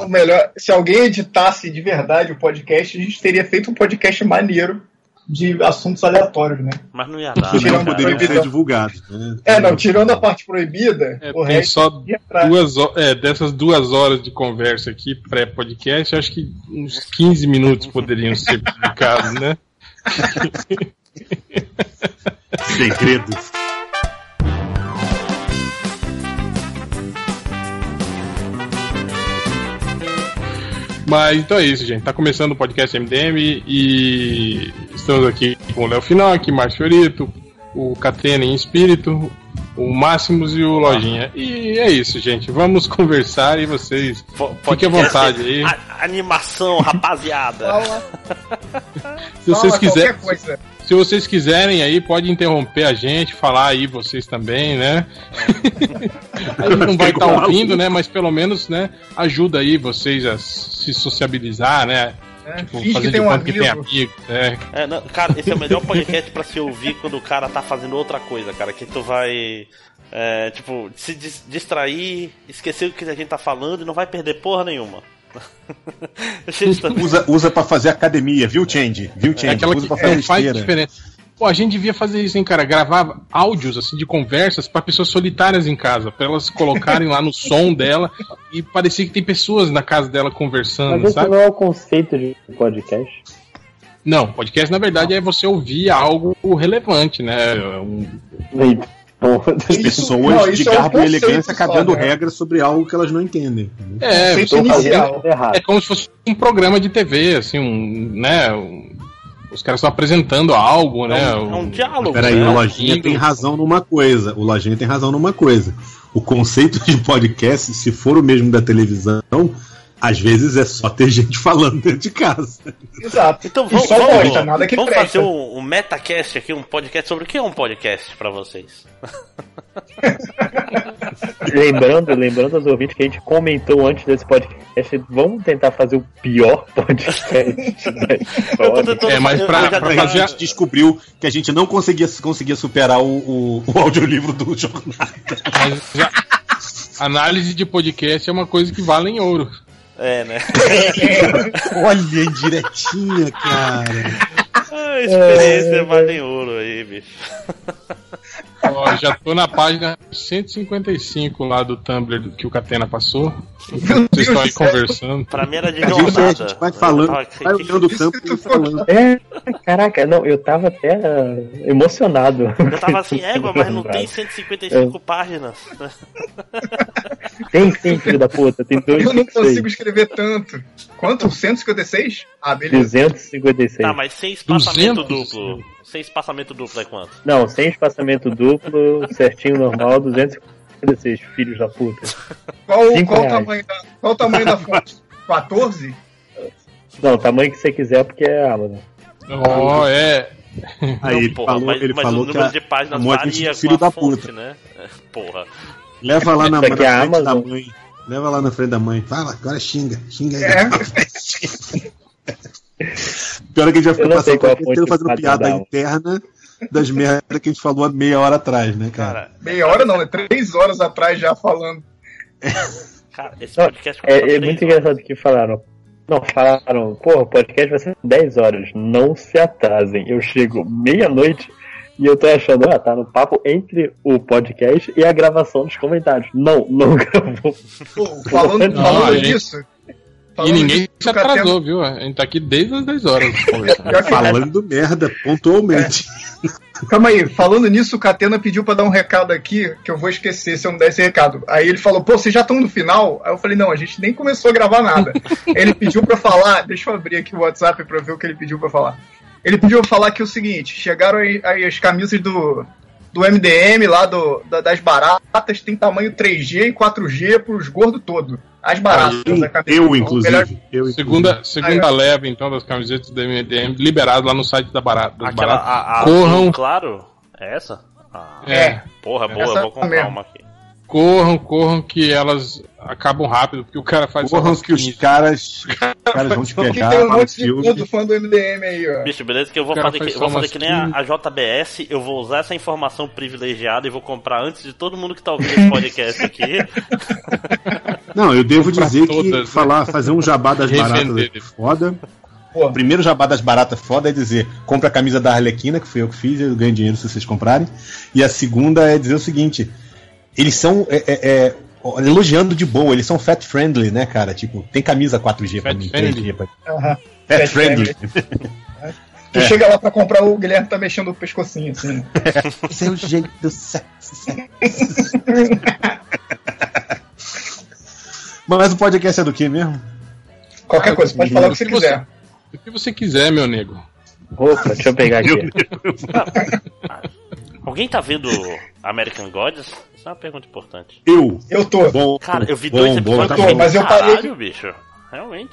O melhor, se alguém editasse de verdade o podcast, a gente teria feito um podcast maneiro de assuntos aleatórios, né? Mas não ia dar. Tirando né, não cara? poderiam ser divulgados. Né? É, não, tirando a parte proibida, É, o tem resto só duas é, dessas duas horas de conversa aqui, pré-podcast, acho que uns 15 minutos poderiam ser publicados, né? Segredos. Mas então é isso, gente. Tá começando o podcast MDM e estamos aqui com o Léo Finocchi, Márcio Fiorito, o Catena em Espírito, o Máximos e o Lojinha. E é isso, gente. Vamos conversar e vocês fiquem à vontade aí. a- animação, rapaziada. Fala, Se vocês fala quiserem. Se vocês quiserem aí, pode interromper a gente, falar aí vocês também, né? a gente não vai estar ouvindo, né? Mas pelo menos, né, ajuda aí vocês a se sociabilizar, né? Né? Tipo, Finge fazer que de tem um conta que tem amigo. amigos, né? É, não, cara, esse é o melhor podcast pra se ouvir quando o cara tá fazendo outra coisa, cara. Que tu vai, é, tipo, se dis- distrair, esquecer o que a gente tá falando e não vai perder porra nenhuma. Tá- Usa, usa pra fazer academia, viu, Change? Viu, Change? É aquela usa que pra fazer não faz diferença. Pô, a gente devia fazer isso, hein, cara? Gravar áudios, assim, de conversas pra pessoas solitárias em casa, pra elas colocarem lá no som dela e parecer que tem pessoas na casa dela conversando, Mas sabe? não é o conceito de podcast. Não, podcast na verdade é você ouvir algo relevante, né? Um- As pessoas não, de isso é um garbo e elegância cagando né? regras sobre algo que elas não entendem. É, é como se fosse um programa de TV, assim, um, né? um- os caras estão apresentando algo, né? é um diálogo. Peraí, né? o Lojinha tem razão numa coisa. O Lojinha tem razão numa coisa. O conceito de podcast, se for o mesmo da televisão, às vezes é só ter gente falando dentro de casa. Exato. Então vamos, vamos, nada que vamos presta. fazer um, um metacast aqui, um podcast sobre o que é um podcast pra vocês. lembrando, lembrando aos ouvintes que a gente comentou antes desse podcast, vamos tentar fazer o pior podcast da história. tentando É, mas pra- já pra A gente descobriu que a gente não conseguia, conseguia superar o, o, o audiolivro do jornal. Análise de podcast é uma coisa que vale em ouro. É, né? Olha, indiretinha, cara. Ah, experiência vale em ouro aí, bicho. Ó, já tô na página 155 lá do Tumblr que o Catena passou. Vocês estão aí conversando. Pra mim era de jornada. gente vai falando, Ah, vai olhando o Isso campo que tu e falando. É, caraca, não, eu tava até uh, emocionado. Eu tava assim, égua, mas não tem 155 páginas. Tem sim, filho da puta, tem dois Eu não consigo escrever tanto. Quanto? 156? Ah, beleza. 256. Tá, mas sem espaçamento 200? duplo. Sem espaçamento duplo é quanto? Não, sem espaçamento duplo, certinho, normal, 256, filhos da puta. Qual, qual, o tamanho da, qual o tamanho da fonte? 14? Não, o tamanho que você quiser, porque é Amazon. Ó, é. Aí Não, ele porra, falou, mas, ele mas falou o que número a, de páginas varia de filho com a da fonte, puta. né? Porra. leva lá na, Isso aqui é na frente Amazon? da mãe. Leva lá na frente da mãe. Fala, agora xinga. Xinga aí. É. Pior é que a gente já não passou sei o tempo fazendo piada interna das merdas que a gente falou há meia hora atrás, né, cara? Cara, Meia hora não, é três horas atrás já falando. cara, esse Não, podcast É, é muito engraçado que falaram. Não, falaram, porra, o podcast vai ser 10 horas. Não se atrasem. Eu chego meia-noite e eu tô achando, ah, tá no papo entre o podcast e a gravação dos comentários. Não, não gravou. Pô, falando Não, falando a gente- disso. E falando ninguém se atrasou, viu? A gente tá aqui desde as 10 horas Falando merda pontualmente. Calma aí, falando nisso, o Catena pediu pra dar um recado aqui, que eu vou esquecer se eu não der esse recado. Aí ele falou, pô, vocês já estão no final? Aí eu falei, não, a gente nem começou a gravar nada. ele pediu pra falar, deixa eu abrir aqui o WhatsApp pra ver o que ele pediu pra falar. Ele pediu pra falar que é o seguinte, chegaram aí, aí as camisas do, do MDM lá do, da- das baratas, tem tamanho 3G e 4G pros gordos todos. As baratas da camisa. Eu, Melhor- inclusive. Eu, inclusive. Segunda, segunda leva, então, das camisetas do MDM liberado lá no site da Barata. das Aquela, Baratas. a, a Corram. claro? É essa? Ah, É, Porra, boa, Essa eu vou comprar mesmo. uma aqui. Corram, corram, que elas acabam rápido, porque o cara faz umas que os 15. caras, os caras vão te pegar tem um monte de fã do MDM aí, ó. Bicho, beleza que eu vou fazer, que, faz eu vou fazer que nem a, 15. a JBS, eu vou usar essa informação privilegiada e vou comprar antes de todo mundo que tá ouvindo esse podcast aqui. Não, eu devo dizer todas, que né? falar, fazer um jabá das baratas é foda. Pô, O primeiro jabá das baratas foda é dizer, compra a camisa da Arlequina, que fui eu que fiz, eu ganho dinheiro se vocês comprarem. E a segunda é dizer o seguinte, eles são é, é, é, elogiando de boa, eles são fat friendly, né, cara? Tipo, tem camisa 4G pra Fat mim, friendly. 3G pra aham. Fat Fat friendly. Tu chega lá pra comprar o Guilherme tá mexendo o pescocinho, assim. né? Seu jeito sexy. Mas o podcast é do que mesmo? Qualquer Ah, coisa, pode falar o que você você- quiser. O que você quiser, meu nego. Opa, deixa eu pegar aqui. Alguém tá vendo American Gods? Isso é uma pergunta importante. Eu. Eu tô. Bom, Cara, eu vi bom, dois bom, episódios tá e fiquei, bom. mas eu parei- caralho, bicho. Realmente.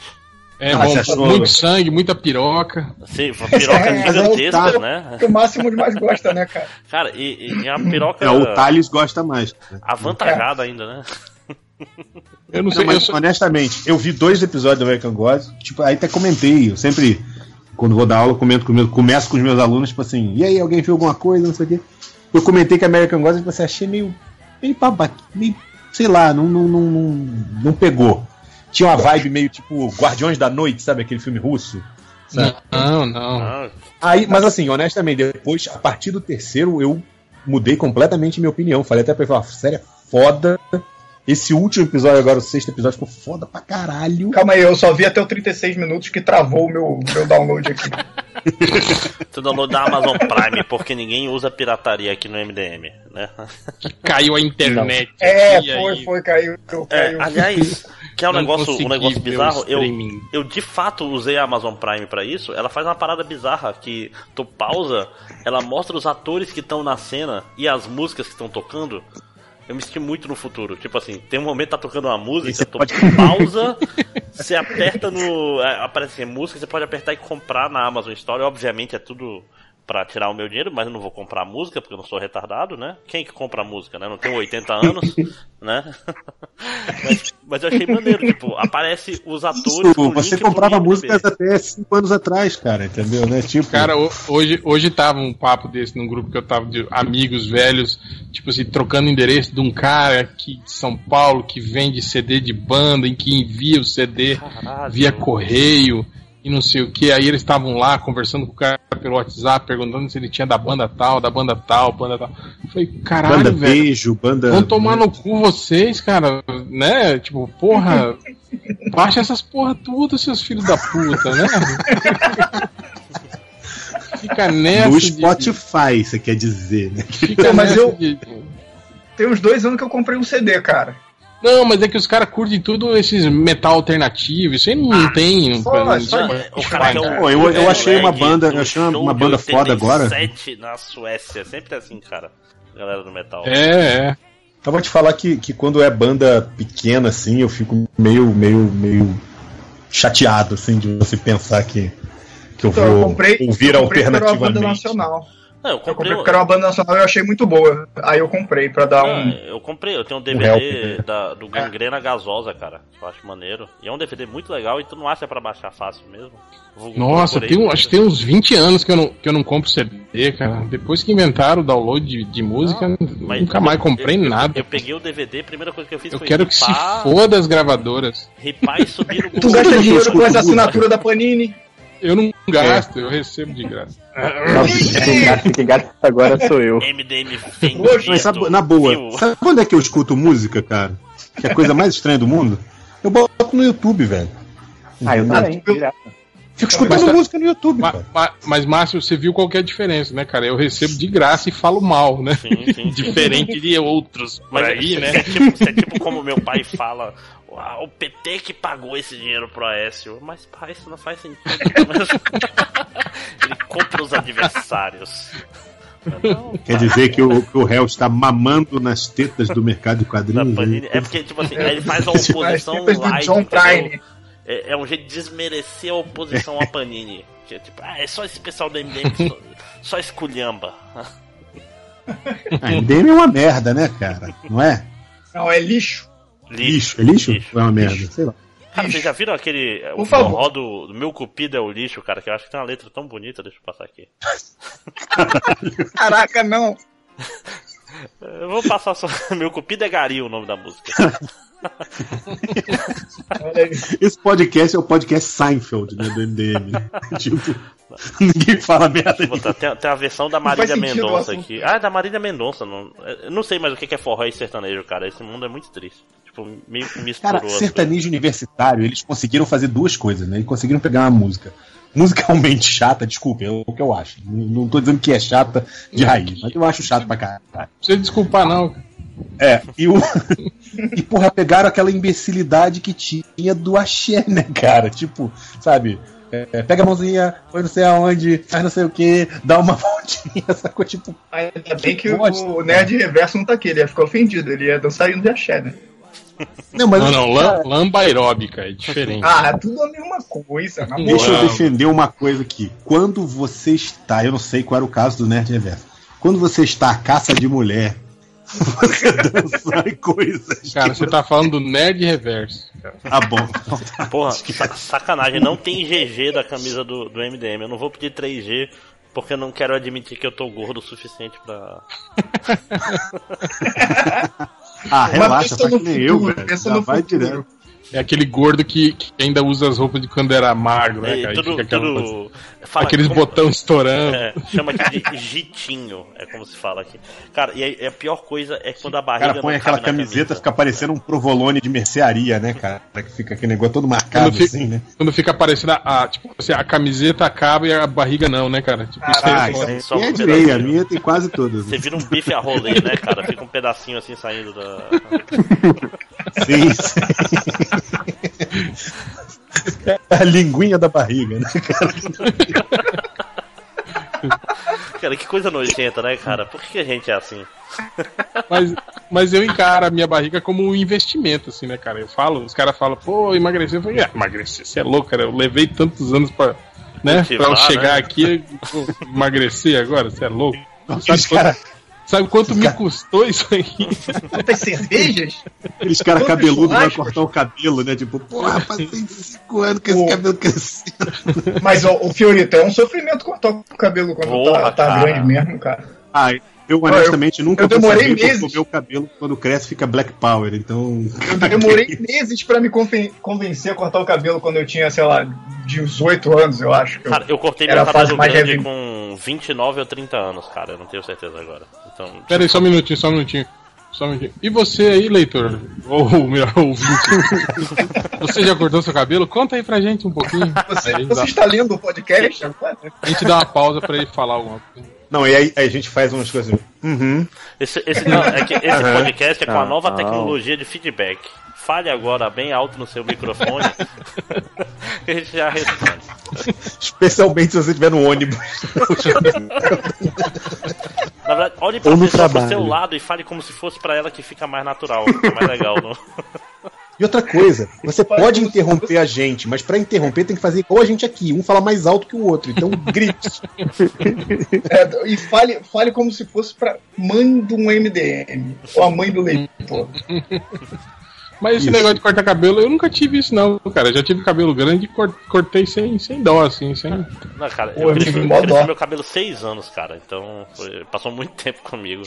É Ah, bom, achou- muito sangue, muita piroca. Sim, pirocas É, é o gigantescas, tal- né? Que o máximo de mais gosta, né, cara? Cara, e, e é uma piroca É, o Thales gosta mais. avantajada ainda, né? Eu não Não, sei, eu mas, sou, honestamente, eu vi dois episódios do American Gods, tipo, aí até comentei, eu sempre, quando vou dar aula, eu comento com meus, começo com os meus alunos, tipo assim, e aí, alguém viu alguma coisa, não sei o quê. Eu comentei que American Gods, tipo assim, achei meio, meio babaca, meio, sei lá, não, não, não, não, pegou. Tinha uma vibe meio tipo Guardiões da Noite, sabe, aquele filme russo? Sabe? não, não. Ah, Aí, mas assim, honestamente, depois, a partir do terceiro, eu mudei completamente minha opinião. Falei até pra ele, falar, sério, é foda. Esse último episódio, agora o sexto episódio, ficou foda pra caralho. Calma aí, eu só vi até o 36 minutos que travou o meu, meu download aqui. tu download da Amazon Prime, porque ninguém usa pirataria aqui no MDM, né? Caiu a internet. É, foi, aí. foi, caiu, É, caiu. aliás, que é um Não negócio, um negócio bizarro, eu, eu de fato usei a Amazon Prime pra isso. Ela faz uma parada bizarra que tu pausa, ela mostra os atores que estão na cena e as músicas que estão tocando. Eu me senti muito no futuro. Tipo assim, tem um momento que tá tocando uma música, você pode- pausa, você aperta no. é, Aparece assim, música, você pode apertar e comprar na Amazon Store. Obviamente é tudo pra tirar o meu dinheiro, mas eu não vou comprar música porque eu não sou retardado, né? Quem que compra música, né? Não tenho 80 anos, né? mas, mas eu achei maneiro, tipo, aparece os atores. Isso, com você comprava músicas até cinco anos atrás, cara, entendeu? Né? Tipo, Cara, ho- hoje, hoje tava um papo desse num grupo que eu tava de amigos velhos, tipo assim, trocando endereço de um cara aqui de São Paulo que vende CD de banda, em que envia o CD Caralho. via correio e não sei o que. Aí eles estavam lá conversando com o cara pelo WhatsApp, perguntando se ele tinha da banda tal, da banda tal, banda tal. Eu falei, caralho, banda velho. beijo, banda. Vão tomar no cu vocês, cara, né? Tipo, porra, baixa essas porra tudo, seus filhos da puta, né? Fica nessa. No de- Spotify, você quer dizer, né? Fica Pô, mas nessa eu- de- Tem uns dois anos que eu comprei um CD, cara. Não, mas é que os caras curtem tudo esses metal alternativo. Isso aí não tem. um só- não- só- Não, é, o cara é Pô, eu- eu achei uma banda- eu achei uma- uma banda foda agora. 87 na Suécia, sempre assim, cara. Galera do metal. É, é. Eu vou te falar que, que quando é banda pequena, assim, eu fico meio, meio, meio chateado, assim, de você pensar que, que eu Então, vou eu comprei, ouvir eu uma banda alternativamente. nacional. Não, eu Eu comprei comprei. porque era uma banda nacional e eu achei muito boa. Aí eu comprei pra dar Não, um. eu comprei, eu tenho um DVD né? da, do Gangrena Gasosa, cara. Eu acho maneiro. E é um DVD muito legal e tu não acha pra baixar fácil mesmo. Vou- Nossa, tem, um- acho que tem uns 20 anos que eu não, que eu não compro CD, cara. Depois que inventaram o download de, de música, Mas nunca mais eu- comprei eu- eu- nada. Eu, peguei o DVD, a primeira coisa que eu fiz Eu foi quero que se ripar, foda as gravadoras. ripar e subir no Tu gasta eu dinheiro com as tudo. assinaturas da Panini. Eu não gasto, eu recebo de graça. Quem gasta, quem gasta agora sou eu. MDM sabe, vendido. na boa, viu? sabe quando é que eu escuto música, cara? Que é a coisa mais estranha do mundo? Eu boto no YouTube, velho. Ah, eu também. Eu-. Fico escutando Mas- música no YouTube, Ma- cara. ma- mas, Márcio, você viu qual que é a diferença, né, cara? Eu recebo de graça e falo mal, né? Sim, sim, sim. Diferente de outros por Mas aí, isso né? é tipo, isso é tipo como meu pai fala. "Ah, o PT que pagou esse dinheiro pro Aécio. Mas pai, isso não faz sentido. Ele compra os adversários. Não, Quer dizer que o, que o réu está mamando nas tetas do mercado de quadrinhos. Panini. É porque, tipo assim, ele faz a oposição light. John. É, é um jeito de desmerecer a oposição a Panini. Que é tipo, ah, é só esse pessoal do MDM só, só esculhamba. A MDM é uma merda, né, cara? Não é? Não, é lixo. Lixo. É lixo? Ou é uma merda? Sei lá. Cara, vocês já viram aquele. O Por favor. forró do, do Meu Cupido é o lixo, cara? Que eu acho que tem uma letra tão bonita, deixa eu passar aqui. Caraca, não. Eu vou passar só. Meu cupido é Gari o nome da música. Esse podcast é o podcast Seinfeld, né, do MDM. tipo, ninguém fala merda. Botar- Tem, tem a versão da Marília o Mendonça aqui. Ah, da Marília Mendonça. Não, eu não sei mais o que é forró e sertanejo, cara. Esse mundo é muito triste. Tipo, meio que misturou. Cara, sertanejo universitário, eles conseguiram fazer duas coisas, né? Eles conseguiram pegar uma música musicalmente chata, desculpa, é o que eu acho. Não, não tô dizendo que é chata de raiz, mas eu acho chato pra caralho. Não precisa desculpar, não. É, e o. e porra, pegaram aquela imbecilidade que tinha do axé, né, cara? Tipo, sabe? é, pega a mãozinha, foi não sei aonde, faz não sei o que, dá uma voltinha, sacou? Tipo, Ainda bem que Gosto. o Nerd Reverso não tá aqui, ele ia ficar ofendido, ele ia dançar indo de axé, né? Não, mas Não, não, cara, lam- lamba aeróbica, é diferente. Ah, é tudo a mesma coisa. Deixa eu defender uma coisa aqui. Quando você está, eu não sei qual era o caso do Nerd Reverso. Quando você está à caça de mulher, você dança em coisas. Cara, você tá falando do nerd reverso. cara. Tá bom. Porra, sa- sacanagem. Não tem GG da camisa do, do MDM. Eu não vou pedir 3G porque eu não quero admitir que eu tô gordo o suficiente pra. Ah, relaxa, pensa faz no que nem eu, velho. pensa Já no vai futuro. direto. É aquele gordo que, que ainda usa as roupas de quando era magro, né, É, cara? E tudo, fica aquela tudo... Fala, aqueles como- botões estourando. É, chama aqui de jitinho, é como se fala aqui. Cara, e aí, a pior coisa é quando a barriga O cara põe não aquela camiseta, camisa. fica parecendo um provolone de mercearia, né, cara? Que fica aquele negócio todo marcado Quando fica, assim, né? quando fica aparecendo a, a- tipo, assim, a camiseta acaba e a barriga não, né, cara? Tipo, isso Ah, aí, isso só- aí só um é de meia, a minha tem quase todas. Você vira um bife a rolê, né, cara? Fica um pedacinho assim saindo da. Sim, sim. A linguinha da barriga, né? Cara, que coisa nojenta, né, cara? Por que a gente é assim? mas, mas eu encaro a minha barriga como um investimento, assim, né, cara? Eu falo, os caras falam, pô, emagrecer. Eu falei, ah, emagrecer, você é louco, cara. Eu levei tantos anos pra, né, Cultivar, pra eu chegar né? aqui e emagrecer agora, você é louco. Os Sabe cara- quanto, sabe quanto me custou isso aí? Quantas cervejas? Aqueles caras cabeludos vai cortar o cabelo, né? Tipo, porra, passei cinco anos com esse cabelo crescendo. Mas o, o Fiorito é um sofrimento cortar o cabelo quando Porra, tá, tá cara. grande mesmo, cara. Ah, eu honestamente nunca eu vou demorei saber porque meses. o meu cabelo, quando cresce, fica black power, então... Eu demorei meses pra me conven- convencer a cortar o cabelo quando eu tinha, sei lá, 18 anos, eu acho. que eu- Cara, eu cortei Era meu a fase cabelo mais grande heavy. com 29 ou 30 anos, cara. Eu não tenho certeza agora. Então, Pera aí, só um minutinho, só um minutinho. Só um minutinho. E você aí, leitor? Ou meu ouvinte? você já cortou seu cabelo? Conta aí pra gente um pouquinho. Você, Aí você dá- está lendo o podcast agora? a gente dá uma pausa pra ele falar alguma coisa. Não, e aí, aí a gente faz umas coisas... Uhum. esse, esse, não, é que esse podcast é com a Não, nova não. tecnologia de feedback. Fale agora bem alto no seu microfone. que a gente já responde. Especialmente se você estiver no ônibus. Na verdade, olhe pra Ou no pessoa pro trabalho. seu lado e fale como se fosse pra ela que fica mais natural, fica mais legal. Não? E outra coisa, você pode interromper a gente, mas pra interromper tem que fazer igual a gente aqui. Um fala mais alto que o outro, então grite. É, e fale, fale como se fosse pra mãe de um MDM. Ou a mãe do leitor. Mas esse Isso. negócio de cortar cabelo, eu nunca tive isso não, cara. Eu já tive cabelo grande e cor- cortei sem, sem dó, assim, sem. Não, cara, Pô, eu eu cresci, tive eu meu cabelo seis anos, cara. Então foi- passou muito tempo comigo.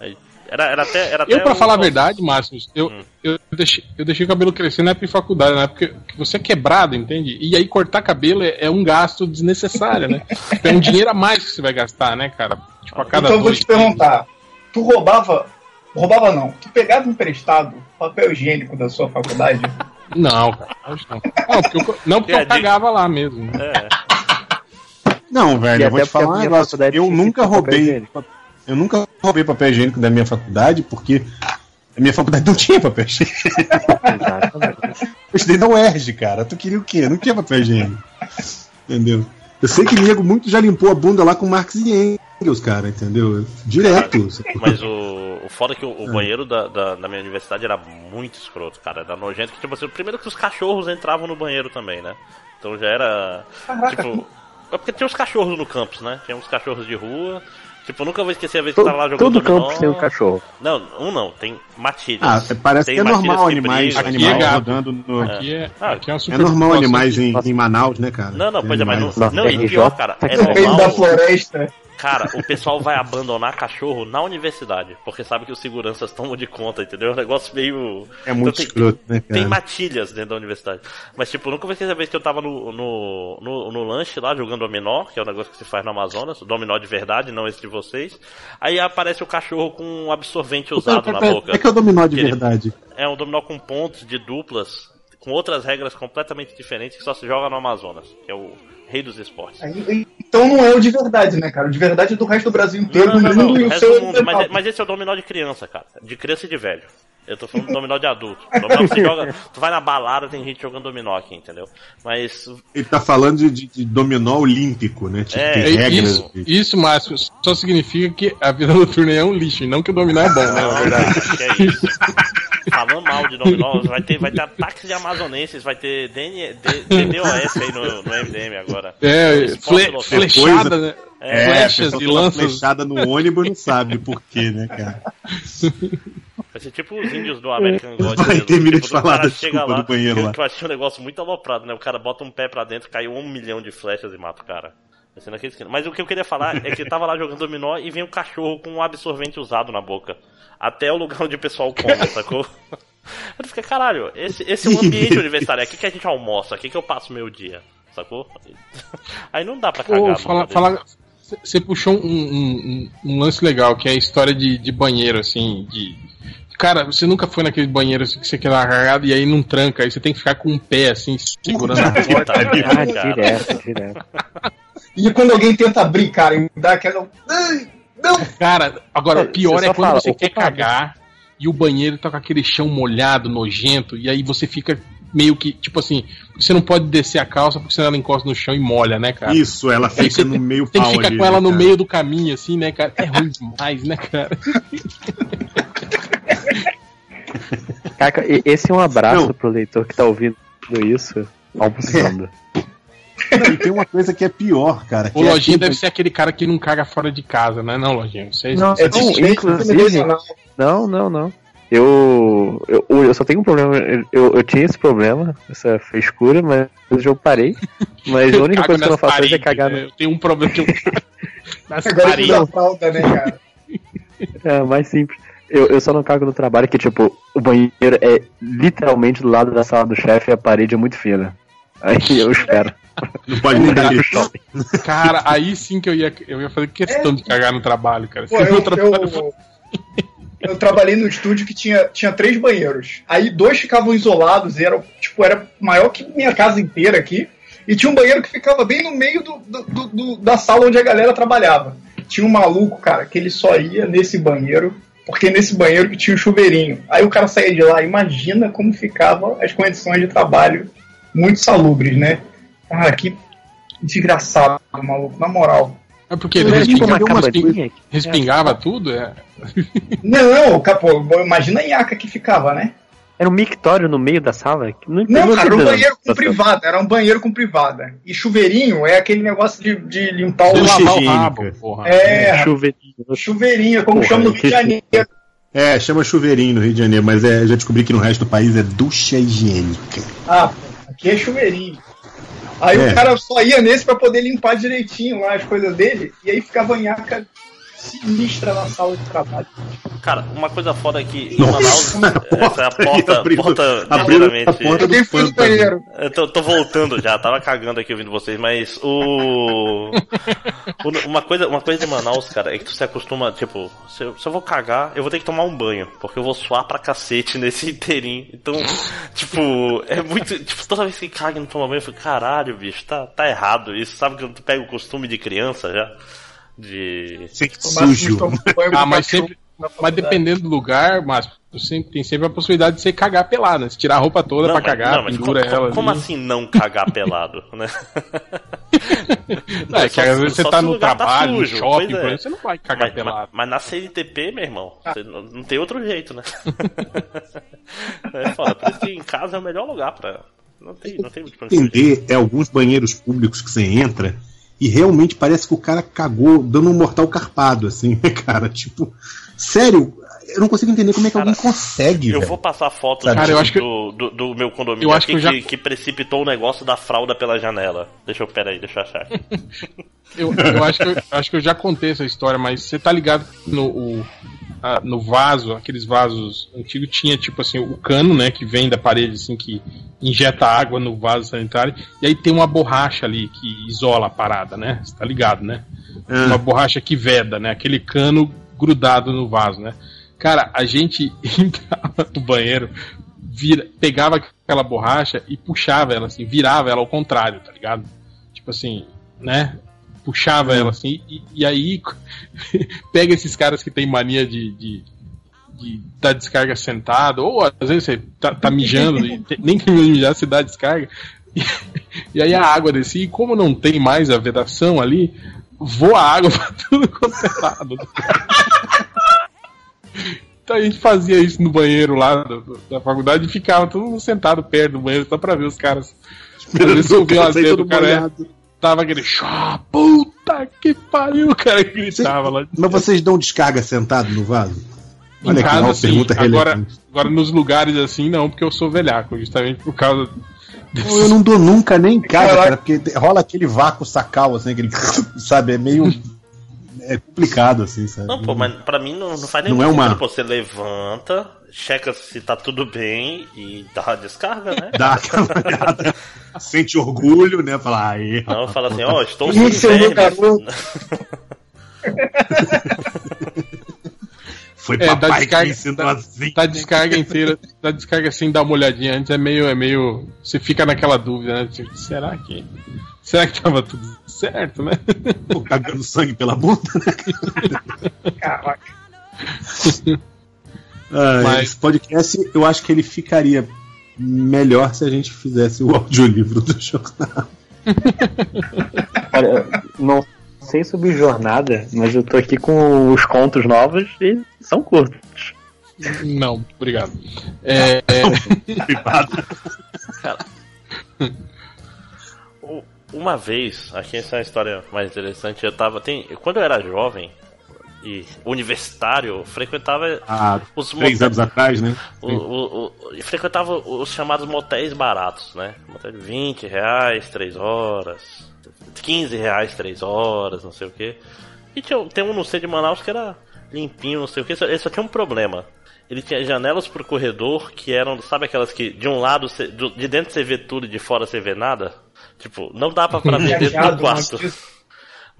Aí, Era, era até. Era Eu, até pra um- falar a verdade, Márcio, eu, Hum. eu, deixei, eu deixei o cabelo crescer na época de faculdade, na época que você é quebrado, entende? E aí cortar cabelo é, é um gasto desnecessário, né? É um dinheiro a mais que você vai gastar, né, cara? Tipo, a cada Então eu vou te perguntar. Tu roubava. Roubava não. Tu pegava emprestado papel higiênico da sua faculdade? Não, cara. acho Não, não porque eu, não, porque É, eu cagava lá mesmo. né? É, Não, velho, E eu vou te falar um negócio. Eu nunca papel roubei. higiênico. Eu nunca roubei papel higiênico da minha faculdade, porque a minha faculdade não tinha papel higiênico. Eu estudei na UERJ, cara. Tu queria o quê? Não tinha papel higiênico. Entendeu? Eu sei que nego muito já limpou a bunda lá com Marx e Engels, cara, entendeu? Direto. mas o, o foda é que o, o banheiro da, da, da minha universidade era muito escroto, cara. Era nojento. Que, tipo assim, primeiro que os cachorros entravam no banheiro também, né? Então já era. Tipo. É porque tinha os cachorros no campus, né? Tinha uns cachorros de rua. Tipo, eu nunca vou esquecer a vez que eu tava lá Todo, jogando todo dominó. campus tem um cachorro. Não, um não, tem matilhas. Ah, parece Tem que é normal que animais, brigam. Aqui é animais rodando no. Aqui é, Ah, aqui é É normal animais em, em Manaus, né, cara? Não, não, Tem pois é, mas não, não e pior, cara, é tá No meio da normal. floresta. Cara, o pessoal vai abandonar cachorro na universidade, porque sabe que os seguranças tomam de conta, entendeu? É um negócio meio. É muito tem, escroto, né, cara? Tem matilhas dentro da universidade. Mas, tipo, nunca esqueci a vez que eu tava no, no, no, no lanche lá jogando dominó, que é um negócio que se faz no Amazonas, dominó de verdade, não esse de vocês. Aí aparece o cachorro com um absorvente usado Pera, na pera, boca. É que é o dominó de verdade. É um dominó com pontos de duplas, com outras regras completamente diferentes que só se joga no Amazonas, que é o rei dos esportes. Aí- Então não é o de verdade, né, cara? O de verdade é do resto do Brasil inteiro, Não, do não, não, mundo e o seu do é mundo. Mas, menor. mas esse é o dominó de criança, cara. De criança e de velho. Eu tô falando do dominó de adulto. Dominó que você joga. Tu vai na balada, tem gente jogando dominó aqui, entendeu? Mas. Ele tá falando de, de- dominó olímpico, né? Tipo, É, é regras. Isso, isso, Márcio, só significa que a vida noturna é um lixo, e não que o dominó é bom, né? Não, Na verdade. é isso. Falando mal de dominó, vai ter, vai ter ataques de amazonenses, vai ter DN, DDoS aí no, no MDM agora. É, fle, flechada, né? É, É, flechas e toma lanças. flechada no ônibus não sabe por quê, né, cara? Vai ser tipo os índios do American God. Vai, termina Tipo, de falar o cara da chega desculpa lá, do banheiro lá. Eu achei um negócio muito aloprado, né? O cara bota um pé pra dentro, caiu um milhão de flechas e mata o cara. Vai ser naquele esquema. Mas o que eu queria falar é que tava lá jogando dominó e vem um cachorro com um absorvente usado na boca. Até o lugar onde o pessoal come, sacou? Eu fiquei, caralho, esse, esse é o ambiente universitário, aqui que a gente almoça, aqui que eu passo meu dia, sacou? Aí não dá pra cagar. Pô, fala, você puxou um, um- um- um lance legal, que é a história de, de banheiro, assim, de. Cara, você nunca foi naquele banheiro assim, que você quer dar uma cagada e aí não tranca, aí você tem que ficar com um pé assim, segurando a porta. Ah, direto, direto. E quando alguém tenta abrir, cara, e dá aquela. Ai, Não! Cara, agora, É, o pior é só quando fala, você quer cagar e o banheiro tá com aquele chão molhado, nojento, e aí você fica meio que, tipo assim, você não pode descer a calça porque senão ela encosta no chão e molha, né, cara? Isso, ela fica você no meio Tem que pau ficar ali, com ela né, no cara? meio do caminho, assim, né, cara? É ruim demais, né, cara? Caca, e- esse é um abraço Não. pro leitor que tá ouvindo isso, almoçando. Não, e tem uma coisa que é pior, cara. O é Lojinha aquele- deve ser aquele cara que não caga fora de casa, né, não, Lojinha? Você Não, É Não, inclusive- emocional. Não, não, não. Eu, eu, eu só tenho um problema. Eu, eu tinha esse problema, essa frescura, mas eu parei. Mas a única coisa que eu não faço hoje é cagar né? no. Eu tenho um problema que eu nas Agora paredes. usa fralda, né, cara? É mais simples. Eu, eu só não cago no trabalho que, tipo, o banheiro é literalmente do lado da sala do chefe e a parede é muito fina. Aí eu espero. Não pode nem dar aquele- Cara, aí sim que eu ia, eu ia fazer questão de cagar no trabalho, cara. Pô, eu, trabalho eu, eu trabalhei no estúdio que tinha, tinha três banheiros. Aí dois ficavam isolados, e era, tipo, era maior que minha casa inteira aqui. E tinha um banheiro que ficava bem no meio do, do- do- do- da sala onde a galera trabalhava. Tinha um maluco, cara, que ele só ia nesse banheiro, porque nesse banheiro que tinha um chuveirinho. Aí o cara saía de lá, imagina como ficavam as condições de trabalho muito salubres, né? Ah, que desgraçado, maluco, na moral. É porque ele tipo respingava, umas respingava tudo, é. Não, capô, imagina a nhaca que ficava, né? Era um mictório no meio da sala? Não, Não, cara, era um banheiro com privada, era um banheiro com privada. E chuveirinho é aquele negócio de, de limpar o lavar o rabo, porra. É, Chuveirinho. chuveirinho, como Porra, chama no Rio de Janeiro. É, chama chuveirinho no Rio de Janeiro, mas é, já descobri que no resto do país é ducha higiênica. Ah, aqui é chuveirinho. Aí É. o cara só ia nesse pra poder limpar direitinho lá as coisas dele, e aí ficava a nhaca sinistra na sala de trabalho. Cara, uma coisa foda é que em Manaus. Essa é a porta, abriu- porta abriu a porta Alguém foi no pântano. banheiro. Eu tô, tô voltando já, tava cagando aqui ouvindo vocês, mas o... o- Uma coisa, uma coisa de Manaus, cara, é que tu se acostuma, tipo, se eu, se eu vou cagar, eu vou ter que tomar um banho, porque eu vou suar pra cacete nesse inteirinho. Então, tipo, é muito. Tipo, toda vez que caga e não toma banho, eu fico, caralho, bicho, tá, tá errado isso. Sabe que tu pega o costume de criança já? De. Sempre O máximo sujo. Ah, mas sempre- Mas dependendo do lugar, mas sempre, tem sempre a possibilidade de você cagar pelado, né? Se tirar a roupa toda pra mas- cagar, não, mas pendura como, ela. como ali. assim não cagar pelado, né? É, que às vezes você tá no tá trabalho, sujo, no shopping, é. por exemplo, você não vai cagar Mas, pelado. mas- mas na CNTP, meu irmão, você não, não tem outro jeito, né? é foda, por isso que em casa é o melhor lugar pra. Não tem, não tem muito pra entender é alguns banheiros públicos que você entra e realmente parece que o cara cagou dando um mortal carpado, assim, né, cara? Tipo, sério, eu não consigo entender como é que Cara, alguém consegue. Eu velho. vou passar foto Sabe? do, Cara, eu acho que- do, do- do meu condomínio Eu acho aqui que eu que, já- que precipitou o negócio da fralda pela janela. Deixa eu, pera aí, deixa eu achar. Eu, eu acho, que eu acho que eu já contei essa história, mas você tá ligado que no, o- a- no vaso, aqueles vasos antigos, tinha tipo assim, o cano, né, que vem da parede, assim, que injeta água no vaso sanitário, e aí tem uma borracha ali que isola a parada, né? Você tá ligado, né? Ah. Uma borracha que veda, né? Aquele cano grudado no vaso, né? Cara, a gente entrava no banheiro, vira, pegava aquela borracha e puxava ela assim, virava ela ao contrário, tá ligado? Tipo assim, né? Puxava ela assim, e, e aí pega esses caras que tem mania de, de, de dar descarga sentado, ou às vezes você tá, tá mijando, e nem que mijar, você dá descarga. E, e aí a água descia, e como não tem mais a vedação ali, voa água pra tudo quanto é lado. Então a gente fazia isso no banheiro lá do- da faculdade e ficava todo mundo sentado perto do banheiro só pra ver os caras. As vezes todo do cara é, tava aquele chá, puta que pariu, o cara gritava lá. Mas vocês dão descarga sentado no vaso? Em Olha que casa, pergunta Agora, relevante. agora nos lugares assim, não, porque eu sou velhaco, justamente por causa. Pô, Eu não dou nunca nem em casa, cara, porque rola aquele vácuo sacal, assim, aquele. Sabe, é meio. É complicado, assim, sabe? Não, pô, mas pra mim não, não faz nem Não é uma-. Pô, você levanta, checa se tá tudo bem e dá uma descarga, né? Dá aquela olhada, sente orgulho, né? Falar, aí. Não, fala assim, pô, ó, estou Isso, sem vermes. Foi É, papai que descarga- me ensinou dá- assim. Tá descarga inteira, tá descarga assim, dá uma olhadinha antes, é meio, é meio. Você fica naquela dúvida, né? Tipo, será que. Será que tava tudo certo, né? Pô, cagando sangue pela bunda, né? Caraca. Ah, Mas- Esse podcast, eu acho que ele ficaria melhor se a gente fizesse o audiolivro do jornal. Cara, não sei sobre jornada, mas eu tô aqui com os contos novos e são curtos. Não, obrigado. É, Privado. U- Uma vez, aqui essa é uma história mais interessante, eu tava. Tem, quando eu era jovem e universitário, frequentava Há os três motéis- anos atrás, né? O, o, o- frequentava os chamados motéis baratos, né? Motel de 20 reais, 3 horas, 15 reais, 3 horas, não sei o que. E tinha, tem um no centro de Manaus que era limpinho, não sei o que, ele só tinha um problema. Ele tinha janelas pro corredor que eram, sabe aquelas que de um lado, de dentro você vê tudo e de fora você vê nada? Tipo, não dava pra ver dentro do quarto. mas-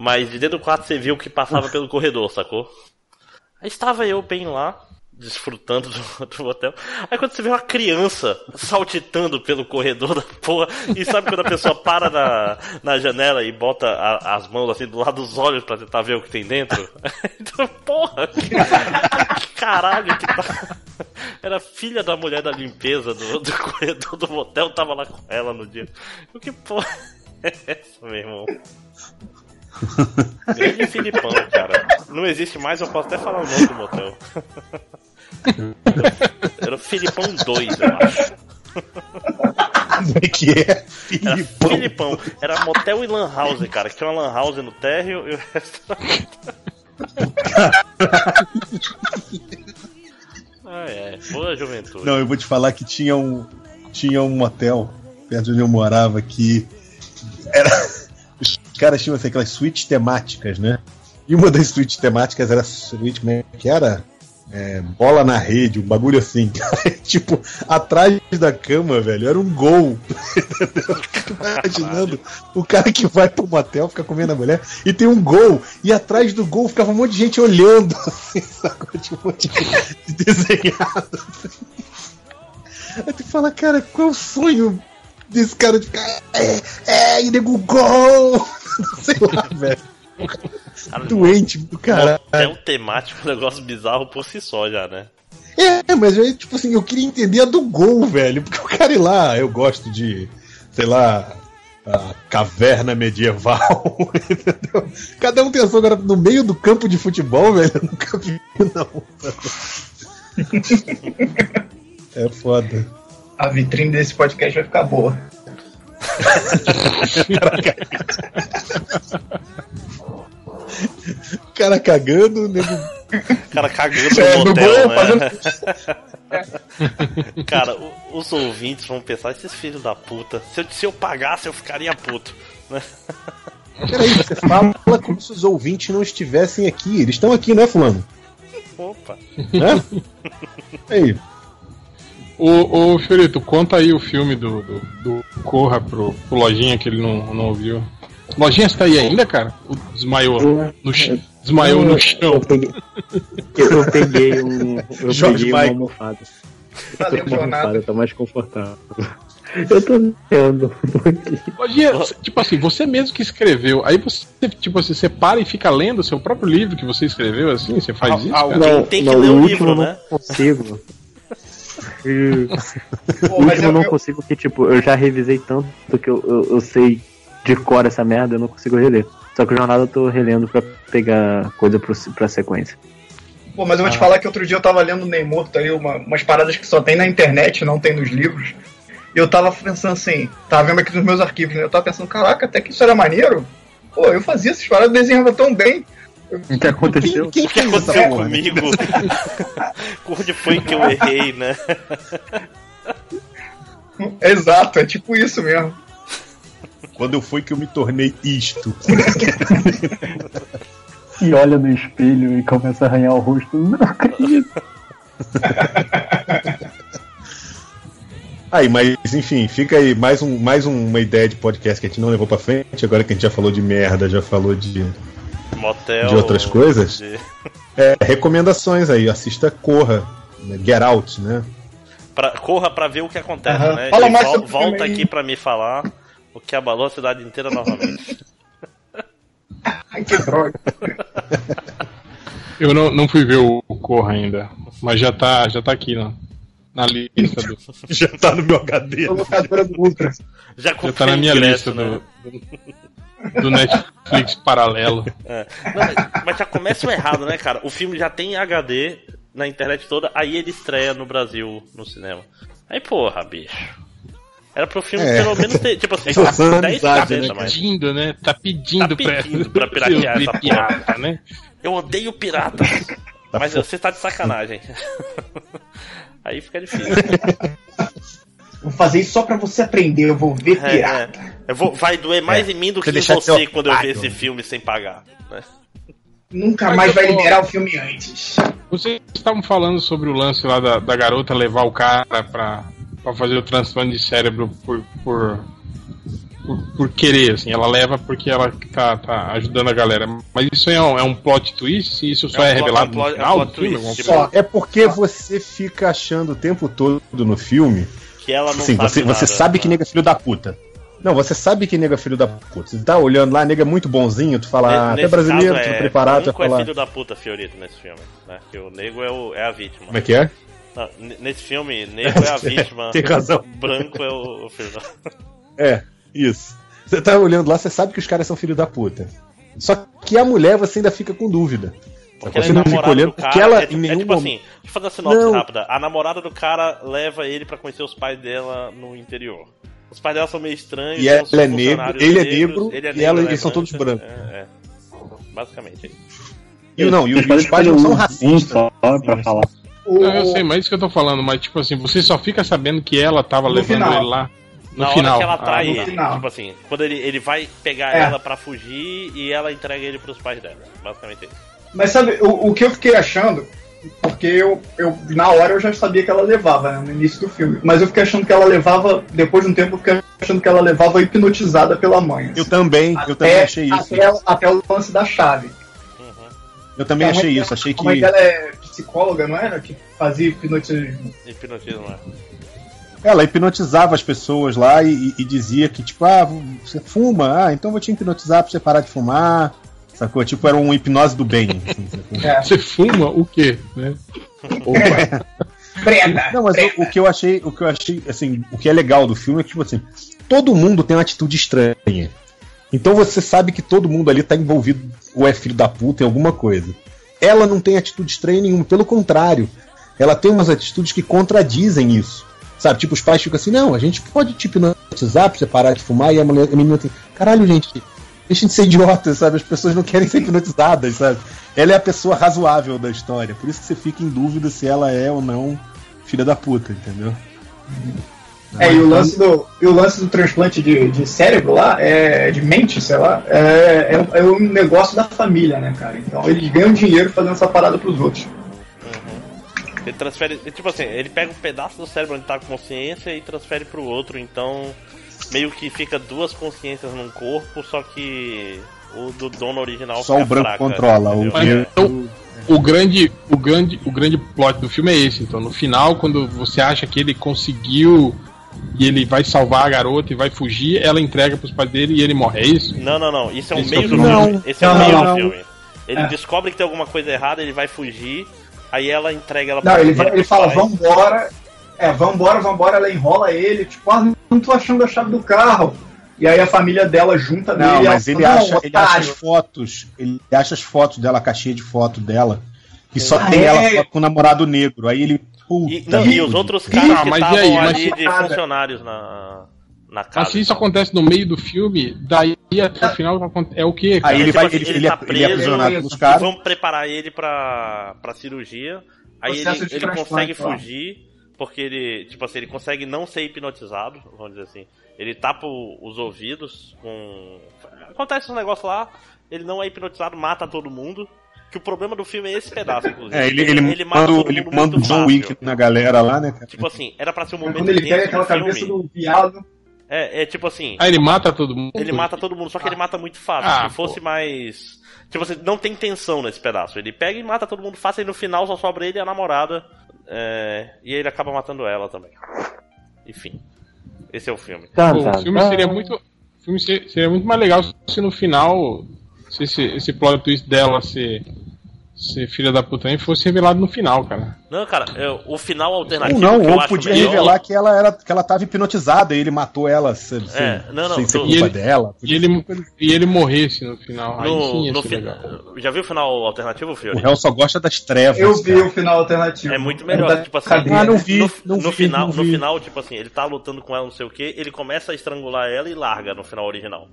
Mas de dentro do quarto você viu o que passava pelo corredor, sacou? Aí estava eu bem lá, desfrutando do, do hotel. Aí quando você vê uma criança saltitando pelo corredor da porra, e sabe quando a pessoa para na, na janela e bota a- as mãos assim do lado dos olhos pra tentar ver o que tem dentro? Então, porra, que, que caralho que tá. Era filha da mulher da limpeza do, do corredor do motel, tava lá com ela no dia. O que porra é essa, meu irmão? Grande Filipão, cara. Não existe mais, eu posso até falar o nome do motel. Era o Filipão 2, eu acho. Como é que é? Era Filipão. Filipão. Era motel e lan house, cara. Que tinha uma lan house no térreo e o resto Ah, é. Boa juventude. Não, eu vou te falar que tinha um, tinha um motel perto de onde eu morava que era. Os caras tinham assim, aquelas suítes temáticas, né? E uma das suítes temáticas era suíte, como é que era? É, bola na rede, um bagulho assim. tipo, atrás da cama, velho, era um gol. Imaginando o cara que vai pro motel, fica comendo a mulher, e tem um gol, e atrás do gol ficava um monte de gente olhando, assim, sacou? Tipo, um monte de desenhado. assim. Aí tu fala, cara, qual é o sonho desse cara de ficar. É, é, e nego gol! Sei lá, velho. Cara, Doente do caralho. Motel temático, um negócio bizarro por si só já, né? É, mas eu, tipo assim, eu queria entender a do gol, velho. Porque o cara ir lá, eu gosto de, sei lá, a caverna medieval, entendeu? Cada um tem a sua agora no meio do campo de futebol, velho. Eu nunca vi, não. É foda. A vitrine desse podcast vai ficar boa. Cara cagando, nego. O cara cagando É, no motel, né? Cara, o- os ouvintes vão pensar, esses filhos da puta, se eu, se eu pagasse eu ficaria puto. né? Peraí, você fala como se os ouvintes não estivessem aqui. Eles estão aqui, não é, Fulano? Opa. Né? Aí, Ô, ô Fiorito, conta aí o filme do, do, do Corra pro, pro Lojinha que ele não, não ouviu. Lojinha está aí ainda, cara? Ou desmaiou no, ch- desmaiou no Eu chão. peguei, eu, eu peguei um. Eu Jorge peguei uma Michael. almofada. Valeu, Uma jornada. almofada, tá mais confortável. Eu tô vendo. Lojinha, tipo assim, você mesmo que escreveu, aí você, tipo assim, você para e fica lendo o seu próprio livro que você escreveu, assim, você faz isso, Alguém cara? tem que não, ler o o último livro, eu né? não consigo. E- Pô, o mas último eu eu, não eu, consigo porque, tipo, eu já revisei tanto que eu, eu, eu sei de cor essa merda, eu não consigo reler. Só que o jornada eu tô relendo pra pegar coisa pro, pra sequência. pô, mas eu vou te falar que outro dia eu tava lendo o Ney Morto aí, uma- umas paradas que só tem na internet, não tem nos livros. E eu tava pensando assim, tava vendo aqui nos meus arquivos, né? Eu tava pensando, caraca, até que isso era maneiro. Pô, eu fazia essas paradas, desenhava tão bem. O que aconteceu? quem O que aconteceu porra? né? comigo? Onde foi que eu errei, né? Exato, é tipo isso mesmo. Quando eu fui que eu me tornei isto? E olha no espelho e começa a arranhar o rosto. Não acredito. Aí, mas enfim, fica aí mais, um, mais uma ideia de podcast que a gente não levou pra frente. Agora que a gente já falou de merda, já falou de Motel. De outras coisas? de- é, recomendações aí. Assista Corra, né, Get Out, né? pra- corra pra ver o que acontece, Aham. né? Fala E mais vol- volta aqui pra me falar o que abalou a cidade inteira novamente. Ai, que droga. Eu não, não fui ver o, Corra ainda, mas já tá, já tá aqui na, na lista do. Já tá no meu HD. Ultra. Já tá na minha ingresso, lista né? do, do, Netflix paralelo. É. Não, mas, mas já começa errado, né, cara? O filme já tem HD na internet toda, aí ele estreia no Brasil no cinema. Aí, porra, bicho. Era pro filme É. pelo menos ter, tipo assim, Forçando 10 amizade, caceta, né, mas Pedindo, né? Tá pedindo, Tá pedindo pra piratear Seu essa porra. pirata, né? eu odeio pirata. Mas você tá de sacanagem. Aí fica difícil. Vou fazer isso só pra você aprender, eu vou ver É, pirata. é. Eu vou, vai doer mais em mim do que Você em você quando eu ver esse filme sem pagar. né? Nunca Mas mais vai tô- liberar o filme antes. Vocês estavam falando sobre o lance lá da, da garota levar o cara pra, pra fazer o transplante de cérebro por, por, por, por querer, assim. Ela leva porque ela tá, tá ajudando a galera. Mas isso é um, é um plot twist? Isso só é, um plot- revelado é um plot- no final é um plot twist, tipo? Só, é porque você fica achando o tempo todo no filme. Que ela não Assim, sabe você, nada, você sabe que né? nega é filho da puta. Não, você sabe que nega é filho da puta. Você tá olhando lá, nega é muito bonzinho, tu fala, ah, até Nesse brasileiro, caso, tu é, tá preparado, tu vai é falar. filho da puta, Fiorito, nesse filme. Né? Que o nego é, o, é a vítima. Como é que é? Não, nesse filme, nego é a vítima. Tem razão. Branco é o, o filho da É, isso. Você tá olhando lá, você sabe que os caras são filho da puta. Só que a mulher você ainda fica com dúvida. Porque ela você é não namorada olhando do cara. porque ela é, em tipo- é nenhum tipo momento. assim, deixa eu fazer a sinopse Não. rápida. A namorada do cara leva ele pra conhecer os pais dela no interior. Os pais dela são meio estranhos. E ela é negro, funcionários ele é negro, ele é e ela- negro, eles são todos branca. brancos. É, é. Basicamente. é isso. E, não, e, os- e os pais não são racistas. pra falar. Não, eu sei, mas é isso que eu tô falando, mas tipo assim, você só fica sabendo que ela tava No levando final. ele lá no Na final. hora que ela trai Ah, no- ele. final. Tipo assim, quando ele, ele vai pegar É. ela pra fugir e ela entrega ele pros pais dela. Basicamente é isso. Mas sabe, o, o que eu fiquei achando, porque eu, eu, na hora eu já sabia que ela levava, né, no início do filme. Mas eu fiquei achando que ela levava, depois de um tempo, eu fiquei achando que ela levava hipnotizada pela mãe. Eu assim. também, eu também Até- achei isso. Até, até o lance da chave. Uhum. Eu também A achei isso, achei A mãe que. dela é psicóloga, não era? Que fazia hipnotismo. Hipnotismo, né? Ela hipnotizava as pessoas lá e, e- e dizia que, tipo, ah, você fuma, ah, então vou te hipnotizar pra você parar de fumar. Sacou? Tipo, era uma hipnose do bem. assim, sacou? É. Você fuma o quê? Né? Opa, Prenda! Não, mas o, o que eu achei, o que eu achei, assim, o que é legal do filme é que, tipo assim, todo mundo tem uma atitude estranha. Então você sabe que todo mundo ali tá envolvido, ou é filho da puta em alguma coisa. Ela não tem atitude estranha nenhuma, pelo contrário. Ela tem umas atitudes que contradizem isso. Sabe, tipo, os pais ficam assim, não, a gente pode te hipnotizar pra você parar de fumar, e a, mulher, a menina tem. Caralho, gente, Deixem de ser idiotas, sabe? As pessoas não querem ser hipnotizadas, sabe? Ela é a pessoa razoável da história. Por isso que você fica em dúvida se ela é ou não filha da puta, entendeu? É, e o lance do, e o lance do transplante de, de cérebro lá, é, de mente, sei lá, é, é, é um negócio da família, né, cara? Então eles ganham dinheiro fazendo essa parada pros outros. Ele transfere. Tipo assim, ele pega um pedaço do cérebro onde tá a consciência e transfere pro outro, então meio que fica duas consciências num corpo, só que o do dono original Só fica o branco fraca, controla. O? Mas, então, o grande, o grande, o grande plot do filme é esse. Então, no final, quando você acha que ele conseguiu e ele vai salvar a garota e vai fugir, ela entrega pros pais dele e ele morre. É isso? Não, não, não. Isso é o Esse meio é o do filme. Não. Esse é o meio não, do não. filme. Ele É. descobre que tem alguma coisa errada, ele vai fugir, aí ela entrega ela Não, ele, vai- pros ele fala, pais. vambora. É, vambora, vambora, ela enrola ele, tipo, ah, não tô achando a chave do carro. E aí a família dela junta Não, nele mas ele fala, acha, "Não, ele acha as otário." fotos. Ele acha as fotos dela, a caixinha de foto dela. Que só Ah, tem é? ela com o namorado negro. Aí ele. Puta, E, não, e os outros caras Ah, que mas e estavam aí? Mas ali de funcionários na, na casa. Mas se isso então. acontece no meio do filme, daí até o final é o que? Aí ele tipo vai. assim, Ele, ele ele, tá é, ele é preso, aprisionado pelos caras. vão preparar ele pra, pra cirurgia. Aí ele, ele consegue fugir, porque ele, tipo assim, ele consegue não ser hipnotizado, vamos dizer assim. Ele tapa o- os ouvidos com. Acontece um negócio lá, ele não é hipnotizado, mata todo mundo. Que o problema do filme é esse pedaço, inclusive. É, ele, ele, mata manda, todo ele manda o muito John. Wick na galera lá, né, cara? Tipo assim, era pra ser um É momento Quando ele pega aquela do cabeça filme. do viado. É, é tipo assim, Aí ele mata todo mundo. ele mata todo mundo, só que ele mata muito fácil. Ah, Se fosse mais. Tipo assim, não tem tensão nesse pedaço. Ele pega e mata todo mundo fácil e no final só sobra ele e a namorada. É, E ele acaba matando ela também. Enfim. Esse é o filme. Tá, tá, o filme tá. seria muito. O filme ser- seria muito mais legal se no final. Se esse, esse plot twist dela ser. Ser filha da puta também fosse revelado no final, cara. Não, cara, é, o final Ou alternativo. não, que eu ou acho podia melhor- revelar que ela era que ela tava hipnotizada e ele matou ela sem, É, não, não, sem ser culpa E ele- dela. E ele, e ele morresse no final. Aí sim No, ia no ser fi- legal. Já viu o final alternativo, O Fiori? réu só gosta das trevas. Eu vi cara. o final alternativo. É muito melhor, Da tipo assim. Ah, não vi, no, não no vi, final, não no vi. final, tipo assim, ele tá lutando com ela, não sei o que, ele começa a estrangular ela e larga no final original.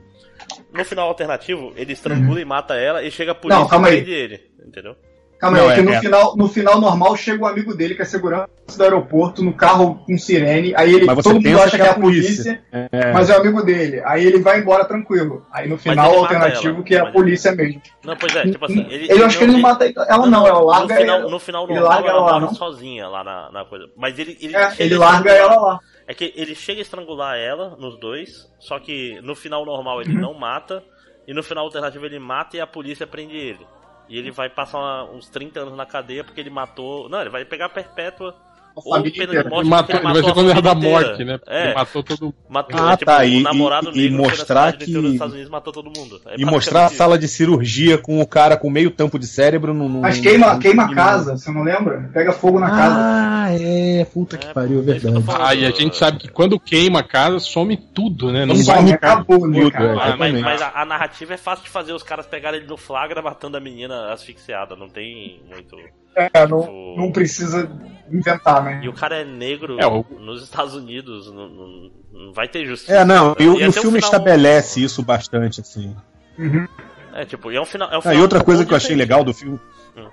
No final alternativo, ele estrangula e mata ela e chega a polícia Não, calma e aí. prende ele, entendeu? Calma Não, aí, é- que no, é- final, no final normal chega o amigo dele, que é segurança do aeroporto, no carro com sirene. Aí ele, todo mundo acha que é a polícia, É. mas é o amigo dele. Aí ele vai embora tranquilo. Aí no final, o alternativo, ela. que é a polícia mesmo. Não, pois é, tipo assim, ele. eu acho que ele não mata ela, não, ela larga no final, ela. No final ele normal, larga ela ela lá, não? sozinha lá na, na coisa. Mas ele. Ele, É, ele larga ela lá. É que ele chega a estrangular ela nos dois, só que no final normal ele Uhum. não mata, e no final alternativo ele mata e a polícia prende ele. E ele vai passar uma- uns 30 anos na cadeia porque ele matou. Não, ele vai pegar perpétua. A Ou família pena de morte Ele, matou, ele vai ser a condenado à morte, né? É, Ele matou todo matou, Ah, tipo, tá, o e- namorado e- e mostrar que- Estados Unidos e matou todo mundo. É E mostrar a sala de cirurgia com o cara com meio tampo de cérebro no. no Mas queima, no- queima a casa, você não lembra? Pega fogo na casa. Ah, é, puta que É, pariu, é que verdade. falando. Ah, e a gente sabe que quando queima a casa, some tudo, né? Não Some acabou, né, cara? é. Ah, mas, Exatamente. mas a, a narrativa é fácil de fazer os caras pegarem ele no flagra matando a menina asfixiada, não tem muito. É, não, Tipo- não precisa inventar, né? E o cara é negro É, o- nos Estados Unidos, não, não- não vai ter justiça. É, não, e, e o um filme final- estabelece isso bastante, assim. Uhum. É, tipo, e é um final. É um Ah, final e outra coisa que eu achei legal do filme. Hum.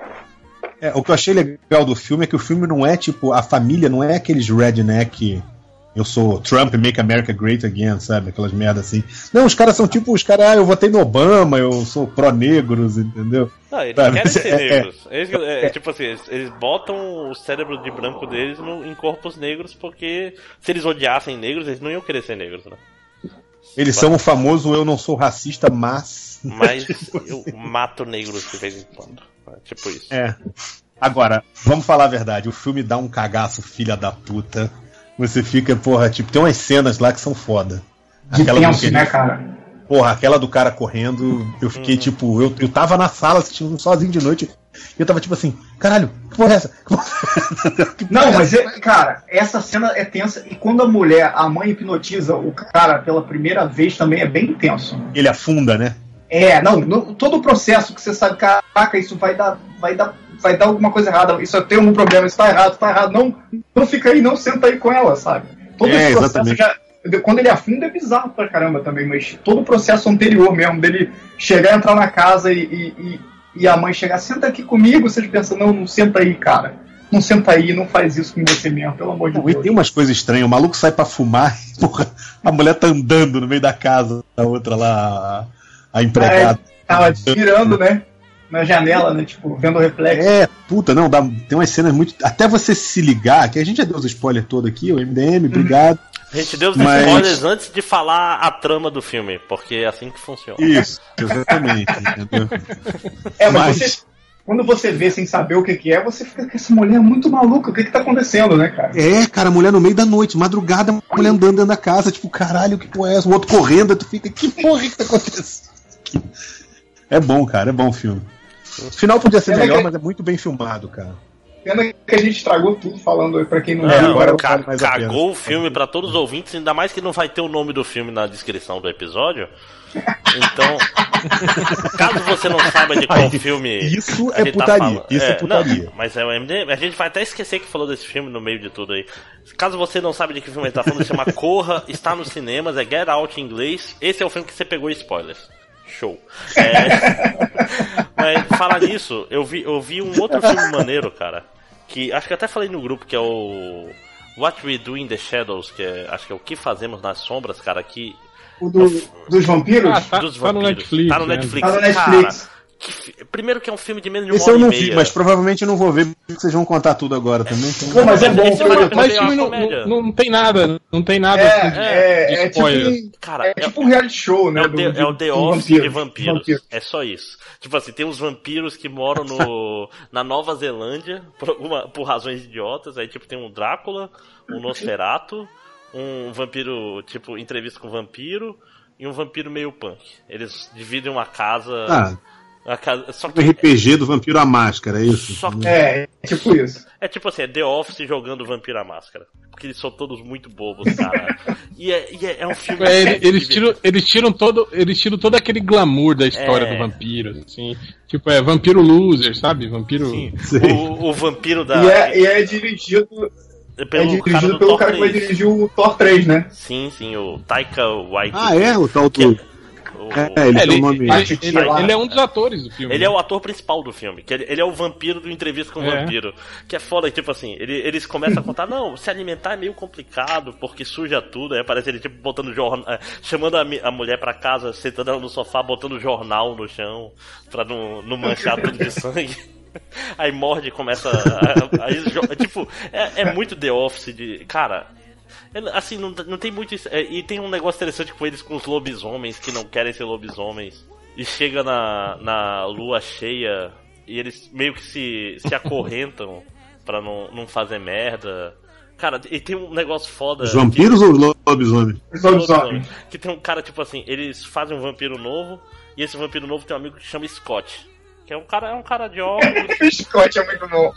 É, o que eu achei legal do filme é que o filme não é tipo. A família não é aqueles redneck. Eu sou Trump, Make America Great Again, sabe? Aquelas merdas assim. Não, os caras são tipo os caras, ah, eu votei no Obama, eu sou pró-negros, entendeu? Não, eles Sabe, querem ser é- negros. Eles- é, tipo assim, eles, eles botam o cérebro de branco deles no- em corpos negros porque se eles odiassem negros, eles não iam querer ser negros, né? Eles são o famoso eu não sou racista, mas. Mas eu mato negros de vez em quando. É tipo isso. É. Agora, vamos falar a verdade, o filme dá um cagaço, filha da puta. Você fica, porra, tipo, tem umas cenas lá que são foda. De Aquela do tenso, que- né, cara? Porra, aquela do cara correndo, eu fiquei tipo, eu, eu tava na sala assistindo sozinho de noite, e eu tava tipo assim, caralho, que porra é essa? Porra que porra Não, é mas, essa? é, cara, essa cena é tensa. E quando a mulher, a mãe hipnotiza o cara pela primeira vez também é bem tenso. Ele afunda, né? É, não, no- todo o processo que você sabe, caraca, isso vai dar, vai dar, vai dar alguma coisa errada, isso tem algum problema, isso tá errado, tá errado, não, não fica aí, não senta aí com ela, sabe? Todo É, esse processo já, Quando ele afunda é bizarro pra caramba também, mas todo o processo anterior mesmo, dele chegar, entrar na casa e, e, e a mãe chegar, senta aqui comigo, vocês pensam, não, não senta aí, cara. Não senta aí, não faz isso com você mesmo, pelo amor de Não, e Deus. tem umas coisas estranhas. O maluco sai pra fumar e, porra, a mulher tá andando no meio da casa, a outra lá, a, a empregada. Tava girando, né? Na janela, né? Tipo, vendo o reflexo. É, puta, não, dá, tem umas cenas muito. Até você se ligar, que a gente já deu os spoilers todo aqui, o MDM, obrigado. A gente deu os Mas- spoilers antes de falar a trama do filme, porque é assim que funciona. Isso, exatamente, entendeu? É, mas, Mas- você. Quando você vê sem saber o que, que é, você fica com essa mulher muito maluca. O que, que tá acontecendo, né, cara? É, cara, a mulher no meio da noite, madrugada, a mulher andando dentro da casa, tipo, caralho, que porra é essa? O outro correndo, tu fica, que porra que tá acontecendo? É bom, cara, é bom o filme. O final podia ser É, melhor, mas- mas é muito bem filmado, cara. Pena que a gente estragou tudo falando aí pra quem não Não, viu. Agora ca- vale mais a cagou o filme pra todos os ouvintes, ainda mais que não vai ter o nome do filme na descrição do episódio. Então, caso você não saiba de qual filme. Isso a é gente putaria, falando- isso é putaria. Não, mas é o MD. A gente vai até esquecer que falou desse filme no meio de tudo aí. Caso você não sabe de que filme ele tá falando, se chama Corra, está nos cinemas, é Get Out em inglês. Esse é o filme que você pegou spoilers. Show. É... Mas falar nisso, eu vi, eu vi um outro filme maneiro, cara. Que acho que até falei no grupo, que é o What We Do in the Shadows, que é, acho que é o que fazemos nas sombras, cara, que O do, dos vampiros? Ah, tá, dos tá no vampiros. Netflix. Tá no né? Netflix. Tá no Netflix. Cara, que primeiro que é um filme de menos de uma Esse hora eu não e vi, mas provavelmente eu não vou ver, porque vocês vão contar tudo agora também. então- Pô, mas é bom. Esse é uma-. Mas também esse é uma filme não, não, não tem nada, não tem nada É, assim de, é, de é, spoiler. tipo, Cara, é é- tipo um reality show, né? É o, do- The, do- é o The Office de vampiros. vampiros. É só isso. Tipo assim, tem uns vampiros que moram no, na Nova Zelândia, por, alguma, por razões idiotas. Aí, tipo, tem um Drácula, um Nosferatu, um vampiro, tipo, entrevista com vampiro, e um vampiro meio punk. Eles dividem uma casa. Ah, casa só o que RPG do Vampiro à Máscara, é isso? Só que- É, é tipo isso. É tipo assim, é The Office jogando Vampiro à Máscara. Porque eles são todos muito bobos, cara. e é, e é, é um filme. É, ele- eles, divertido. tiram, eles tiram todo eles tiram todo aquele glamour da história É. do vampiro, assim. Tipo, é vampiro loser, sabe? Vampiro. Sim. Sim. O, o vampiro da. E é, e é dirigido, é pelo cara dirigido do pelo Thor cara que vai 3. dirigir o Thor 3, né? Sim, sim, o Taika Waititi. Ah, é? O tal Que- do. O- É, ele É, tem ele, um nome. ele- ele- ele é um dos atores do filme. Ele é o ator principal do filme, que ele, ele é o vampiro do entrevista com o É. vampiro. Que é foda, tipo assim, ele- eles começam a contar, não, se alimentar é meio complicado, porque suja tudo, aí aparece ele tipo botando jornal, eh, chamando a, a mulher pra casa, sentando ela no sofá, botando jornal no chão, pra não, não manchar tudo de sangue. Aí morde e começa a, aí jo- tipo, é, é muito The Office de. Cara. É- Assim, não, não tem muito isso. é, e tem um negócio interessante com eles com os lobisomens que não querem ser lobisomens. E chega na, na lua cheia e eles meio que se, se acorrentam pra não, não fazer merda. Cara, e tem um negócio foda. Os vampiros ou os lobisomens? Os que, lobisomens. que tem um cara, tipo assim, eles fazem um vampiro novo e esse vampiro novo tem um amigo que chama Scott. Que é um cara, é um cara de óculos, O Scott é muito bom.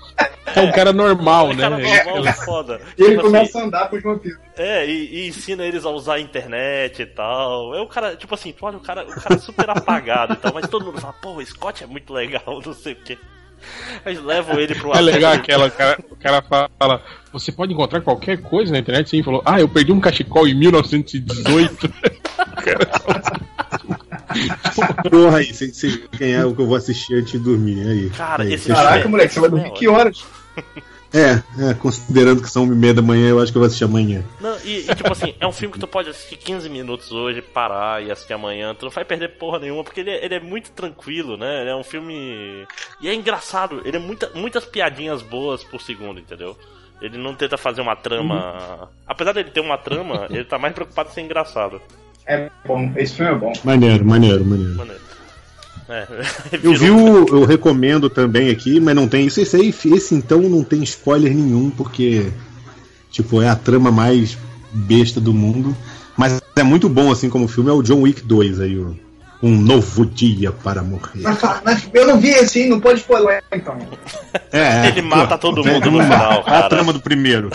É um cara normal, um né? cara normal e foda. E ele Tipo começa assim, a andar com os vampiros. É, e, e ensina eles a usar a internet e tal. É o cara, tipo assim, tu olha o cara, o cara é super apagado e tal, mas todo mundo fala, pô, o Scott é muito legal, não sei o quê. Aí levam ele pro É legal aquela, o cara, o cara fala, você pode encontrar qualquer coisa na internet, sim, falou, ah, eu perdi um cachecol em 1918. Porra aí, sem, sem quem é o que eu vou assistir antes de dormir. Aí. Cara, Aí, esse Caraca, moleque, você vai dormir que horas? É, é, considerando que são uma e meia da manhã, eu acho que eu vou assistir amanhã. Não, e, e, tipo assim, é um filme que tu pode assistir 15 minutos hoje, parar e assistir amanhã. Tu não vai perder porra nenhuma, porque ele é, ele é muito tranquilo, né? Ele é um filme. E é engraçado, ele é muita, muitas piadinhas boas por segundo, entendeu? Ele não tenta fazer uma trama. Apesar dele ter uma trama, ele tá mais preocupado em ser engraçado. É bom, esse filme é bom. Maneiro, maneiro, maneiro. Mano, é, Eu vi o. Eu recomendo também aqui, mas não tem. Isso, esse aí, esse então não tem spoiler nenhum, porque. Tipo, é a trama mais besta do mundo. Mas é muito bom, assim como o filme, é o John Wick 2 aí, o Um Novo Dia para Morrer. Mas, mas eu não vi esse, hein? Não pode spoiler, então. É, Ele mata todo é, mundo no final, Qual é a trama do primeiro?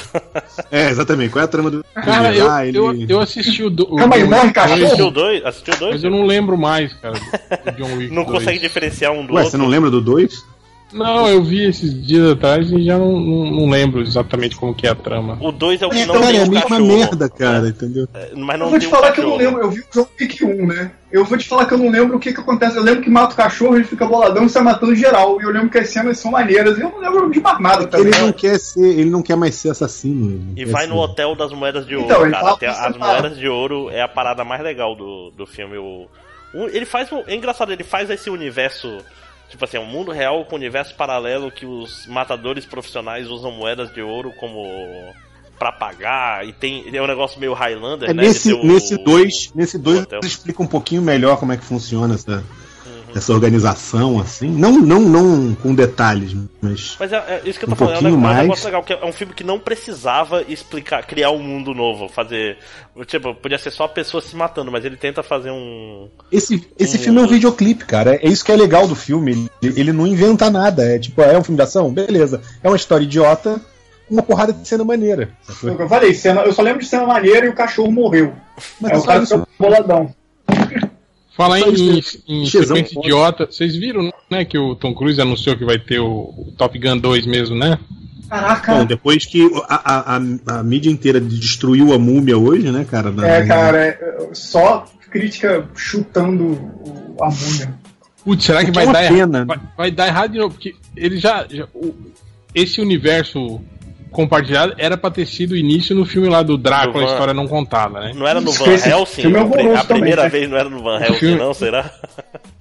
É, exatamente. Qual é a trama do Cara, primeiro? eu, Ah, ele- eu, eu assisti o, do, Calma aí, morre cachorro? dois, Assistiu dois? Assistiu dois? mas eu não lembro mais, cara, do John Wick Não 2. consegue diferenciar um do Ué, outro. você não lembra do 2? Não, eu vi esses dias atrás e já não, não, não lembro exatamente como que é a trama. O 2 é o que É, não cara, tem é um a mesma cachorro. merda, cara, entendeu? É, Mas Eu não vou tem te um falar que eu não lembro, eu vi o John Wick 1, né? Eu vou te falar que eu não lembro o que que acontece. Eu lembro que mata o cachorro, ele fica boladão e sai matando geral. E eu lembro que as cenas são maneiras. E eu não lembro de mais nada Ele também. não quer ser, ele não quer mais ser assassino. ele E vai ser- no hotel das moedas de ouro, Então, ele cara. Tem as você moedas de ouro é a parada mais legal do, do filme. O, o- ele faz. um- É engraçado, ele faz esse universo. Tipo assim, um mundo real com um universo paralelo que os matadores profissionais usam moedas de ouro como. pra pagar. E tem. É um negócio meio Highlander, É né? nesse, nesse dois, nesse dois explica um pouquinho melhor como é que funciona essa. Essa organização, assim. Não, não, não com detalhes, mas Mas é, é isso que eu tô Um falando, é um, é um mais. negócio legal, que é um filme que não precisava explicar, criar um mundo novo, fazer. Tipo, podia ser só pessoas se matando, mas ele tenta fazer um. esse, esse Um filme é um videoclipe, cara. É isso que é legal do filme. Ele, ele não inventa nada. É tipo, é um filme de ação? Beleza. É uma história idiota, uma porrada de cena maneira. Eu falei, cena, eu só lembro de cena maneira e o cachorro morreu. Mas Aí é o cara ficou boladão. Falar em, isso, em Xzão sequência foda. idiota, vocês viram, né, que o Tom Cruise anunciou que vai ter o, Top Gun 2 mesmo, né? Caraca. Bom, depois que a, a, a, a mídia inteira destruiu a múmia hoje, né, cara? na- É, cara, é, só crítica chutando a múmia. Putz, será que O que vai é dar errado? pena. Vai, vai dar errado de novo, porque ele já. já- o- esse universo compartilhado era pra ter sido o início no filme lá do Drácula, Do a história não contada, né? Não era no Van Helsing? filme é a primeira também, né? vez não era no Van Helsing, filme- não, será?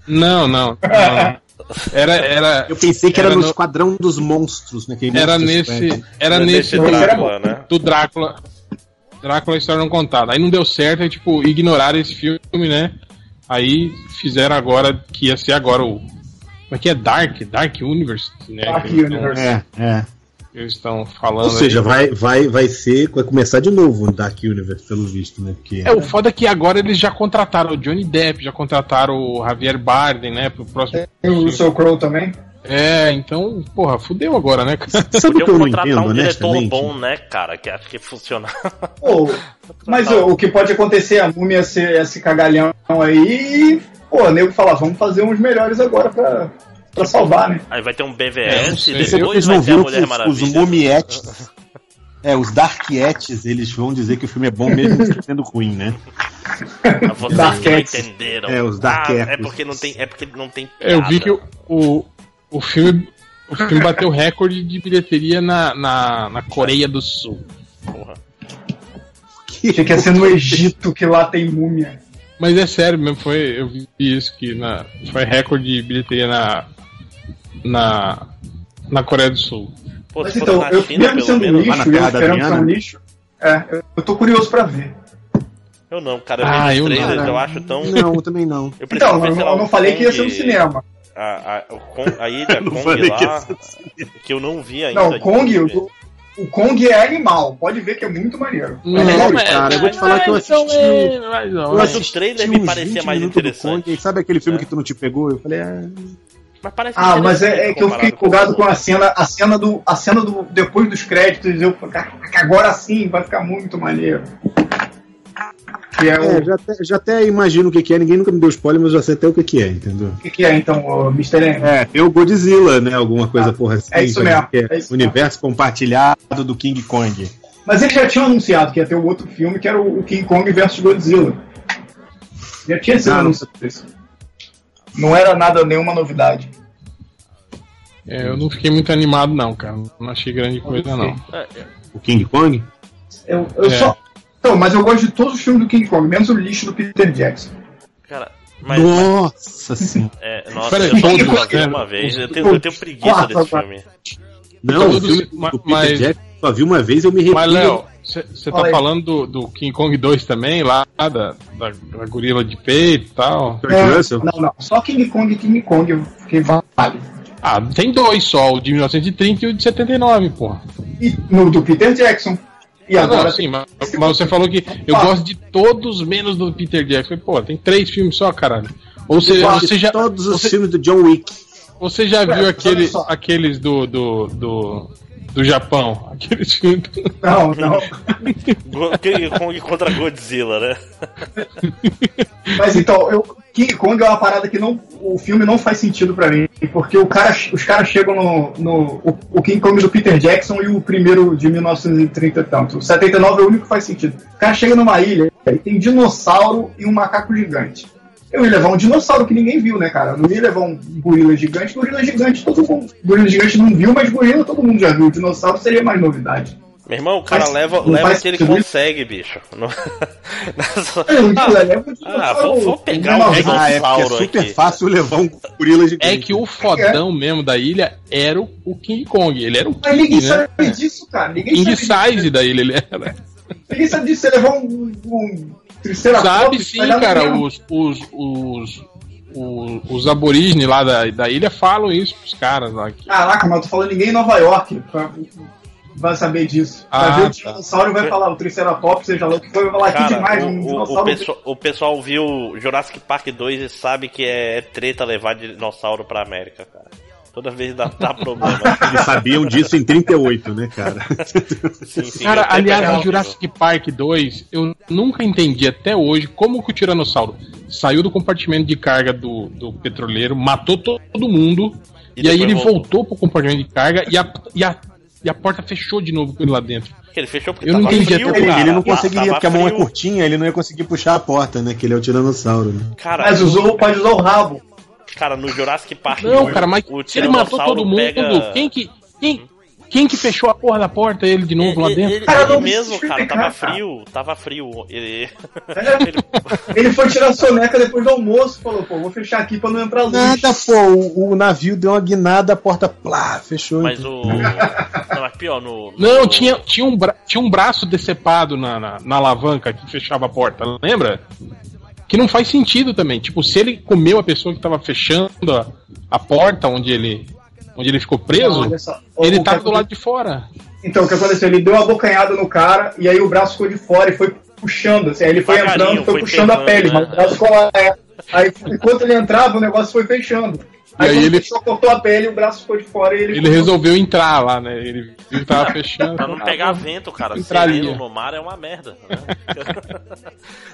Não, não. não. Era, era, Eu pensei que era, Era no, no- Esquadrão dos Monstros, né? aquele era Monstros nesse. Era Nesse nesse Não, do, era Drácula, né? do Drácula. Drácula, a história não contada. Aí não deu certo, aí tipo, ignoraram esse filme, né? Aí fizeram agora, que ia ser agora o. Como é que é? Dark? Dark Universe, né? Dark tão- Universe. É, é. Eles estão falando. Ou seja, aí. vai, vai, vai ser. Vai começar de novo o Dark Universe, pelo visto, né? Porque É, o foda é que agora eles já contrataram o Johnny Depp, já contrataram o Javier Bardem, né? Pro próximo. E o Russell Crowe também. É, então, porra, fudeu agora, né? Sabe o Podiam que eu não entendo, um diretor bom, né, cara? Que acho que funciona. Pô, mas o, o que pode acontecer é a múmia ser esse cagalhão aí e, pô, o nego falar, vamos fazer uns melhores agora pra, pra salvar, né? Aí vai ter um É, não BVS, sei. Vocês depois não vai ter a viram Mulher que os, os Maravilha. mumietes. É, os Darkietes, eles vão dizer que o filme é bom mesmo sendo ruim, né? Ah, Vocês não Darkettes. entenderam. É, os ah, Darkettes. é porque não tem, é porque não tem É, Eu vi piada. que o, o, o filme. O filme bateu recorde de bilheteria na, na, na Coreia do Sul. Porra. Tinha que ser no Egito, que lá tem múmia. Mas é sério mesmo, foi, eu vi isso que na, foi recorde de bilheteria na, na, na Coreia do Sul. Pô, Mas então, eu China, mesmo pelo sendo um menos. lixo, eu esperando ser um lixo, é, eu, eu tô curioso pra ver. Eu não, cara. Eu Ah, eu os não, trailers, cara. eu acho tão. Não, eu também não. Eu Então, ver, eu, não- lá, eu não o falei que ia ser no Kong- cinema. A, a, o Kong- a ilha não Kong que lá, ser que eu não vi ainda. Não, o Kong, o, o Kong é animal. Pode ver que é muito maneiro. Não, cara, eu vou te falar que eu assisti- Eu Mas o assisti trailer me parecia 20 mais interessante. Kong, sabe aquele filme É. que tu não te pegou? Eu falei, ah, Mas parece Ah, mas é, é que eu fiquei empolgado com o- a cena, a cena do, a cena do depois dos créditos. Eu falei, "Caraca, agora sim vai ficar muito maneiro. Que é o, é, já, até, já até imagino o que, que é, ninguém nunca me deu spoiler, mas eu já sei até o que, que é, entendeu? o que, que é então, o Mr. M? É, tem o Godzilla, né? Alguma coisa porra assim. é isso mesmo, é isso universo compartilhado do King Kong. Mas eles já tinham anunciado que ia ter o outro filme que era o King Kong versus Godzilla. Já tinha sido Ah, anunciado isso. Não era nada, nenhuma novidade. É, eu não fiquei muito animado, não, cara. Não achei grande coisa, não. É, O King Kong? Eu, eu É. só. Então, mas eu gosto de todos os filmes do King Kong, menos o lixo do Peter Jackson. Cara, mas. Nossa senhora. É, nossa, Peraí, eu só vi todos, uma vez. Eu tenho, eu tenho preguiça desse filme. Não, o filme ma- do Peter mas- Jackson só vi uma vez eu me Mas, recuso. Léo, você tá aí. falando do, do King Kong 2 também, lá da, da, da gorila de peito e tal? É, não, não. Só King Kong e King Kong eu fiquei vale. Ah, tem dois só, o de 1930 e o de 79, porra. E no do Peter Jackson. E Ah, agora não, sim, mas, mas você falou que eu Ah. gosto de todos menos do Peter Jackson. Pô, tem três filmes só, caralho. Ou Eu seja, gosto você de já, todos os você, filmes do John Wick. você já viu aquele, aqueles do, do, do, do Japão? Aqueles filmes. Não, não. King Kong contra Godzilla, né? Mas então, eu, King Kong é uma parada que não, o filme não faz sentido pra mim, porque o cara, os caras chegam no, no o, o King Kong do Peter Jackson e o primeiro de 1930 e tanto. O 79 é o único que faz sentido. O cara chega numa ilha e tem dinossauro e um macaco gigante. Eu ia levar um dinossauro que ninguém viu, né, cara? Não ia levar um gorila gigante. Gorila gigante todo mundo. Gorila gigante não viu, mas gorila todo mundo já viu. O dinossauro seria mais novidade. Meu irmão, o cara Faz- leva, leva que ele sentido. consegue, bicho. Não- É, Ah, dinossauro vou- vou pegar um menorzinho. Ah, é é Dinossauro super aqui. fácil levar um gorila gigante. É que o fodão mesmo da ilha era o, o King Kong. Ele era o Mas ninguém King, né? sabe disso, cara. Ninguém King sabe size da ilha ele era. disso. Ninguém sabe disso. Você levar um, um Sabe sim, vai cara. Os, os, os, os, os aborígenes lá da, da ilha falam isso pros caras lá. Caraca, mas eu tô falando ninguém em Nova York vai saber disso. Vai Ah, ver o tá. dinossauro e vai falar, o Triceratops, seja lá o que foi, vai falar aqui Cara, demais, um o, o, o, dinossauro. pessoal, o pessoal viu Jurassic Park 2 e sabe que é treta levar dinossauro pra América, cara. Toda vez dá, dá problema. Eles sabiam disso em 38, né, cara? Sim, sim, Cara, aliás, no Jurassic Park 2, eu nunca entendi até hoje como que o Tiranossauro saiu do compartimento de carga do, do petroleiro, matou to- todo mundo, E e, aí ele voltou. voltou pro compartimento de carga e a, e a, e a porta fechou de novo com ele lá dentro. Ele fechou porque Eu não entendi frio, até Ele, ele não conseguiria, porque a mão é curtinha, ele não ia conseguir puxar a porta, né? Que ele é o tiranossauro, né? Cara, Mas usou, pode usar o rabo. Cara, no Jurassic Park Não, 1, cara, mas ele matou todo mundo, pega... quem que. Quem, quem que fechou a porra da porta ele de novo lá Ele, dentro? ele- Cara, ele não mesmo, cara, tava frio, tava frio. Ele... Ele foi tirar a soneca depois do almoço, falou, pô, vou fechar aqui pra não entrar luz. Nada, pô, o, o navio deu uma guinada, a porta plá, fechou. Mas o. Não, mas pior, no. Não, no- tinha, tinha, um bra- tinha um braço decepado na, na, na alavanca que fechava a porta, lembra? Que não faz sentido também. Tipo, se ele comeu a pessoa que tava fechando a, a porta onde ele, onde ele ficou preso, Não, ele O que tava do lado de fora. Então, o que aconteceu? Ele deu uma bocanhada no cara e aí o braço ficou de fora e foi puxando, assim, aí ele foi entrando, foi foi puxando a pegando, pele, né? mas o braço ficou lá. é. Aí, enquanto ele entrava, o negócio foi fechando. Aí, E aí ele- fechou, cortou a pele, o braço ficou de fora e ele. Ele resolveu entrar lá, né? Ele viu tava fechando. Pra não pegar vento, cara. Entraria. Sereno no mar é uma merda. Né?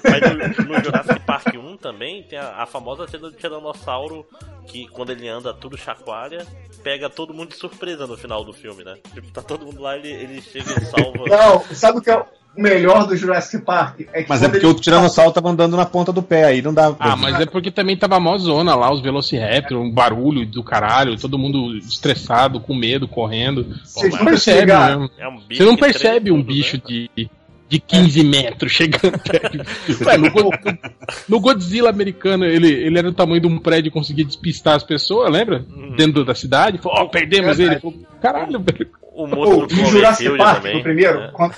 Mas no, no Jurassic Park 1 também tem a, a famosa cena do Tiranossauro que quando ele anda tudo chacoalha, pega todo mundo de surpresa no final do filme, né? Tipo, tá todo mundo lá, ele, ele chega e salva. Não, sabe o que é o melhor do Jurassic Park? É que Mas é porque ele- o tiranossauro tava andando na ponta do pé, aí não pra Ah, mas é porque também tava mó zona lá, os Velociraptor, um barulho do caralho, todo mundo estressado, com medo, correndo. Vocês Não percebe. É um bicho Você não percebe um bicho né? de, de 15 metros chegando perto. Ué, no, Go- no Godzilla americano, ele, ele era do tamanho de um prédio e conseguia despistar as pessoas, lembra? Uhum. Dentro da cidade. Falou, ó, perdemos ele. Falou, Caralho, velho. O Pô, monstro do no Jurassic Park, também. no primeiro, né? quando...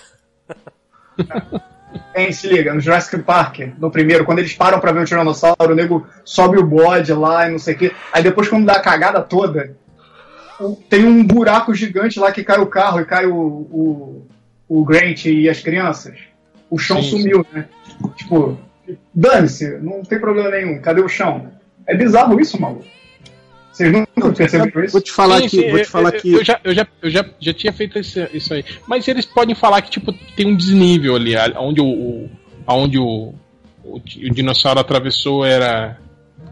Hein, se liga, no Jurassic Park, no primeiro, quando eles param pra ver o Tiranossauro, o nego sobe o bode lá e não sei o quê. Aí depois, quando dá a cagada toda, tem um buraco gigante lá que cai o carro e cai o, o, o Grant e as crianças. O chão Sim, sumiu, né? Tipo, dane-se, não tem problema nenhum, cadê o chão? É bizarro isso, maluco. Vocês nunca perceberam isso? Vou te falar Sim, aqui, sim, vou te eu- falar eu, que. Eu, já, eu, já, eu já, já tinha feito esse- isso aí. Mas eles podem falar que, tipo, tem um desnível ali, onde o. o aonde o, o, o dinossauro atravessou era.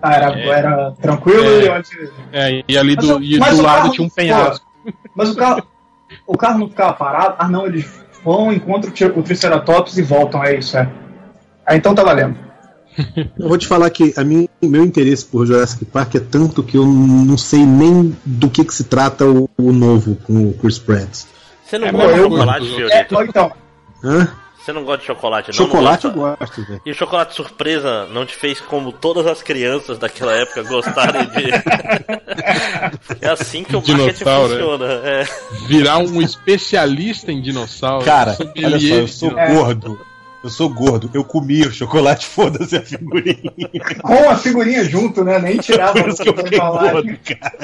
Ah, era, É. era tranquilo É. e onde. É, e ali Mas do, e do lado tinha um penhasco. Mas o carro, o carro não ficava parado? Ah, não, eles vão, encontram o Triceratops e voltam, é isso, é. Ah, então tá valendo. Eu vou te falar que a mim, meu interesse por Jurassic Park é tanto que eu não sei nem do que, que se trata o, o novo com o Chris Pratt. Você não É, gosta de chocolate, É, ó, então, Hã? Você não gosta de chocolate, não? Chocolate não eu gosto, velho. E o chocolate surpresa não te fez como todas as crianças daquela época gostarem de. é assim que o marketing Dinossauro, funciona. É. Virar um especialista em dinossauro. Cara, olha só, eu sou dinossauro. gordo. Eu sou gordo. Eu comi o chocolate, foda-se a figurinha. com a figurinha junto, né? Nem tirava Por isso que eu fiquei gordo, cara.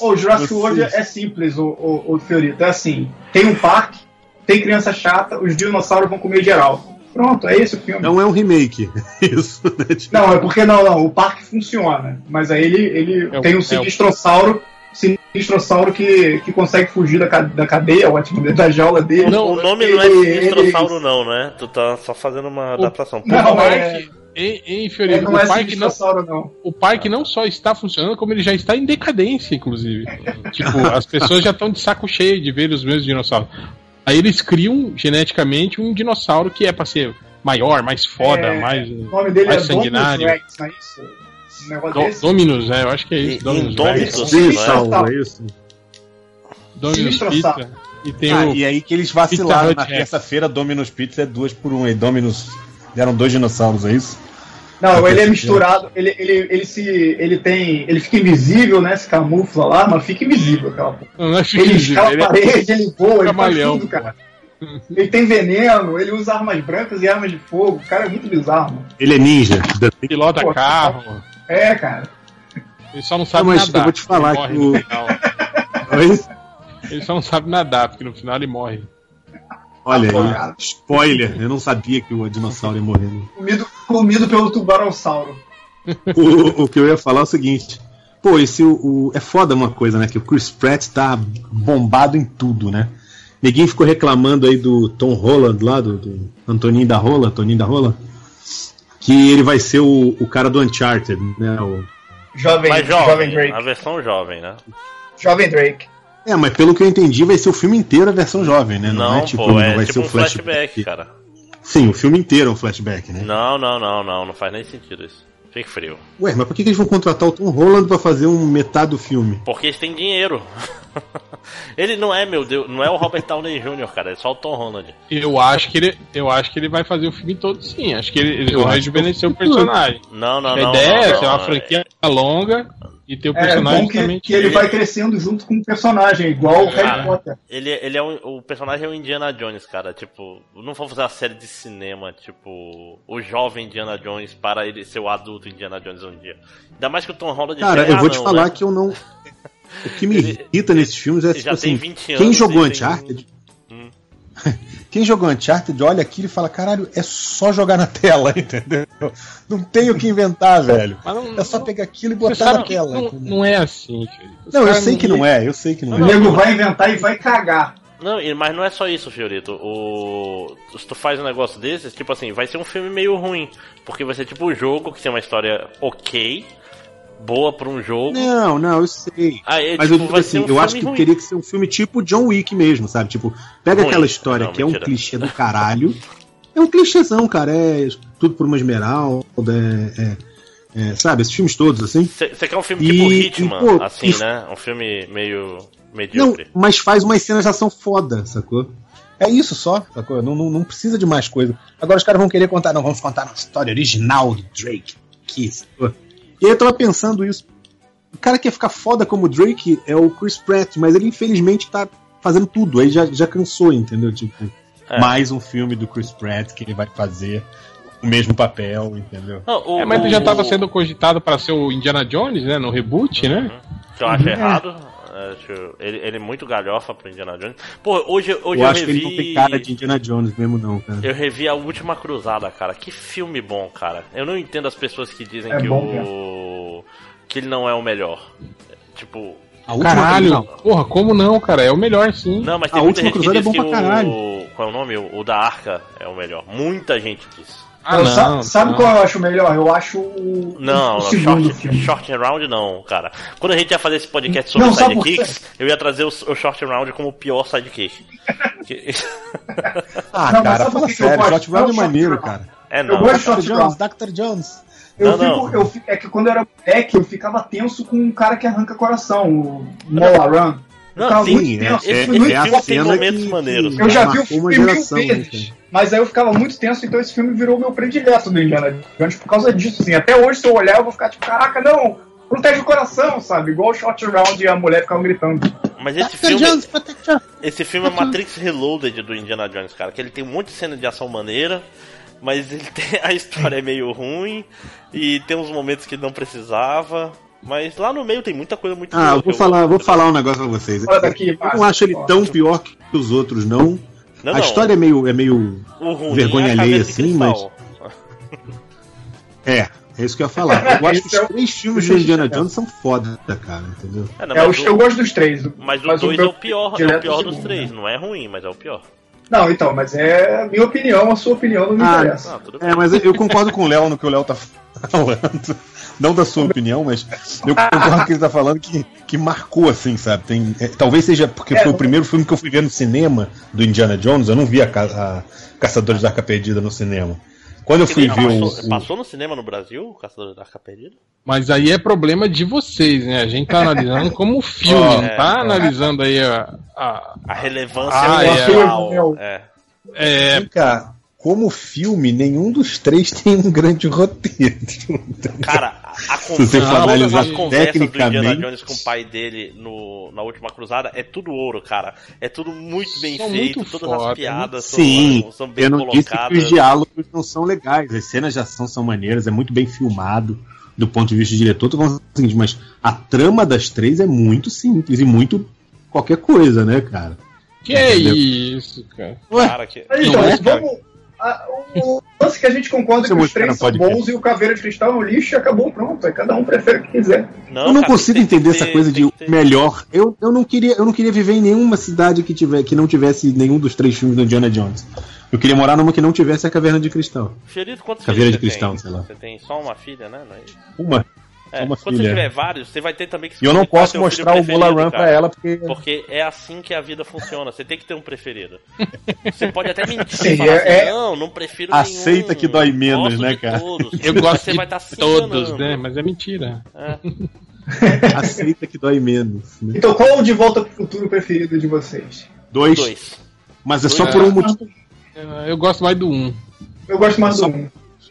Ô, O Jurassic World é simples, o, o, o Fiorito. É assim: tem um parque, tem criança chata, os dinossauros vão comer geral. Pronto, é esse o filme. Não é um remake. Isso, né? Tipo, Não, é porque não, não, o parque funciona. Mas aí ele, ele É o- tem é um o- sinistrossauro, sinistrossauro que, que consegue fugir da, ca- da cadeia, ótimo, da jaula dele. Não, o nome não é Ele- Sinistro não, né? Tu tá só fazendo uma adaptação. Não, o, é- parque, Em, em É, não o, é esse parque não, o parque não só está funcionando, como ele já está em decadência, inclusive. tipo, as pessoas já estão de saco cheio de ver os mesmos dinossauros. Aí eles criam geneticamente um dinossauro que é pra ser maior, mais foda, É, mais. O nome dele mais é sanguinário. Rex, não é isso? Do? Dominus, é, eu acho que é isso. E- Dominus, Indômitos, Rex. não é? É isso? Dominus Pizza. E tem Ah, o. e aí que eles vacilaram na terça-feira, Dominus Pizza é duas por um. Aí Dominus deram dois dinossauros, é isso? Não, ele é misturado, ele, ele, ele se. ele tem. ele fica invisível, né? Se camufla lá, mas fica invisível aquela porra. Não, não é Ele fictível, escala ele a é- parede, ele voa, ele faz tudo, cara. Ele tem veneno, ele usa armas brancas e armas de fogo. O cara é muito bizarro, mano. Ele é ninja. pilota Pô, carro. É, cara. Ele só não sabe Não, mas nadar. eu vou te falar que no o-? Ele só não sabe nadar, porque no final ele morre. Olha aí, spoiler, eu não sabia que o dinossauro ia morrer. né? Comido, comido pelo tubarão-sauro. O, o que eu ia falar é o seguinte. Pô, esse o, o- é foda uma coisa, né? Que o Chris Pratt tá bombado em tudo, né? Ninguém ficou reclamando aí do Tom Holland lá, do, do Antoninho da Rola, Toninho da Rola, que ele vai ser o, o cara do Uncharted, né? O- Jovem, Mas jovem jovem, Drake. a versão jovem, né? Jovem Drake. É, mas pelo que eu entendi, vai ser o filme inteiro a versão jovem, né? Não, é tipo, pô, não é vai tipo ser um o flashback, cara. Sim, o filme inteiro é um flashback, né? Não, não, não, não, não faz nem sentido isso. Fique frio. Ué, mas por que, que eles vão contratar o Tom Holland pra fazer um metade do filme? Porque eles têm dinheiro. ele não é, meu Deus, não é o Robert Downey Jr., cara, é só o Tom Holland. Eu acho que ele, eu acho que ele vai fazer o filme todo sim. Acho que ele, vão acho rejuvenescer o que eu- personagem. Não, não, a não. ideia não, é ser uma não, franquia longa e ter o É personagem bom que, também. que ele vai crescendo junto com o personagem, igual o Harry Potter. Ele, ele é um, o personagem é o Indiana Jones, cara. Tipo, não vou fazer uma série de cinema, tipo, o jovem Indiana Jones para ele ser o adulto Indiana Jones um dia. Ainda mais que o Tom Holland Cara, é eu vou te anão, falar né? que eu não. O que me Ele- irrita nesses filmes é tipo tem assim. 20 Quem anos jogou tem- Uncharted. Quem jogou Uncharted olha aquilo e fala: caralho, é só jogar na tela, entendeu? Não tem o que inventar, velho. Mas não, É só pegar aquilo e botar na tela. não, não é assim, filho. Os Não, eu sei que não é, eu sei que não O é. nego vai inventar e vai cagar. Não, mas não é só isso, Fiorito. O... Se tu faz um negócio desses, tipo assim, vai ser um filme meio ruim. Porque vai ser tipo um jogo que tem uma história ok, boa pra um jogo. Não, não, eu sei. Aí, Mas tipo, eu digo assim, um eu acho que ruim. teria que ser um filme tipo John Wick mesmo, sabe? Tipo, pega Ruim. aquela história Não, que é um mentira. clichê do caralho. É um clichêzão, cara. É tudo por uma esmeralda, é, é- é, sabe? Esses filmes todos, assim. Você quer um filme E- tipo e, Hitman, pô, assim, e- né? Um filme meio Não, medíocre. mas faz umas cenas de ação foda, sacou? É isso só, sacou? Não, não, não precisa de mais coisa. Agora os caras vão querer contar, não, vamos contar a história original do Drake. Que, sacou? E aí eu tava pensando isso. O cara que ia ficar foda como Drake é o Chris Pratt, mas ele infelizmente tá fazendo tudo. Aí já, já cansou, entendeu? Tipo, É. mais um filme do Chris Pratt que ele vai fazer o mesmo papel, entendeu? Não, o- É, mas ele o- já estava sendo cogitado para ser o Indiana Jones, né? No reboot, né? Que eu acho errado. É, acho- ele, ele é muito galhofa pro Indiana Jones. Pô, hoje, hoje eu eu, acho que revi. ele não tem cara de Indiana Jones mesmo, não, cara. Eu revi a última cruzada, cara. Que filme bom, cara. Eu não entendo as pessoas que dizem É que bom o. que ele não é o melhor. Tipo. A Caralho, não. porra, como não, cara? É o melhor sim. Não, mas A tem muita Última gente que Cruzada é diz bom que pra caralho. o. Qual é o nome? O, o da Arca é o melhor. Muita gente diz. Ah, Eu não, sa- sabe não. qual eu acho melhor? Eu acho o, Não, o segundo short, filme. short round não, cara. Quando a gente ia fazer esse podcast sobre Não, sidekicks, eu ia trazer o, o short round como o pior sidekick. Que- Ah, Não, mas cara, sabe por fala eu sério, gosto? Shot Round é Short maneiro, cara. é Eu não. gosto de Dr. Short Jones, Round. Dr. Jones. Eu Não, fico, não. eu é que quando eu era moleque, eu ficava tenso com um cara que arranca coração, o Mola Run. Eu Não, ficava sim, muito é, tenso. é, foi muito é filme tem momentos que, maneiros, que Eu já vi o filme mil geração, vezes, mas aí eu ficava muito tenso, então esse filme virou meu predileto do Indiana Jones por causa disso, assim. Até hoje, se eu olhar, eu vou ficar tipo, caraca, não, protege o coração, sabe? Igual o Short Round e a mulher ficavam gritando. Mas esse filme, Jones, esse filme é Matrix Reloaded do Indiana Jones, cara. Que ele tem um monte de cena de ação maneira, mas ele tem, a história é meio ruim e tem uns momentos que não precisava. Mas lá no meio tem muita coisa muito Ah, eu vou eu falar, gosto. vou falar um negócio pra vocês. Daqui, Eu não acho ele tão pior que os outros, não. Não, a não. história é meio, é meio. o vergonha é a alheia, assim, cristal. É, é isso que eu ia falar. Eu acho que é os o- três filmes do é o- Indiana Jones são foda, cara, entendeu? É, não, É, mas eu, o- eu gosto dos três. Mas o mas 2 é meu o pior, é o pior é o dos três. né? Não é ruim, mas é o pior. Não, então, mas é a minha opinião, a sua opinião não me Ah, interessa. Não, bem. É, mas eu- eu concordo com o Léo no que o Léo tá falando. Não da sua opinião, mas eu concordo com o que ele tá falando que, que marcou, assim, sabe? Tem, é, talvez seja porque É, foi o primeiro filme que eu fui ver no cinema do Indiana Jones. Eu não vi a, Ca- a Caçadores da Arca Perdida no cinema. Quando eu fui Não, ver o. passou, o- passou no cinema no Brasil, o Caçador da Arca Perdida? Mas aí é problema de vocês, né? A gente tá analisando como filme, Ó, não é, tá é. analisando aí a. a- A relevância Ah, é. cultural. É. é, Vem cá, como filme, nenhum dos três tem um grande roteiro. Cara, a, a Se você conversa, todas as conversas do Indiana Jones com o pai dele no, na última cruzada é tudo ouro, cara. É tudo muito bem São feito, muito todas foda, as piadas Sim, são, são bem eu não disse que colocadas. os diálogos não são legais, as cenas de ação são maneiras, é muito bem filmado do ponto de vista do diretor. Tô falando o seguinte, mas a trama das três é muito simples e muito qualquer coisa, né, cara? que é Entendeu? isso, cara? Cara, que... Então, é, vamos. A- o lance que a gente concorda Você que os três são bons e o Caveira de Cristal é um lixo e acabou, pronto. Aí cada um prefere o que quiser. Não, eu não cara, consigo entender ter- essa coisa de ter- melhor. Eu, eu, não queria, eu não queria viver em nenhuma cidade que, tiver, que não tivesse nenhum dos três filmes do Indiana Jones. Eu queria morar numa que não tivesse a Caverna de Cristal. Xerido, quantos Caveira de cristal, tem? sei lá. Você tem só uma filha, né? Não é? Uma. É, uma quando filha. você tiver vários, você vai ter também que E eu não posso mostrar o preferido, Run pra ela porque. Porque é assim que a vida funciona. Você tem que ter um preferido. Você pode até mentir Sim, falar é- assim, é- não, não prefiro Aceita nenhum. que dói menos, Gosto né, de cara? todos. Eu Você gosto vai de estar se todos, enganando. né? Mas é mentira. É. Aceita que dói menos. Né? Então, qual é o de volta pro futuro preferido de vocês? Dois. Dois. Mas é só Dois. por um motivo Eu gosto mais do 1. Eu gosto mais do Só-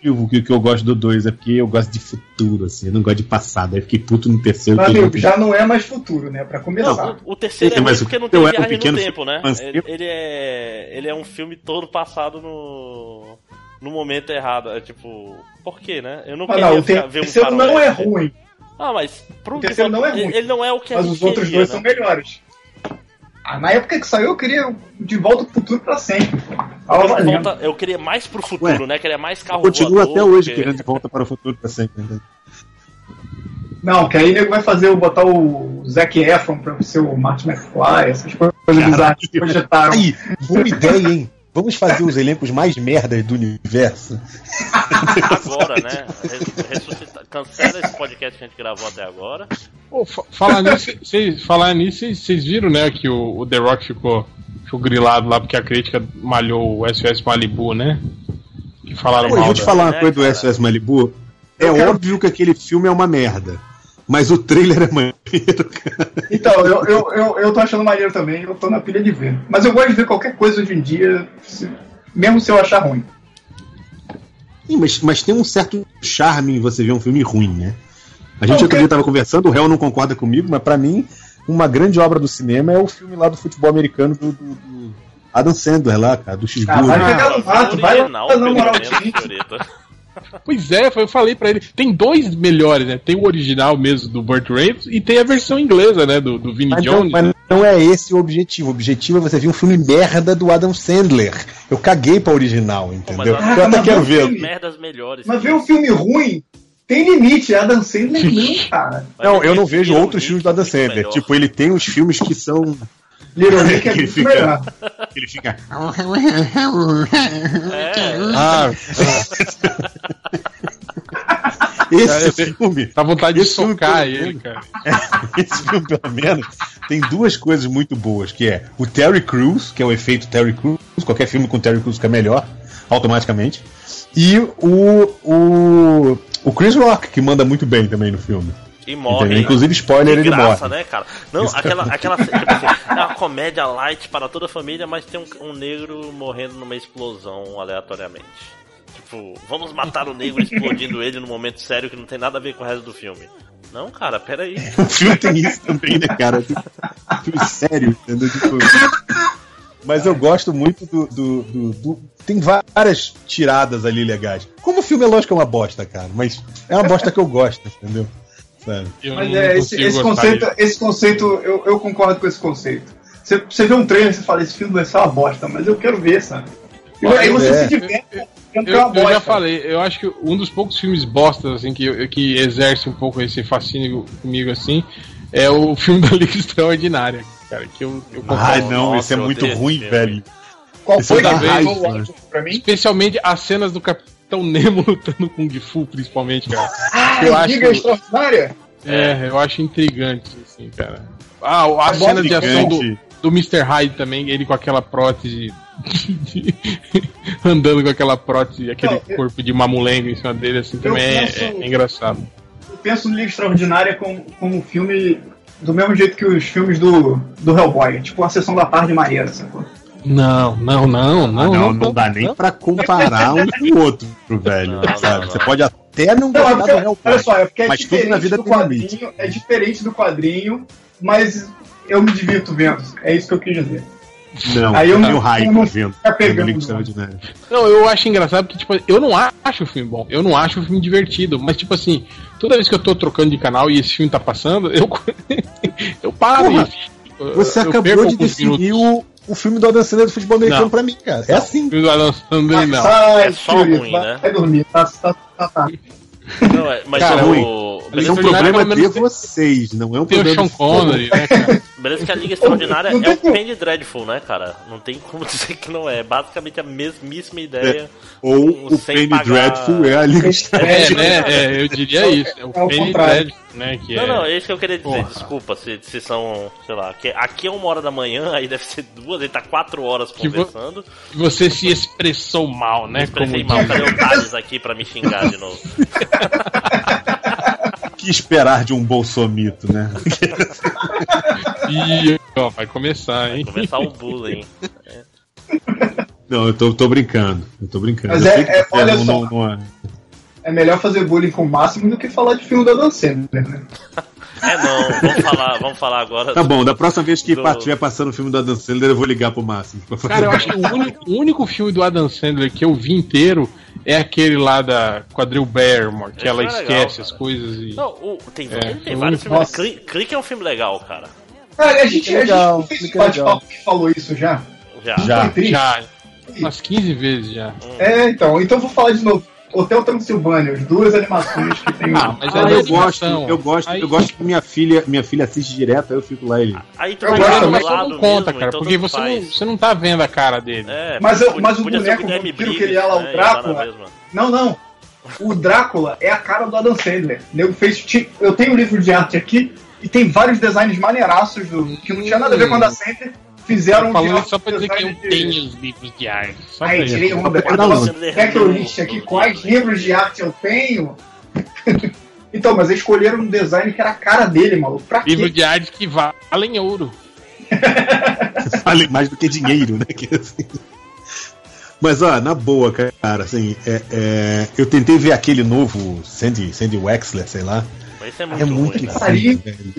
um. que, que eu gosto do dois, é porque eu gosto de futuro, assim, eu não gosto de passado. Aí fiquei puto no terceiro. Meu eu- já não é mais futuro, né? Pra começar. Não, o, o terceiro é mas o porque não tem eu era um viagem no pequeno tempo, né? Ele, ele é. Ele é um filme todo passado no. no momento errado. É tipo. Por quê, né? Eu não Mas queria não, o ficar- ver um terceiro não é ruim, Ah, mas pro O terceiro não é ruim. Ele, não é o que a mas gente os outros queria, dois né? são melhores. Ah, na época que saiu, eu queria de volta pro futuro pra sempre. Eu, volta- eu queria mais pro futuro, Ué, né? Queria mais carro Continua até hoje porque- querendo de volta para o futuro pra sempre. né? Não, que aí nego vai fazer o botar o Zac Efron pra ser o Martin McFly, essas coisas bizarras que projetaram. Aí, boa ideia, hein? Vamos fazer os elencos mais merdas do universo. Agora, né? Res- ressuscita- Cancela esse podcast que a gente gravou até agora. Pô, fa- falar nisso, vocês falar nisso, vocês- viram, né, que o, o The Rock ficou, ficou grilado lá porque a crítica malhou o SOS Malibu, né? Que falaram Pô, eu mal vou te falar uma né, coisa do cara? SOS Malibu. É Eu quero- óbvio que aquele filme é uma merda. Mas o trailer é maneiro, cara. Então, eu, eu, eu, eu tô achando maneiro também, eu tô na pilha de ver. Mas eu gosto de ver qualquer coisa hoje em dia, se- mesmo se eu achar ruim. Sim, mas, mas tem um certo charme em você ver um filme ruim, né? A gente Não, outro que- dia tava conversando, o réu não concorda comigo, mas pra mim, uma grande obra do cinema é o filme lá do futebol americano do, do- do Adam Sandler lá, cara, do Ah, X-Bull. vai pegar no mato, vai lá original, na moral pelo menos, seguinte. senhorita. Pois é, foi- eu falei pra ele. Tem dois melhores, né? Tem o original mesmo do Burt Reynolds e tem a versão inglesa, né? Do, do Vinnie Mas não, Jones. mas não é esse o objetivo. O objetivo é você ver um filme merda do Adam Sandler. Eu caguei pra original, entendeu? Pô, mas eu até quero não ver. Merdas melhores. Mas ver um filme ruim tem limite, Adam Sandler não, cara. Não, eu não esse vejo Little outros filmes do Adam Sandler. Tipo, ele tem uns filmes que são. Little Nick é Ele fica- melhor. Ele fica. É, Ah, Esse filme. dá vontade de filme, socar ele, cara. Esse filme, pelo menos, tem duas coisas muito boas, que é o Terry Crews, que é o efeito Terry Crews, qualquer filme com Terry Crews fica melhor, automaticamente. E o, o, o Chris Rock, que manda muito bem também no filme. E morre. Entendeu? Inclusive, spoiler, De ele graça, morre. né, cara? Não, Isso. aquela, aquela tipo assim, é uma comédia light para toda a família, mas tem um, um negro morrendo numa explosão aleatoriamente. Tipo, vamos matar o negro explodindo ele num momento sério que não tem nada a ver com o resto do filme. Não, cara, peraí. O filme tem isso também, né, cara? Um filme sério, entendeu? Tipo, mas eu gosto muito do, do, do- do- Tem várias tiradas ali legais. Como o filme é lógico que é uma bosta, cara, mas é uma bosta que eu gosto, entendeu? Sabe? Eu Mas é, esse, esse conceito, esse conceito eu, eu concordo com esse conceito. Você, você vê um trailer e você fala, esse filme vai ser uma bosta, mas eu quero ver, sabe? E aí você É. se diverte Eu, é uma eu bosta. já falei, eu acho que um dos poucos filmes bostas assim, que, que exerce um pouco esse fascínio comigo assim é o filme da Liga Extraordinária, cara. Que eu, eu Ai, não, esse é muito ruim, velho. Qual Esse foi é da né? áudio pra mim? Especialmente as cenas do Capitão Nemo lutando com Kung Fu, principalmente, cara. Ah, Eu acho- Liga Extraordinária? É, eu acho intrigante, assim, cara. Ah, as cenas de ação do, do Mr. Hyde também, ele com aquela prótese. andando com aquela prótese, aquele Não, eu- corpo de mamulengo em cima dele, assim, também é, penso- é- é engraçado. Eu penso no Liga Extraordinária como, como um filme do mesmo jeito que os filmes do, do Hellboy. Tipo uma sessão da tarde maneira, sacou? Não, não, não, Ah, não. não, não dá nem pra comparar um com o outro, velho. Não, não, sabe? não. Você pode até não Não, é gostar porque, olha só, é porque é mas tudo diferente na vida do quadrinho, é diferente do quadrinho, mas eu me divirto vendo. É isso que eu quis dizer. Não, Aí eu não- raio não vendo. Liga não. Não, eu acho engraçado porque, tipo, eu não acho o filme bom, eu não acho o filme divertido, mas, tipo assim, toda vez que eu tô trocando de canal e esse filme tá passando, eu, eu paro Porra, e eu- Você eu acabou de definir minutos. o, o filme do Adam Sandler do futebol americano Não. pra mim, cara. É assim. O filme do Adam Sandler, não. Sai, É só Fiorito, ruim, vai, né? vai dormir, tá, tá, tá, tá. Não, é, mas Cara, o, Isso é um problema de vocês, não é um Tem o problema Sean Connery, né, cara? Beleza que a Liga Extraordinária é o. Penny Dreadful, né, cara? Não tem como dizer que não é. Basicamente a mesmíssima ideia. Ou o Penny pagar- Dreadful é a Liga É, Extraordinária. né? É, eu diria isso. É o É o Penny contrário. Dreadful, né? Que Não, é... não, é isso que eu queria dizer. Porra. Desculpa se, se são, sei lá, que aqui é uma hora da manhã, aí deve ser duas, ele tá quatro horas Que vo- conversando. Você se expressou mal, né? Expressei como mal, cadê o Thales aqui pra me xingar de novo? O que esperar de um bolsomito, né? Ih, ó, vai começar, hein? Começar o bullying. Não, eu tô, tô brincando. Eu tô brincando. Mas Eu é- é- olha não- só. não- não é. É melhor fazer bullying com o máximo do que falar de filme da Dan Sandler, né? É não, vamos falar, vamos falar agora. Tá do- bom, da próxima vez que do- estiver passando o filme do Adam Sandler, eu vou ligar pro Máximo. pra fazer Cara, eu acho que o único, o único filme do Adam Sandler que eu vi inteiro é aquele lá da Quadril Barrymore, que Esse ela é legal, esquece cara. as coisas e. Não, o- tem, É, tem o vários filmes. Cli- Clique é um filme legal, cara. Cara, a gente, legal, a gente não fez um bate-papo que falou isso já. Já. Já. Já, umas 15 vezes já. É, então. Então eu vou falar de novo. Hotel Transilvânia, as duas animações que tem. Ah, mas Ah, é eu gosto, eu gosto, Aí- eu gosto que minha filha, minha filha assiste direto, aí eu fico lá e. Aí tu Eu vai gosto, mas não conta, mesmo, cara, então porque você não, você não tá vendo a cara dele. É, Mas eu- mas o podia boneco Guilherme vampiro que ele é lá, o né, Drácula. Não, não. O Drácula é a cara do Adam Sandler. O nego fez. Eu tenho um livro de arte aqui e tem vários designs maneiraços do, que não tinha nada a ver com o Adam Sandler. Fizeram um Falando de- só pra dizer que eu de- tenho os livros de arte. Só Aí, tirei que eu liste aqui quais livros de arte eu tenho? então, mas eles escolheram um design que era a cara dele, maluco. Pra quê? Livros de arte que valem ouro. Vale mais do que dinheiro, né? Que assim. Mas, ó, na boa, cara, assim, é, é, eu tentei ver aquele novo Sandy, Sandy Wexler, sei lá. Mas é muito, É muito ruim, cara. ruim, velho.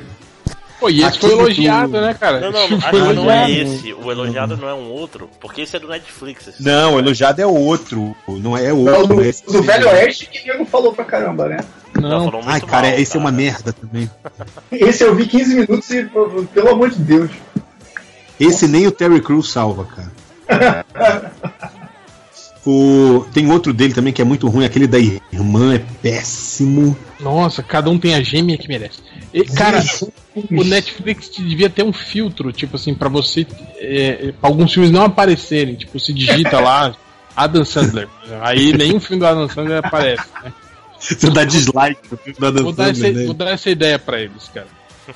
Pô, e esse foi elogiado, do- né, cara? Não, não, acho que não é esse. O elogiado não é um outro, porque esse é do Netflix. esse. Não, o elogiado é outro. Não é É o outro. do, é esse do Velho Oeste que o nego falou pra caramba, né? Não, Não, Ai, cara, mal, esse é uma cara. merda também. Esse eu vi 15 minutos e, pô, pelo amor de Deus. Esse nem o Terry Crews salva, cara. O, tem outro dele também que é muito ruim, aquele da irmã é péssimo. Nossa, cada um tem a gêmea que merece. E, cara, o Netflix devia ter um filtro, tipo assim, pra você. É, pra alguns filmes não aparecerem. Tipo, se digita lá Adam Sandler. Aí nenhum filme do Adam Sandler aparece. Né? Você dá dislike no filme da Dan Vou, dar essa, Sandler, né? vou dar essa ideia pra eles, cara.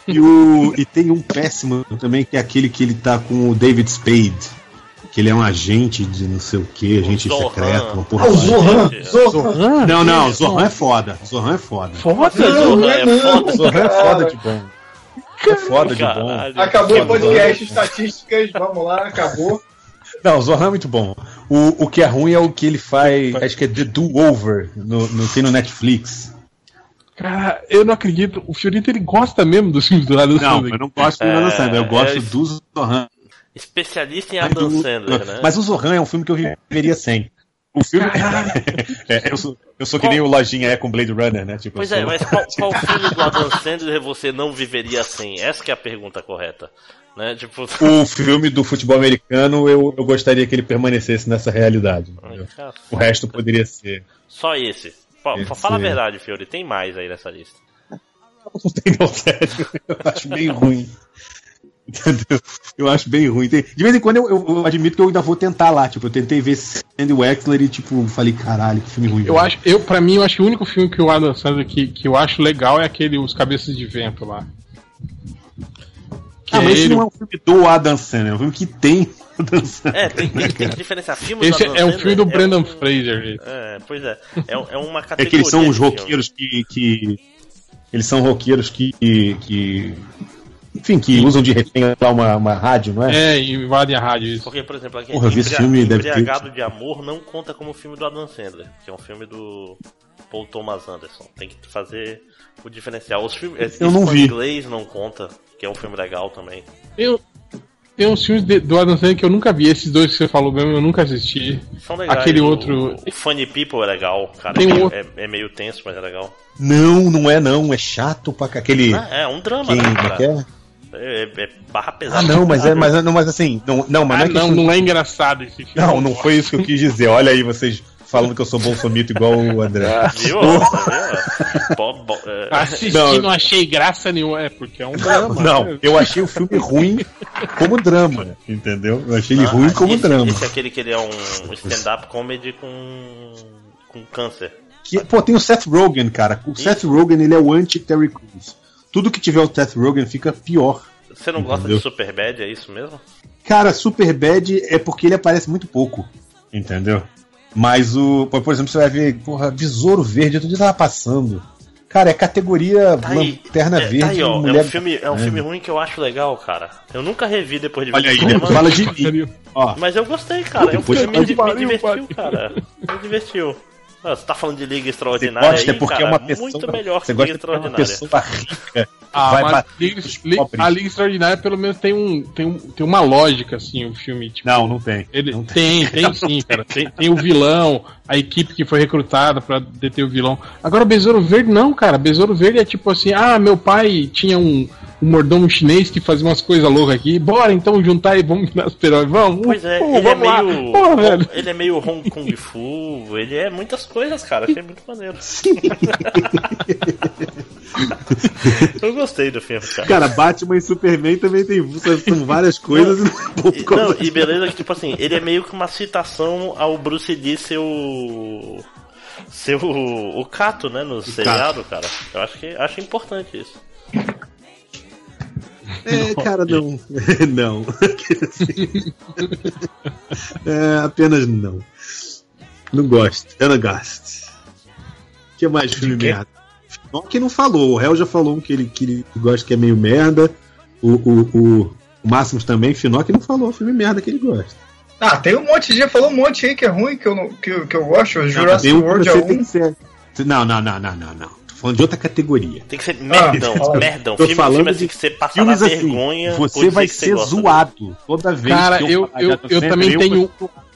E, o, e tem um péssimo também, que é aquele que ele tá com o David Spade. Que ele é um agente de não sei o que, agente Zohan. secreto, uma Ah, porra. o Zohan. gente. Zohan. Não, não, Zohan é foda. Zohan é foda. Foda! Não, não é é não. foda. Zohan é foda de bom. É foda de bom. Acabou o podcast, estatísticas, vamos lá, acabou. Não, o Zohan é muito bom. O, o que é ruim é o que ele faz, acho que é The Do Over, no, no, tem no Netflix. Cara, eu não acredito. O Fiorito ele gosta mesmo dos filmes do Adam Não, Sandler. eu não gosto do É, Adam Sandler, eu gosto é- do Zohan. Especialista em Adam Sandler, né? Mas o Zohan é um filme que eu viveria sem. O filme. É, eu, sou, eu sou que nem o Lojinha é com Blade Runner, né? Tipo, Pois é, sou- mas qual, qual filme do Adam Sandler você não viveria sem? Essa que é a pergunta correta. Né? Tipo, O filme do futebol americano, eu, eu gostaria que ele permanecesse nessa realidade. cara, O resto poderia ser. só esse. Esse- Fala a verdade, Fiore, tem mais aí nessa lista. Não tem não, sério. Eu acho meio ruim. Entendeu? Eu acho bem ruim. De vez em quando eu, eu- eu admito que eu ainda vou tentar lá. Tipo, eu tentei ver Sandy Wexler e, tipo, falei, caralho, que filme ruim. Eu acho, eu, pra mim, eu acho que o único filme que o Adam Sandler que, que eu acho legal é aquele Os Cabeças de Vento lá. Que Ah, é mas esse ele- não é um filme do Adam Sandler, é um filme que tem Adam Sandler. É, tem, tem, tem que diferenciar. Filme Esse do Adam é um filme do é Brandon um- Fraser. É, pois é. É, é uma É categoria. que eles são os roqueiros que, que. Eles são roqueiros que. que enfim, que usam de refém lá uma, uma rádio, não é? É, invadem a rádio. Isso. Porque, por exemplo, aqui, Porra, eu vi esse filme, ter- Embriagado de Amor não conta como filme do Adam Sandler, que é um filme do Paul Thomas Anderson. Tem que fazer o diferencial. Os filmes, Eu não vi. inglês não conta, que é um filme legal também. Tem, tem uns filmes de- do Adam Sandler que eu nunca vi. Esses dois que você falou mesmo, eu nunca assisti. São legais. Aquele o, outro- O Funny People é legal, cara. Tem é, meio- outro- é, é meio tenso, mas é legal. Não, não é não. É chato pra. Aquele. Ah, é um drama, quem, né, é cara? que é? É, é- é barra pesada. Ah, não, mas é, mas, não, mas assim. Não, não mas Ah, não é não, que não é engraçado esse filme. Não, não foi isso que eu quis dizer. Olha aí, vocês falando que eu sou bolsomito igual o André. Viu? Viu? É, Assisti, Não. não. achei graça nenhuma. É, porque é um drama. Não, né? eu achei o filme ruim como drama, entendeu? Eu achei ele ruim Ah, como esse, drama. Esse é aquele que ele é um stand-up comedy com, com câncer. Que, pô, tem o Seth Rogen, cara. O Seth Rogen, ele é o anti-Terry Crews. Tudo que tiver o Seth Rogen fica pior. Você não gosta Entendeu? de Superbad, é isso mesmo? Cara, Superbad é porque ele aparece muito pouco, entendeu? Mas o. Por exemplo, você vai ver, porra, Besouro Verde, outro dia tava passando. Cara, é categoria Tá aí. Lanterna é, Verde. tá aí, ó, é mulher... um, filme, é um filme ruim que eu acho legal, cara. Eu nunca revi depois de ver Olha o aí, cinema, fala de Mas eu gostei, cara. É um filme fala me, de me divertiu, pariu. cara. Me divertiu. Ah, Você tá falando de Liga você Extraordinária gosta aí, porque cara, é uma pessoa. muito melhor que você Liga gosta porque é uma Extraordinária. pessoa rica. Ah, vai mas Liga- nos Li- pobres. a Liga Extraordinária pelo menos tem, um, tem, um, tem uma lógica, assim, o filme. Tipo, Não, não tem. Ele não tem. tem, tem sim, cara. Tem, tem o vilão, a equipe que foi recrutada pra deter o vilão. Agora, Besouro Verde não, cara. Besouro Verde é tipo assim: ah, meu pai tinha um, um mordomo chinês que fazia umas coisas loucas aqui. Bora então juntar e vamos nas super Vamos. Pois é, Pô, ele é vamos lá. meio. Velho. Ele é meio Hong Kong Fu, ele é muitas coisas, cara. Achei muito maneiro. eu gostei do filme, cara. Cara, Batman e Superman também tem. São várias coisas e não E, não, e beleza que, tipo assim, ele é meio que uma citação ao Bruce Lee ser o. ser o, o Cato, né, no seriado, cara. Eu acho que acho importante isso. É, cara, não. não. é, apenas não. Não gosto. Eu não gosto. O que mais filme quê? merda? Não que não falou. O Hell já falou um que ele, que ele gosta que é meio merda. O, o, o, o Máximos também. Finoc não falou o filme merda que ele gosta. Ah, tem um monte, já falou um monte aí que é ruim, que eu, não, que, que eu gosto. O Jurassic que World é um. que ser- Não, não, não, não, não, não. Falando de outra categoria. Tem que ser merdão, fala. merdão. Tô Filme, falando filme assim de que você passa assim, vergonha. você vai que você ser dele. zoado toda vez Cara, que eu, eu, eu Sandler, também eu tenho.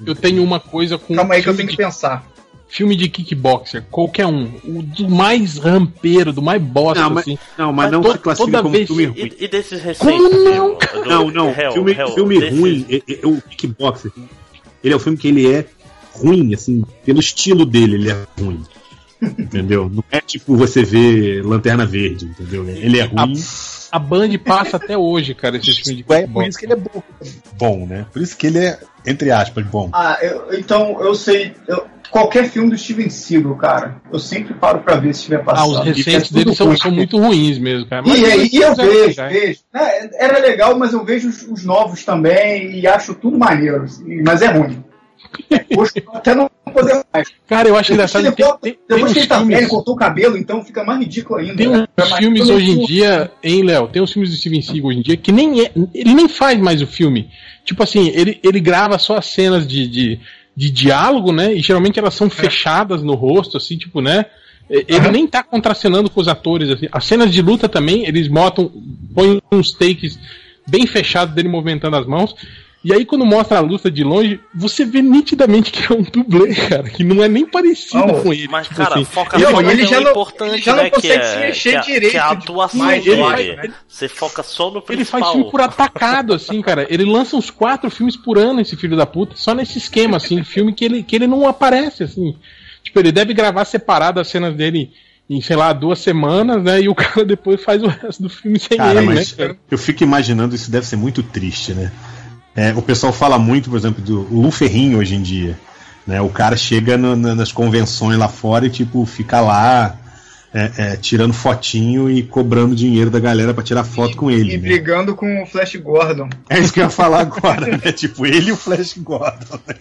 Eu tenho uma coisa com. Calma aí que eu tenho de- que pensar. filme de kickboxer, qualquer um, o do mais rampeiro, do mais bosta, Não, mas, assim. não, mas Mas não to- se classifica toda como vez- filme ruim. E, e desses recentes? Como não, do- Não, não. Hell, filme Hell, filme desses- ruim, é, é, o Kickboxer, ele é o filme que ele é ruim, assim, pelo estilo dele, ele é ruim. Entendeu? Não é tipo você vê Lanterna Verde, entendeu? Ele é ruim. A Band passa até hoje, cara, esse filme de É por isso que ele é bom. Bom, né? Por isso que ele é, entre aspas, bom. Ah, eu- então eu sei. eu- qualquer filme do Steven Seagal, cara, eu sempre paro pra ver se estiver Ah, passando. os é recentes tudo dele são, são muito ruins mesmo, cara. E, aí, e eu mas é vejo, legal. vejo. É, Era legal, mas eu vejo os, os novos também e acho tudo maneiro. assim, Mas é ruim. Hoje até não poder mais. Cara, eu acho engraçado. Depois, Tem, que ele- tem, tem depois uns que ele tá velho, filmes, cortou o cabelo, então fica mais ridículo ainda. tem né? uns filmes hoje em dia, hein, Léo? Tem uns filmes do Steven Seagal hoje em dia que nem é, ele nem faz mais o filme. Tipo assim, ele, ele grava só as cenas de, de, de diálogo, né? E geralmente elas são fechadas no rosto, assim, tipo, né? Ele Aham. nem tá contracenando com os atores, assim. As cenas de luta também, eles botam, põem uns takes bem fechados dele movimentando as mãos. E aí, quando mostra a luta de longe, você vê nitidamente que é um dublê, cara, que não é nem parecido Não, com ele. Mas, tipo cara, assim. foca só no ele já é não- importante, ele já não né? Que consegue é, se mexer que é- direito que é a atuação dele. eu acho, né? Você foca só no Ele principal. faz filme por atacado, assim, cara. Ele lança uns quatro filmes por ano, esse filho da puta, só nesse esquema, assim, filme que ele, que ele não aparece, assim. Tipo, ele deve gravar separado as cenas dele em, sei lá, duas semanas, né? E o cara depois faz o resto do filme sem Cara, ele, mas né? cara? eu fico imaginando, isso deve ser muito triste, né? É, o pessoal fala muito, por exemplo, do Lu Ferrinho hoje em dia. Né? O cara chega no- na- nas convenções lá fora e, tipo, fica lá é, é, tirando fotinho e cobrando dinheiro da galera pra tirar foto com ele. E né? brigando com o Flash Gordon. É isso que eu ia falar agora, né? Tipo, ele e o Flash Gordon. né?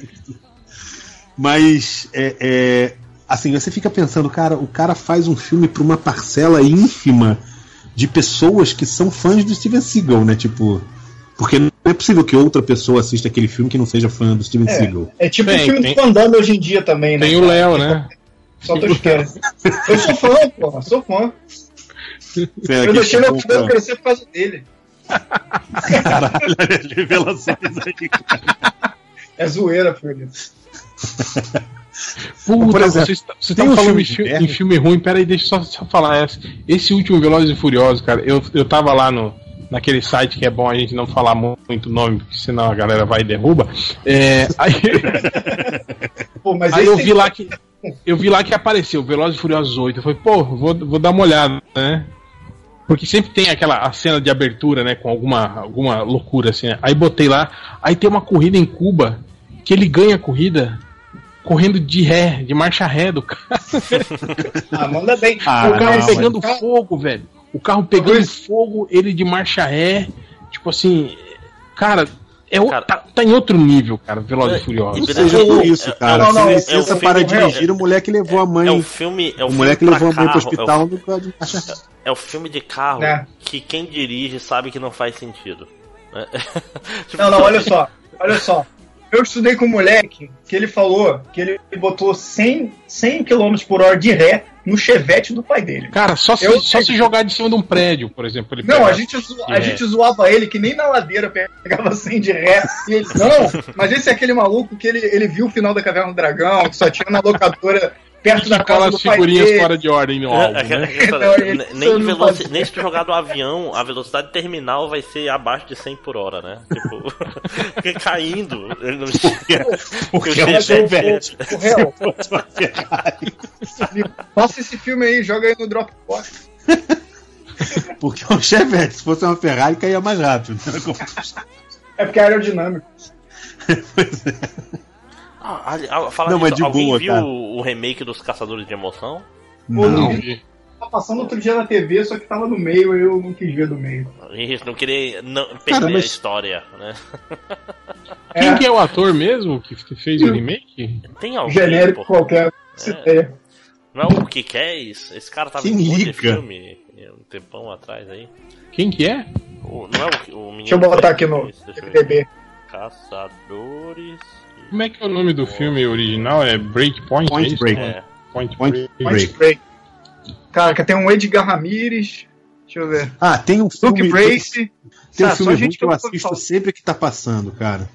Mas, é, é, assim, você fica pensando, cara, o cara faz um filme pra uma parcela ínfima de pessoas que são fãs do Steven Seagal, né? Tipo, porque é possível que outra pessoa assista aquele filme que não seja fã do Steven Seagal. É tipo o filme tem. do Van Damme hoje em dia também, né? Tem o Léo, né? Só tô esquecendo. Eu sou fã, pô, sou fã. Você Eu deixei meu chegou cabelo crescer por causa dele. Caralho, revelações aí. É zoeira, filho. Puta, Por exemplo, vocês tá- vocês tem estão um falando filme em, de fi- guerra? em filme ruim, peraí, deixa eu só, só falar essa. Esse último Velozes e Furiosos, cara, eu, eu tava lá no, naquele site que é bom a gente não falar mu- muito o nome, porque senão a galera vai e derruba. É, aí Pô, mas aí eu vi lá que. Eu vi lá que apareceu Velozes e Furiosos 8. Eu falei, pô, vou, vou dar uma olhada, né? Porque sempre tem aquela a cena de abertura, né? Com alguma, alguma loucura assim. né? Aí botei lá. Aí tem uma corrida em Cuba que ele ganha a corrida correndo de ré, de marcha ré do cara. Ah, manda bem. Ah, o carro não, pegando mas- fogo, velho. O carro pegando fogo, ele de marcha ré. Tipo assim, cara, é o- Cara- tá, tá em outro nível, cara, Velozes e Furiosos. Não Beleza. seja por É- isso, é- cara. não, não, Se é licença um para filme- dirigir, o moleque levou a mãe. É um filme. É um o moleque filme levou a mãe pro carro, hospital É o, é o filme de carro É. que quem dirige sabe que não faz sentido. Tipo, Não, não, olha só. Olha só. Eu estudei com um moleque que ele falou que ele botou 100, 100 km por hora de ré no chevette do pai dele. Cara, só se, Eu- só se jogar de cima de um prédio, por exemplo. Ele Não, a gente, a É. gente zoava ele que nem na ladeira pegava 100 de ré. E ele, não, mas esse é aquele maluco que ele, ele viu o final da Caverna do Dragão, que só tinha na locadora perto da casa as do pai figurinhas dele. fora de ordem no álbum, É, é, né? é, ele- nem, veloci- faz- nem se tu jogar do avião, a velocidade terminal vai ser abaixo de 100 por hora, né? Tipo, porque caindo. ele não- Porque Eu é um sei, chevette. O réu, me passa esse filme aí, joga aí no Dropbox. Porque é um chevette. Se fosse uma Ferrari, caía mais rápido. É porque é aerodinâmico. Ah, ah, falar Não, mas nisso, de alguém boa, viu cara. o remake dos Caçadores de Emoção? Não. não. Tá passando outro dia na TV, só que tava no meio e eu não quis ver do meio. Isso, não queria não, perder Cara, mas- a história, né? Quem É. que é o ator mesmo que fez o remake? Tem alguém, Genérico pô, qualquer. Se É. Não é o que quer isso? Esse cara tava Quem em liga? filme um tempão atrás aí. Quem que é? O- não é o, o menino. Deixa eu botar aqui no. MDB. Caçadores. Como é que é o nome do filme original? É Breakpoint? Point é isso? Break. É. Point, Point Break. Point Break. Cara, que tem um Edgar Ramirez. Deixa eu ver. Ah, tem um Luke filme. Brace. Tem um Ah, filme ruim gente que eu assisto fala. sempre que tá passando, cara.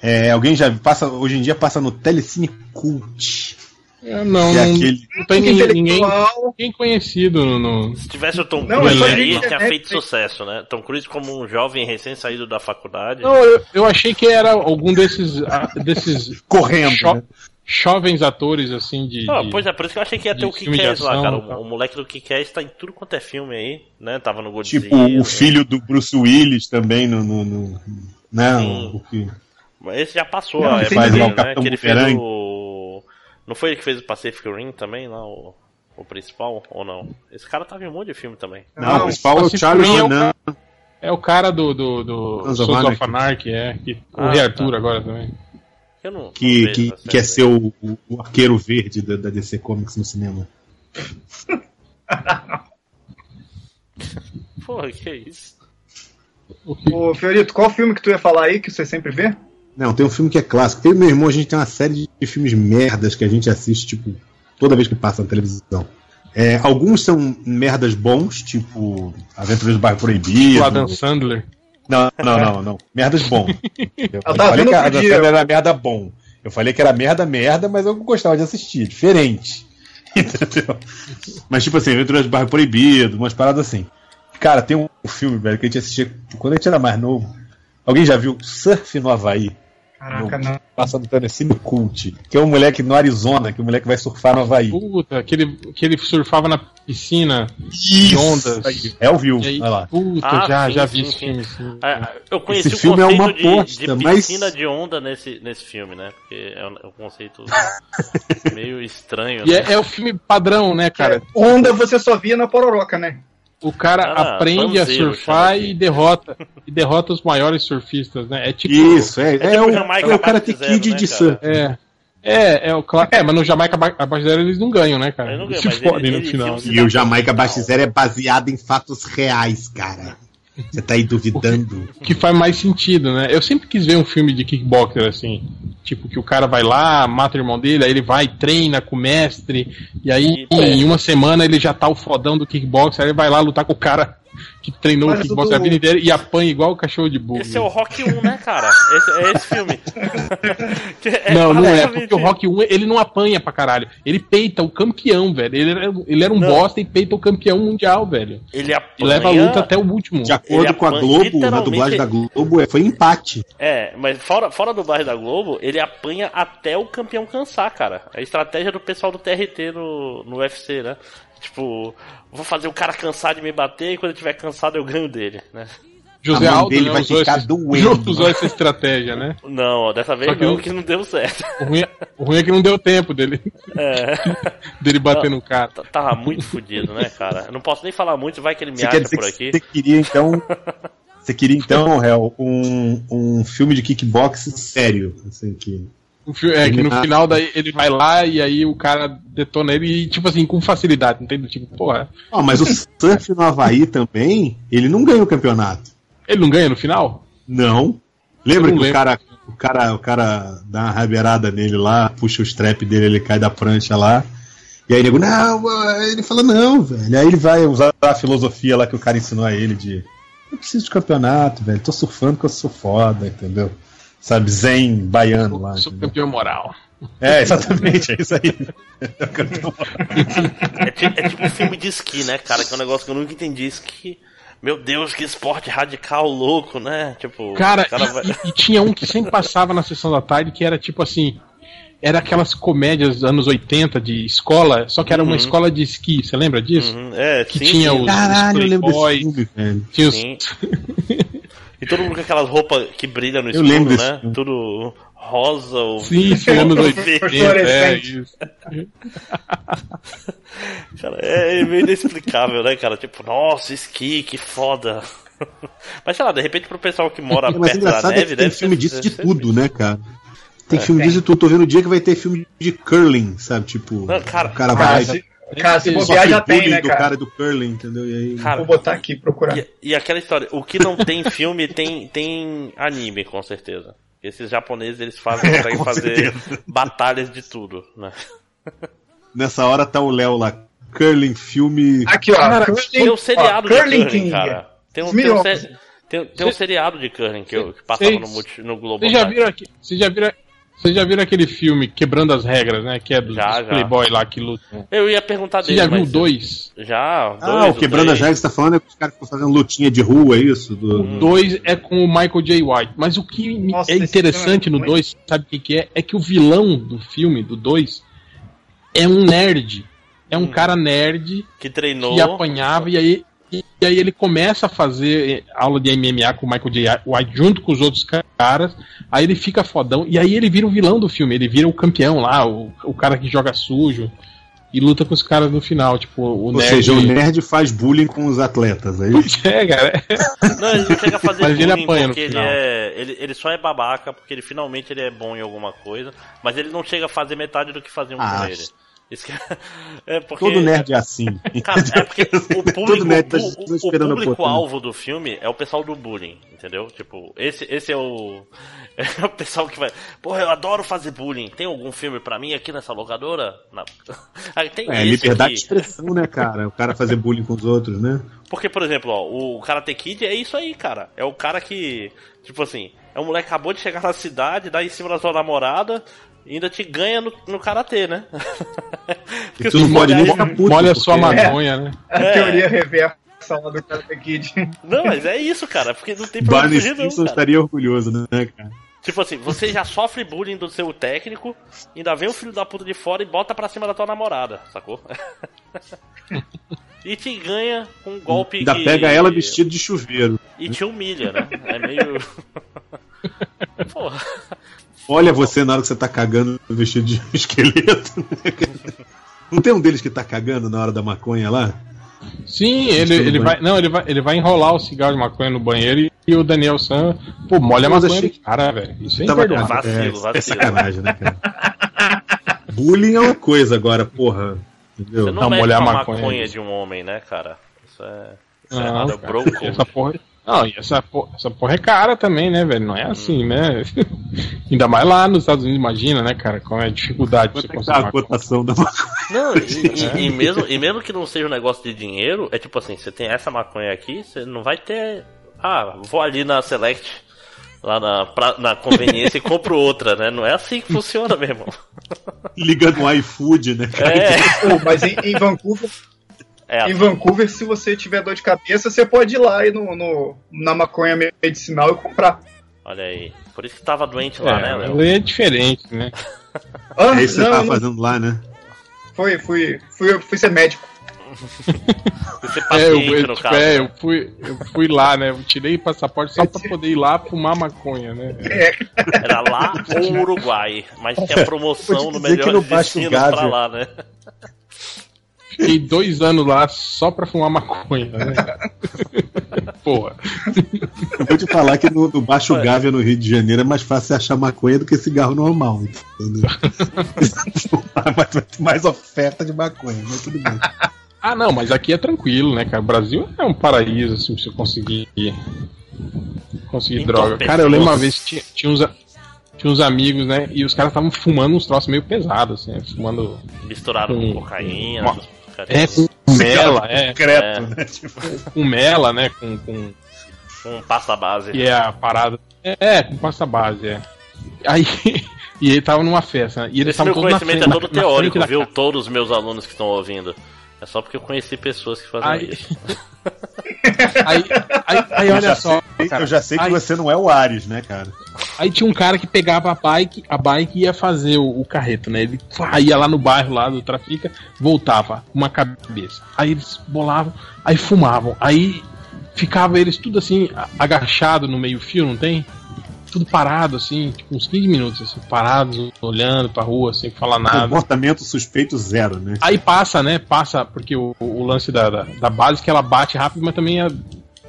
É, alguém já passa. Hoje em dia passa no Telecine Cult. É, não, é não, aquele. não tem ninguém, ninguém, conhecido no, no- Se tivesse o Tom Não, Cruise é só aí, tinha né? feito sucesso, né? Tom Cruise como um jovem recém saído da faculdade. Não, eu, eu achei que era algum desses, desses Correndo. cho- né? jovens atores assim de. Ah, de- pois é, por isso que eu achei que ia ter o Kick-Ass lá, cara. O, o moleque do Kick-Ass tá em tudo quanto é filme aí, né? Tava no Godzilla. Tipo, o filho do Bruce Willis também no. no, no- né? Sim. O, que- Mas esse já passou Não, dele, o né? Que ele fez o... Não foi ele que fez o Pacific Rim também, lá, o, o principal, ou não? Esse cara tava em um monte de filme também. Não, Não, o principal é o Charles Rim é o Renan. É o cara do, do, do Sons of Anarchy. é. Que, Ah, o Rei tá. Arthur agora também. Eu não, Que, não que quer série. ser o, o- arqueiro verde da, da DC Comics no cinema. Porra, que isso? O que- Ô, Fiorito, qual filme que tu ia falar aí que você sempre vê? Não, tem um filme que é clássico. Eu e meu irmão, a gente tem uma série de filmes merdas que a gente assiste, tipo, toda vez que passa na televisão. É, alguns são merdas bons, tipo Aventureiros do Bairro Proibido. o Adam Sandler. Não, não, não, não. Merdas bom. Eu, tava falei vendo que Adam. Sandler era merda bom. Eu falei que era merda, merda, mas eu gostava de assistir. Diferente. Entendeu? Mas, tipo assim, Aventureiros do Bairro Proibido, umas paradas assim. Cara, tem um filme, velho, que a gente assistia quando a gente era mais novo. Alguém já viu Surf no Havaí? Caraca, não. Passando Telecine Cult, que é um moleque no Arizona, que é um moleque vai surfar no Havaí. Puta, que ele, que ele surfava na piscina de ondas. Aí, É o viu, aí, olha lá. puta, Ah, já, sim, já sim, vi esse sim. filme. sim. Ah, Eu conheci Esse o filme é uma de, bosta, de mas- piscina de onda nesse, nesse filme, né? Porque é um, é um conceito meio estranho. E né? é, é o filme padrão, né, cara? Onda você só via na Pororoca, né? O cara Ah, aprende a surfar e derrota e derrota os maiores surfistas, né? É tipo Isso, é, é, tipo o, Jamaica é o Karate Abaixo de Kid Zero, de né, surf. É. É, é, o é, mas no Jamaica aba- abaixo zero eles não ganham, né, cara? Eles não Eles ganham, se fodem no ele- final. ele- E o Jamaica Abaixo Zero é baseado em fatos reais, cara. Você tá aí duvidando? O que faz mais sentido, né? Eu sempre quis ver um filme de kickboxer assim. Tipo, que o cara vai lá, mata o irmão dele, aí ele vai, treina com o mestre, e aí E- em uma semana ele já tá o fodão do kickboxer, aí ele vai lá lutar com o cara que treinou Mas o o kickboxer a do- vida inteira e apanha igual o cachorro de burro. Esse é o Rock 1, né, cara? Esse, é esse filme. Que é Não, não é, porque o Rock 1 ele não apanha pra caralho. Ele peita o campeão, velho. Ele era, ele era um Não. bosta e peita o campeão mundial, velho. Ele E apanha. leva a luta até o último. De acordo Ele com a apanha- Globo, na dublagem da Globo, é- foi empate. É, mas fora, fora do bairro da Globo, ele apanha até o campeão cansar, cara. É a estratégia do pessoal do TRT no, no UFC, né? Tipo, vou fazer o cara cansar de me bater e quando ele tiver cansado eu ganho dele, né? José Aldo dele né, vai usou, ficar esse- doendo. usou essa estratégia, né? Não, dessa vez que não, que não deu certo. O ruim, é, o ruim é que não deu tempo dele, É, dele bater no cara. t- tava muito fudido, né, cara? Eu não posso nem falar muito, vai que ele me Você acha por que aqui. você queria então. Você queria então, Hel, um, um filme de kickbox sério. Assim, que... É que no final daí ele vai lá e aí o cara detona ele e, tipo assim, com facilidade, não tem do tipo, porra. Ah, mas o surf no Havaí também, ele não ganha o campeonato. Ele não ganha no final? Não. Lembra não que o cara, o cara, o cara dá uma rabeirada nele lá, puxa o strap dele, ele cai da prancha lá. E aí ele, não, ah", ele fala, não, velho. Aí ele vai usar a filosofia lá que o cara ensinou a ele de eu preciso de campeonato, velho. Tô surfando porque eu sou foda, entendeu? Sabe, zen baiano lá. Sou entendeu? campeão moral. É, exatamente, é isso aí. É, ti- é tipo um filme de esqui, né, cara? Que é um negócio que eu nunca entendi. Esqui. Meu Deus, que esporte radical louco, né? Tipo, Cara, cara e, vai- e- tinha um que sempre passava na sessão da tarde que era tipo assim. Era aquelas comédias dos anos 80 de escola, só que era uma Uhum. escola de esqui, você lembra disso? Uhum, é, Que sim, tinha sim, os- Caralho, eu lembro desse filme, velho. Tinha os- sim. E todo mundo com aquelas roupas que brilham no Eu escuro, lembro né? Tudo rosa ou Sim, sim, anos 80. É, isso. Cara, é é meio inexplicável, né, cara? Tipo, nossa, esqui, que foda. Mas sei lá, de repente pro pessoal que mora É, perto da é neve, que tem filme disso de tudo, né, cara? Tem filme disso de tudo. Tô vendo o dia que vai ter filme de curling, sabe? Tipo, Não, cara, o cara vai. Cara, se bobear já tem, né, do cara? cara do curling, entendeu? E aí. Cara, Vou botar aqui, procurar. E, e aquela história, o que não tem filme tem, tem anime, com certeza. Esses japoneses, eles fazem, conseguem com fazer certeza. batalhas de tudo, né? Nessa hora tá o Léo lá. Curling, filme. Aqui, ó. Cara, Curling, Tem um seriado ó, de Curling curling, cara. Tem um, tem um, tem, tem um seriado de curling que, eu, que passava Cês- no, no Globo. Vocês já viram aqui? Vocês já viram? Vocês já viram aquele filme Quebrando as Regras, né? Que é Já, já. Playboy lá que lutam. Eu ia perguntar Você dele, já viu dois? Já, Ah, dois, o Quebrando as. Regras tá falando é que os caras ficam fazendo lutinha de rua, é isso? Do... Hum. Dois é com o Michael J. White. Mas o que Nossa, é interessante é no 2, sabe o que, que é? É que o vilão do filme, do 2, é um nerd. É um Hum. cara nerd Que treinou. que apanhava e aí, e, e aí ele começa a fazer eh, aula de MMA com o Michael J. White junto com os outros caras. Aí ele fica fodão e aí ele vira o vilão do filme. Ele vira o campeão lá, o, o cara que joga sujo e luta com os caras no final. Tipo, o Ou nerd. seja, o nerd faz bullying com os atletas, aí. É, cara. Não, ele não chega a fazer Mas ele bullying apanha no porque ele é. Ele, ele só é babaca porque ele finalmente ele é bom em alguma coisa, mas ele não chega a fazer metade do que faziam Ah, com ele. Que é porque Todo nerd é assim. Cara, é porque o tá o- o, esperando a público do filme é o pessoal do bullying, entendeu? Tipo, esse, esse é o é o pessoal que vai, porra, eu adoro fazer bullying. Tem algum filme pra mim aqui nessa locadora? Não. Aí tem É, liberdade de aqui. expressão, né, cara? O cara fazer bullying com os outros, né? Porque, por exemplo, ó, o Karate Kid é isso aí, cara. É o cara que, tipo assim, é um moleque que acabou de chegar na cidade, dá em cima da sua namorada, ainda te ganha no, no karatê, né? Porque E tu não pode ficar puto. Molha sua maconha, né? A É. teoria reversa lá do Karate Kid. Não, mas é isso, cara, porque não tem Barney fugir, não, cara. estaria orgulhoso, né, cara? Tipo assim, você já sofre bullying do seu técnico, ainda vem o filho da puta de fora e bota pra cima da tua namorada, sacou? e te ganha com um golpe Ainda que... pega ela vestido de chuveiro. E te humilha, né? É meio. Porra. Olha você na hora que você tá cagando vestido de esqueleto. né? Não tem um deles que tá cagando na hora da maconha lá? Sim, ele, ele vai. Não, ele vai, ele vai enrolar o cigarro de maconha no banheiro e, e o Daniel San, pô, molha a maconha achei do cara, velho. Isso é Tava- imperdoável. Vacilo, é, vacilo. é sacanagem, né, cara? Bullying é uma coisa agora, porra. Entendeu? Você não Não, molhar a maconha maconha, é de um homem, né, cara? Isso é. Isso é Não, errado, é cara, essa porra. Não, e essa porra, essa porra é cara também, né, velho? Não é assim, né? Ainda mais lá nos Estados Unidos, imagina, né, cara? Qual é a dificuldade de você é que tá conseguir a maconha. cotação da maconha? Não, e, e- e mesmo, e mesmo que não seja um negócio de dinheiro, é tipo assim, você tem essa maconha aqui, você não vai ter. Ah, vou ali na Select, lá na, pra- na conveniência e compro outra, né? Não é assim que funciona, meu irmão. Liga no iFood, né, cara? É, Pô, mas em, em Vancouver, é em Vancouver, se você tiver dor de cabeça, você pode ir lá e no, no- na maconha medicinal e comprar. olha aí. Por isso que tava doente lá, né, É, Léo? ela é diferente, né? Ah, É isso que você tava não, fazendo lá, né? foi, fui, fui, fui ser médico. Você É, eu, tipo, caso. é, né? eu fui, eu fui lá, né? Eu tirei passaporte só pra poder ir lá fumar maconha, né? Era lá ou Uruguai, mas tinha promoção no melhor destino pra lá, né? Fiquei dois anos lá só pra fumar maconha, né? Porra. Eu vou te falar que no, no Baixo Gávea, no Rio de Janeiro, é mais fácil você achar maconha do que cigarro normal, entendeu? mas vai ter mais oferta de maconha, mas tudo bem. Ah, não, mas aqui é tranquilo, né, cara? O Brasil é um paraíso, assim, pra você conseguir. Conseguir Então, droga. Cara, eu lembro uma vez que tinha, tinha uns. a- Tinha uns amigos, né? E os caras estavam fumando uns troços meio pesados, assim, né, fumando. Misturado com Hum. cocaína. Uma- essas É, com mela, é. Concreto, né? Tipo, Com mela, né? Com, com, Com pasta base. que é a parada. É, com pasta base, é. Aí. E ele tava numa festa, né? E eles Esse meu na conhecimento frente, é todo na- na teórico, da viu? Todos os meus alunos que estão ouvindo. É só porque eu conheci pessoas que fazem Aí- isso. Aí, aí, aí olha já só. sei, cara. eu já sei que Aí- você não é o Ares, né, cara? Aí tinha um cara que pegava a bike, a bike ia fazer o, o carreto, né? Ele ia lá no bairro lá do Trafica, voltava com uma cabeça. Aí eles bolavam, aí fumavam, aí ficava eles tudo assim, agachado no meio-fio, não tem? Tudo parado, assim, tipo uns 15 minutos, assim, parados, olhando pra rua, sem falar nada. Comportamento suspeito zero, né? Aí passa, né? Passa, porque o, o lance da, da, da base que ela bate rápido, mas também é-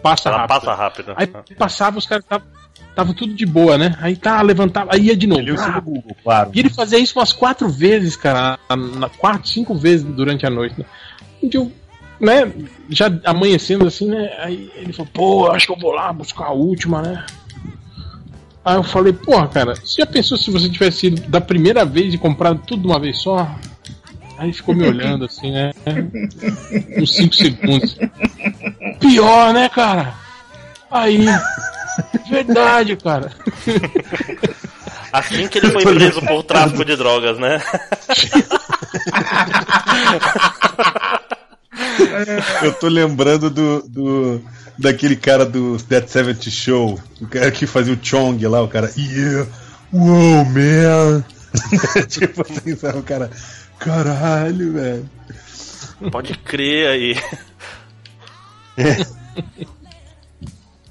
passa Ela rápido. passa rápido. Aí passava, os caras estavam tava tudo de boa, né? Aí tá, levantava, aí ia de novo. Ele Ah, Google, claro. e ele fazia isso umas quatro vezes, cara. na- na- quatro, cinco vezes durante a noite. Né? Dia eu, né, já amanhecendo assim, né? Aí ele falou, pô, acho que eu vou lá buscar a última, né? Aí eu falei, porra, cara, você já pensou se você tivesse ido da primeira vez e comprado tudo de uma vez só? Aí ele ficou me olhando assim, né? Uns cinco segundos. Pior, né, cara? Aí. Verdade, cara. Assim que ele foi preso por tráfico de drogas, né? Eu tô lembrando do, do daquele cara do That 70 Show, o cara que fazia o Chong lá, o cara, yeah, wow, man. tipo assim, sabe, o cara, caralho, velho. Pode crer aí.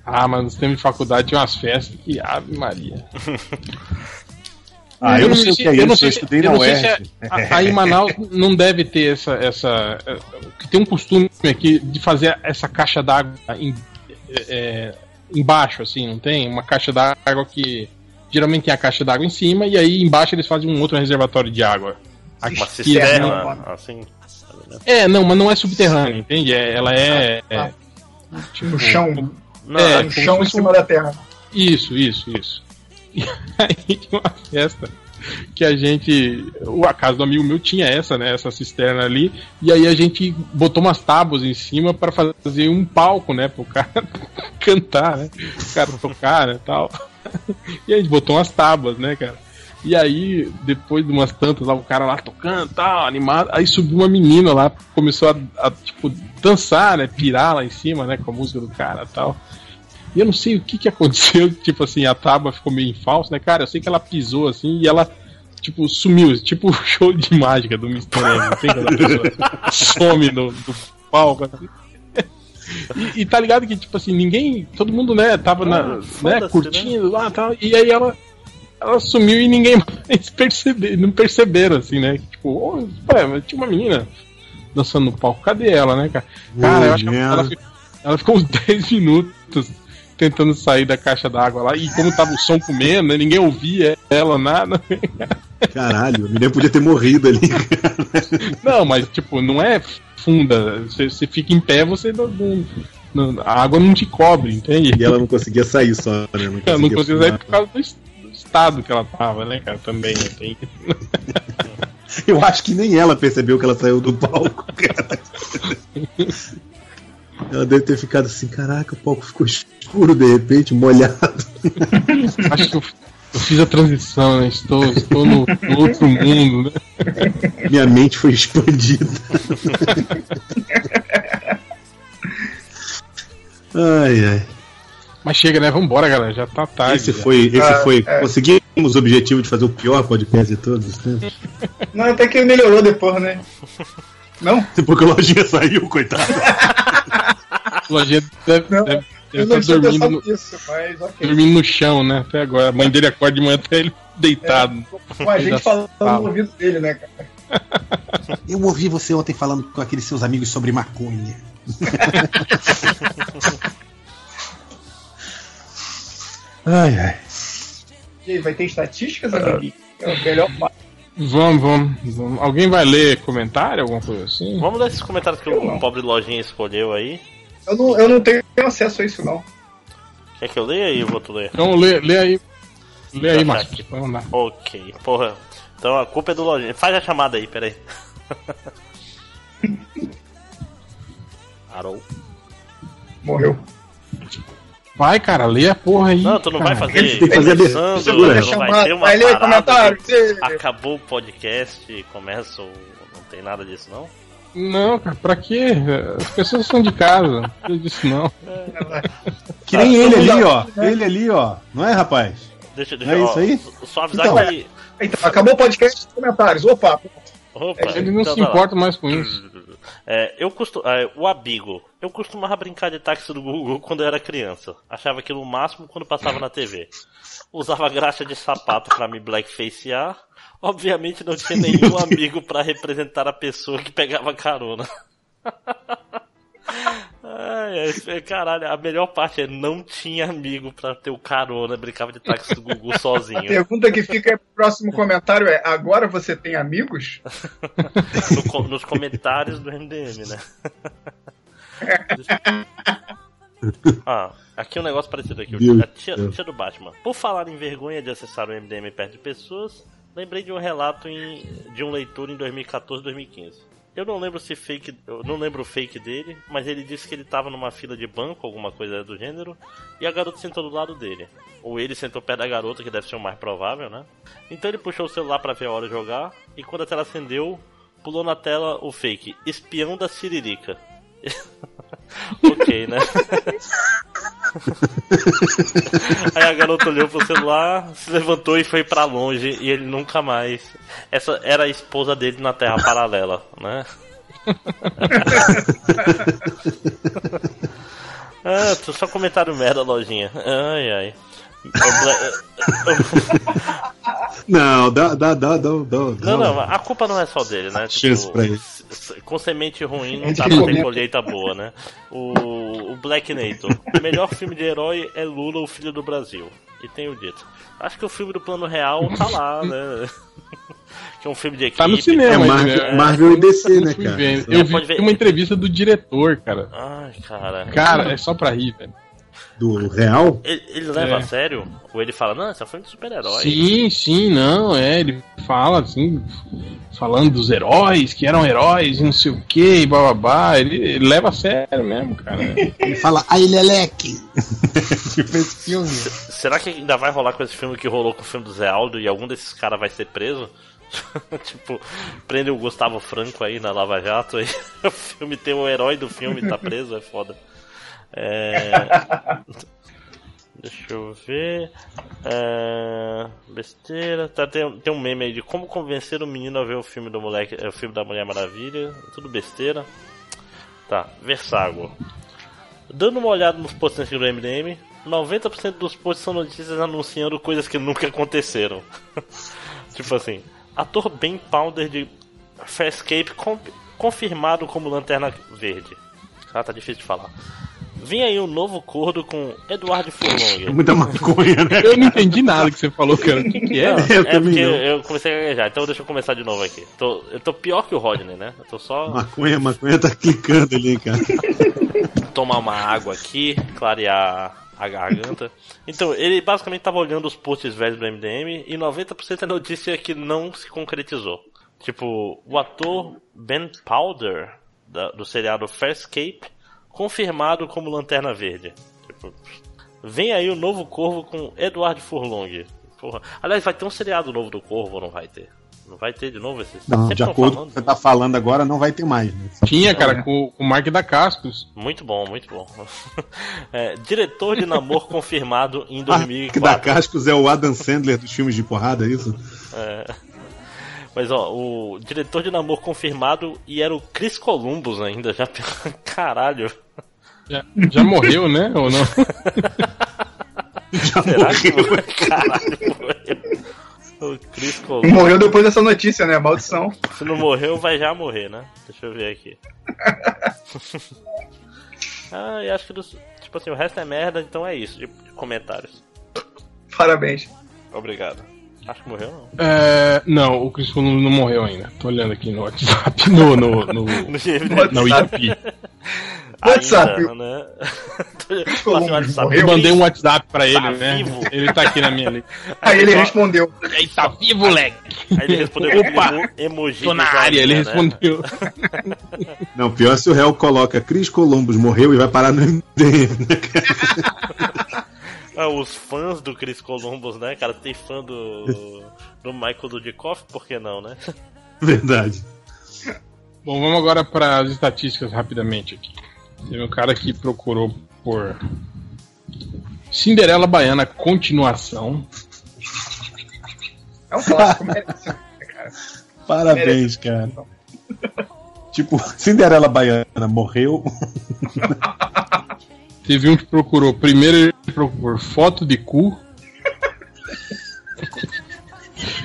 Ah, mas nos tempos de faculdade tinha umas festas que Ave Maria. Ah, eu, não sei o que é eu isso, não eu sei se- estudei na UERJ. é- a- Aí em Manaus não deve ter essa. essa é, que tem um costume aqui de fazer essa caixa d'água em- é, embaixo, assim, não tem? Uma caixa d'água que. Geralmente tem a caixa d'água em cima e aí embaixo eles fazem um outro reservatório de água. Aqui, Uma que cisterna, assim. é, é, não, mas não é subterrânea, entende? É- ela é. é, tipo, No chão, Não, É, é, no chão em cima da terra. Isso, isso, isso. Aí tinha uma festa que a gente. A casa do amigo meu tinha essa, né? Essa cisterna ali. E aí a gente botou umas tábuas em cima para fazer um palco, né? Pro cara cantar, né? O cara tocar, né? Tal. E a gente botou umas tábuas, né, cara? E aí, depois de umas tantas lá, o cara lá tocando tal, animado, aí subiu uma menina lá, começou a, a, tipo, dançar, né? Pirar lá em cima, né? Com a música do cara tal. E eu não sei o que que aconteceu, tipo assim, a tábua ficou meio em falso, né, cara? Eu sei que ela pisou assim e ela, tipo, sumiu, tipo o show de mágica do Mr. M, tem pessoa some no, do palco. assim. E, e tá ligado que, tipo assim, ninguém. Todo mundo, né, tava na, Ah, né, foda-se, curtindo lá e tal. E aí ela. Ela sumiu e ninguém mais percebe, não perceberam, assim, né? Tipo, oh, pô, tinha uma menina dançando no palco. Cadê ela, né, cara? Cara, eu acho que ela, ela ficou uns 10 minutos tentando sair da caixa d'água lá. E como tava o som comendo, né, ninguém ouvia ela, nada. Caralho, a menina podia ter morrido ali. Não, mas tipo, não é funda. Você, você fica em pé, você não, não- a água não te cobre, entende? E ela não conseguia sair só, né? Não Ela não conseguia sair por causa do, es- do estado que ela tava, né, cara? Também? Tem... Eu acho que nem ela percebeu que ela saiu do palco, cara. Ela deve ter ficado assim, caraca, o palco ficou escuro de repente, molhado. Acho que eu, eu fiz a transição, né? Estou, estou no, no outro mundo, né? Minha mente foi expandida. ai, ai. Mas chega, né? Vambora, galera. Já tá tarde. Esse já. foi, esse Ah, foi. é. Conseguimos o objetivo de fazer o pior podcast de todos os tempos. Não, até que melhorou depois, né? Não? Depois que a lojinha saiu, coitado. Lojinha deve, Não, deve, Eu deve não estar tinha dormindo no, mas ok. dormindo no chão, né? Até agora. A mãe dele acorda de manhã até ele deitado. Com a gente falando fala. no ouvido dele, né, cara? Eu ouvi você ontem falando com aqueles seus amigos sobre maconha. ai, ai. E aí, vai ter estatísticas, amiguinho? É o melhor. Vamos, vamos, vamos. Alguém vai ler comentário, alguma coisa assim? Vamos ler esses comentários que o pobre lojinha escolheu aí. Eu não, eu não tenho acesso a isso, não. Quer que eu leia aí? Eu vou tu ler. Então lê, lê aí. Lê aí, Tá Márcio. aqui. Vamos lá. Ok, porra. Então a culpa é do lojinha. Faz a chamada aí, peraí. Arou. Morreu. Vai, cara, lê a porra aí. Não, tu não vai cara. fazer. Ele tem que fazer começando, segura. não vai ter uma Vai ler parada Ê. Acabou o podcast, começa o... Não tem nada disso, não? Não, cara, pra quê? As pessoas são de casa. Não precisa disso, não. Que nem Ah, ele vamos ali, ó. né? Ele ali, ó. Não é, rapaz? Deixa, deixa É ó, isso aí? Só avisar Então, que. Então, acabou o podcast comentários. Opa, Opa, Ele não então se tá lá. importa mais com isso. É, eu costu... é, o Abigo. Eu costumava brincar de táxi do Google quando eu era criança. Achava aquilo o máximo quando passava na TV. Usava graxa de sapato pra me blackfacear. Obviamente não tinha nenhum amigo pra representar a pessoa que pegava carona. Ai, ai, caralho, a melhor parte é não tinha amigo pra ter o carona, brincava de táxi do Google a sozinho. pergunta que fica pro próximo comentário é: agora você tem amigos? No nos comentários do MDM, né? ah, aqui um negócio parecido aqui. A tia, tia do Batman. Por falar em vergonha de acessar o MDM perto de pessoas, lembrei de um relato em- de um leitor em 2014, 2015. Eu não lembro se fake, eu não lembro o fake dele, mas ele disse que ele tava numa fila de banco, alguma coisa do gênero, e a garota sentou do lado dele. Ou ele sentou perto da garota, que deve ser o mais provável, né? Então ele puxou o celular pra ver a hora jogar, e quando a tela acendeu, pulou na tela o fake, espião da Siririca. ok, né? Aí a garota olhou pro celular, se levantou e foi pra longe e ele nunca mais. Essa era a esposa dele na Terra Paralela, né? ah, tu só comentário merda, lojinha. Ai ai. Não, dá, dá, dá, dá, dá. Não, não, a culpa não é só dele, né? S- Com semente ruim não dá pra ter colheita boa, né? O, o Black Nator. O melhor filme de herói é Lula, o filho do Brasil. E tenho dito. Acho que o filme do plano real tá lá, né? que é um filme de equipe. Tá no cinema, É mas, Marvel, é, Marvel e DC, né, cara? É, Eu pode vi ver. uma entrevista do diretor, cara. Ai, cara. Cara, é só pra rir, velho. Do real? Ele, ele leva É. a sério? Ou ele fala, não, esse é um super-herói? Sim, sim, não, é, ele fala assim, falando dos heróis, que eram heróis e não sei o que, e bababá, ele, ele leva a sério mesmo, cara. Ele fala, ai, Leleque. tipo esse filme. Será que ainda vai rolar com esse filme que rolou com o filme do Zé Aldo e algum desses caras vai ser preso? tipo, prende o Gustavo Franco aí na Lava Jato aí o filme tem o herói do filme tá preso, é foda. É... Deixa eu ver. É... Besteira. Tá, tem, tem um meme aí de como convencer o menino a ver o filme do moleque, é, o filme da Mulher Maravilha. Tudo besteira. Tá, Versago. Dando uma olhada nos posts do MDM, 90% dos posts são notícias anunciando coisas que nunca aconteceram. tipo assim, ator Ben Powder de Farscape com- confirmado como Lanterna Verde. Ah, tá difícil de falar. Vem aí um novo cordo com Eduardo Furlong. Muita maconha, né? Eu não entendi nada que você falou, cara. O que, que é? Não, Eu é também porque não. eu comecei a gaguejar, então deixa eu começar de novo aqui. Tô, eu tô pior que o Rodney, né? Eu tô só Maconha, maconha tá clicando ali, cara. tomar uma água aqui, clarear a garganta. Então, ele basicamente tava olhando os posts velhos do MDM e 90% é notícia que não se concretizou. Tipo, o ator Ben Powder, da- do seriado Farscape, confirmado como Lanterna Verde. Tipo, vem aí o novo Corvo com Edward Furlong. Porra. Aliás, vai ter um seriado novo do Corvo ou não vai ter? Não vai ter de novo esse? Não, Sempre de acordo com o falando. que você tá falando agora, não vai ter mais. Né? Tinha, cara, com, com o Mark da Cascos. Muito bom, muito bom. É, diretor de namoro confirmado em Ah, que da 2004. Cascos é o Adam Sandler dos filmes de porrada, é isso? Mas ó, o diretor de namoro confirmado e era o Chris Columbus ainda, já Caralho. Já, já morreu, né? Ou não? Já Será que morreu. morreu? Caralho, morreu. O Chris Columbus. Morreu depois dessa notícia, né? Maldição. Se não morreu, vai já morrer, né? Deixa eu ver aqui. ah, e acho que dos, tipo assim, o resto é merda, então é isso de, de comentários. Parabéns. Obrigado. Acho que morreu não. É, não, o Chris Columbus não morreu ainda. Tô olhando aqui no WhatsApp, no, no, no, na Wikipedia. WhatsApp. Ainda, né? WhatsApp. Eu mandei um WhatsApp pra ele, Tá né? vivo? Ele tá aqui na minha lista. Aí ele respondeu. Aí tá vivo, leque! Aí ele respondeu Opa! emo- emoji. Tô na área, ele né? respondeu. Não, pior se o réu coloca Cris Columbus morreu e vai parar no MDM? Ah, os fãs do Chris Columbus, né, cara? Tem fã do, do Michael Dudikoff, por que não, né? Verdade. Bom, vamos agora para as estatísticas rapidamente aqui. Teve um cara que procurou por Cinderela Baiana continuação. É um clássico, merece, né, cara. Parabéns, cara. Tipo, Cinderela Baiana morreu. Teve um que procurou, primeiro procurou foto de cu.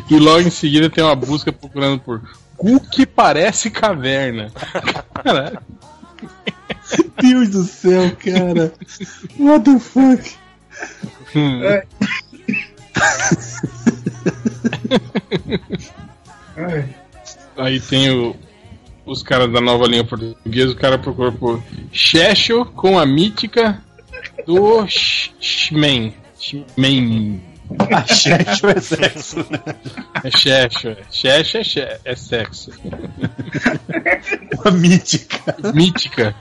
e logo em seguida tem uma busca procurando por cu que parece caverna. Caralho. Deus do céu, cara. What the fuck? Hum. Ai, Aí tem o- os caras da nova língua portuguesa, o cara procurou por Checho com a mítica do Sh- Shmen. Shmen. A Checho é sexo. né? É Checho, é. É, é sexo. Uma mítica. Mítica.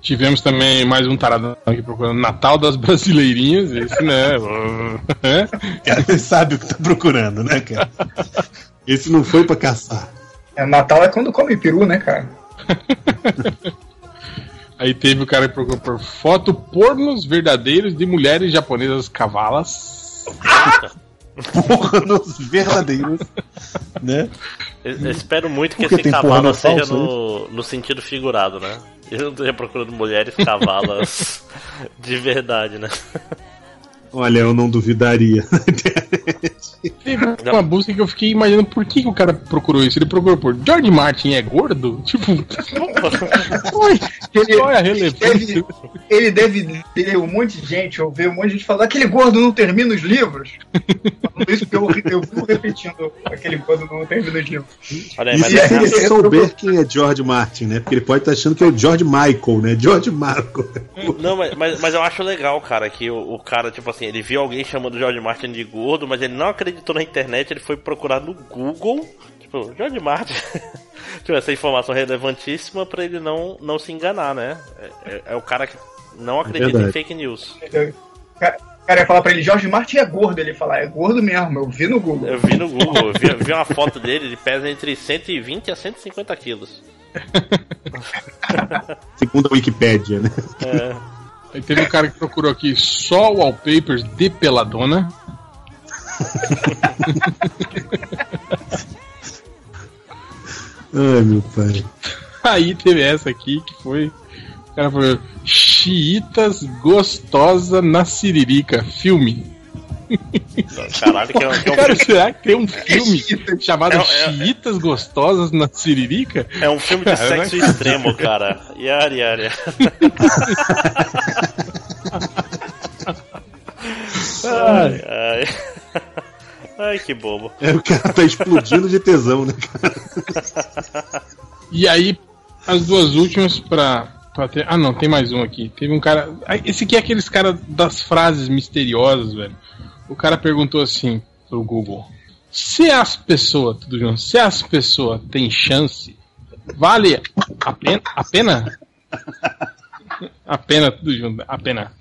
Tivemos também mais um taradão aqui procurando Natal das Brasileirinhas. Esse, né? É. Cara, você sabe o que tá procurando, né, cara? Esse não foi pra caçar. É, Natal é quando come peru, né, cara? Aí teve o cara que procurou por foto pornos verdadeiros de mulheres japonesas cavalas. Porra, nos verdadeiros. Né? Eu, eu espero muito que Porque esse cavalo seja no, no sentido figurado, né? Eu não esteja procurando mulheres cavalas de verdade, né? Olha, eu não duvidaria. Teve uma busca que eu fiquei imaginando por que, que o cara procurou isso. Ele procurou por George Martin é gordo? Tipo, oi, Ele, qual é a relevância? deve, ele deve ter um monte de gente, ou ver um monte de gente falando, aquele gordo não termina os livros. Falando isso porque eu, eu vivo repetindo, aquele gordo não termina os livros. Olha aí, E mas se é- ele souber quem é George Martin, né? Porque ele pode estar achando que é o George Michael, né? George Marco. Não, mas, mas, mas eu acho legal, cara, que o, o cara, tipo assim, ele viu alguém chamando o George Martin de gordo, mas ele não acreditou na internet, ele foi procurar no Google, tipo, George Martin. tipo, essa informação relevantíssima pra ele não, não se enganar, né? É, é- é o cara que não acredita em fake news. Ca- cara ia falar pra ele, Jorge Martin é gordo. Ele ia falar, é gordo mesmo, eu vi no Google. Eu vi no Google, eu vi, eu vi uma foto dele, ele pesa entre 120 a 150 quilos. Segundo a Wikipédia, né? É, Aí teve um cara que procurou aqui só wallpapers de peladona. Ai, meu pai. Aí teve essa aqui que foi. O cara falou: Chiitas gostosa na Siririca, filme. Caralho, que é, um- que é um- Cara, será que tem um filme chamado É, é, é. Chiitas gostosas na Siririca? é um filme de Cara, sexo extremo, cara. Yari, yari. Ai, Ai, ai, que bobo. É, o cara tá explodindo de tesão, né, cara? E aí, as duas últimas pra, pra ter. Ah, não, tem mais um aqui. Teve um cara. Esse aqui é aqueles caras das frases misteriosas, velho. O cara perguntou assim pro Google: Se as pessoas, tudo junto, se as pessoas têm chance, vale a pena? A pena? A pena, tudo junto, a pena.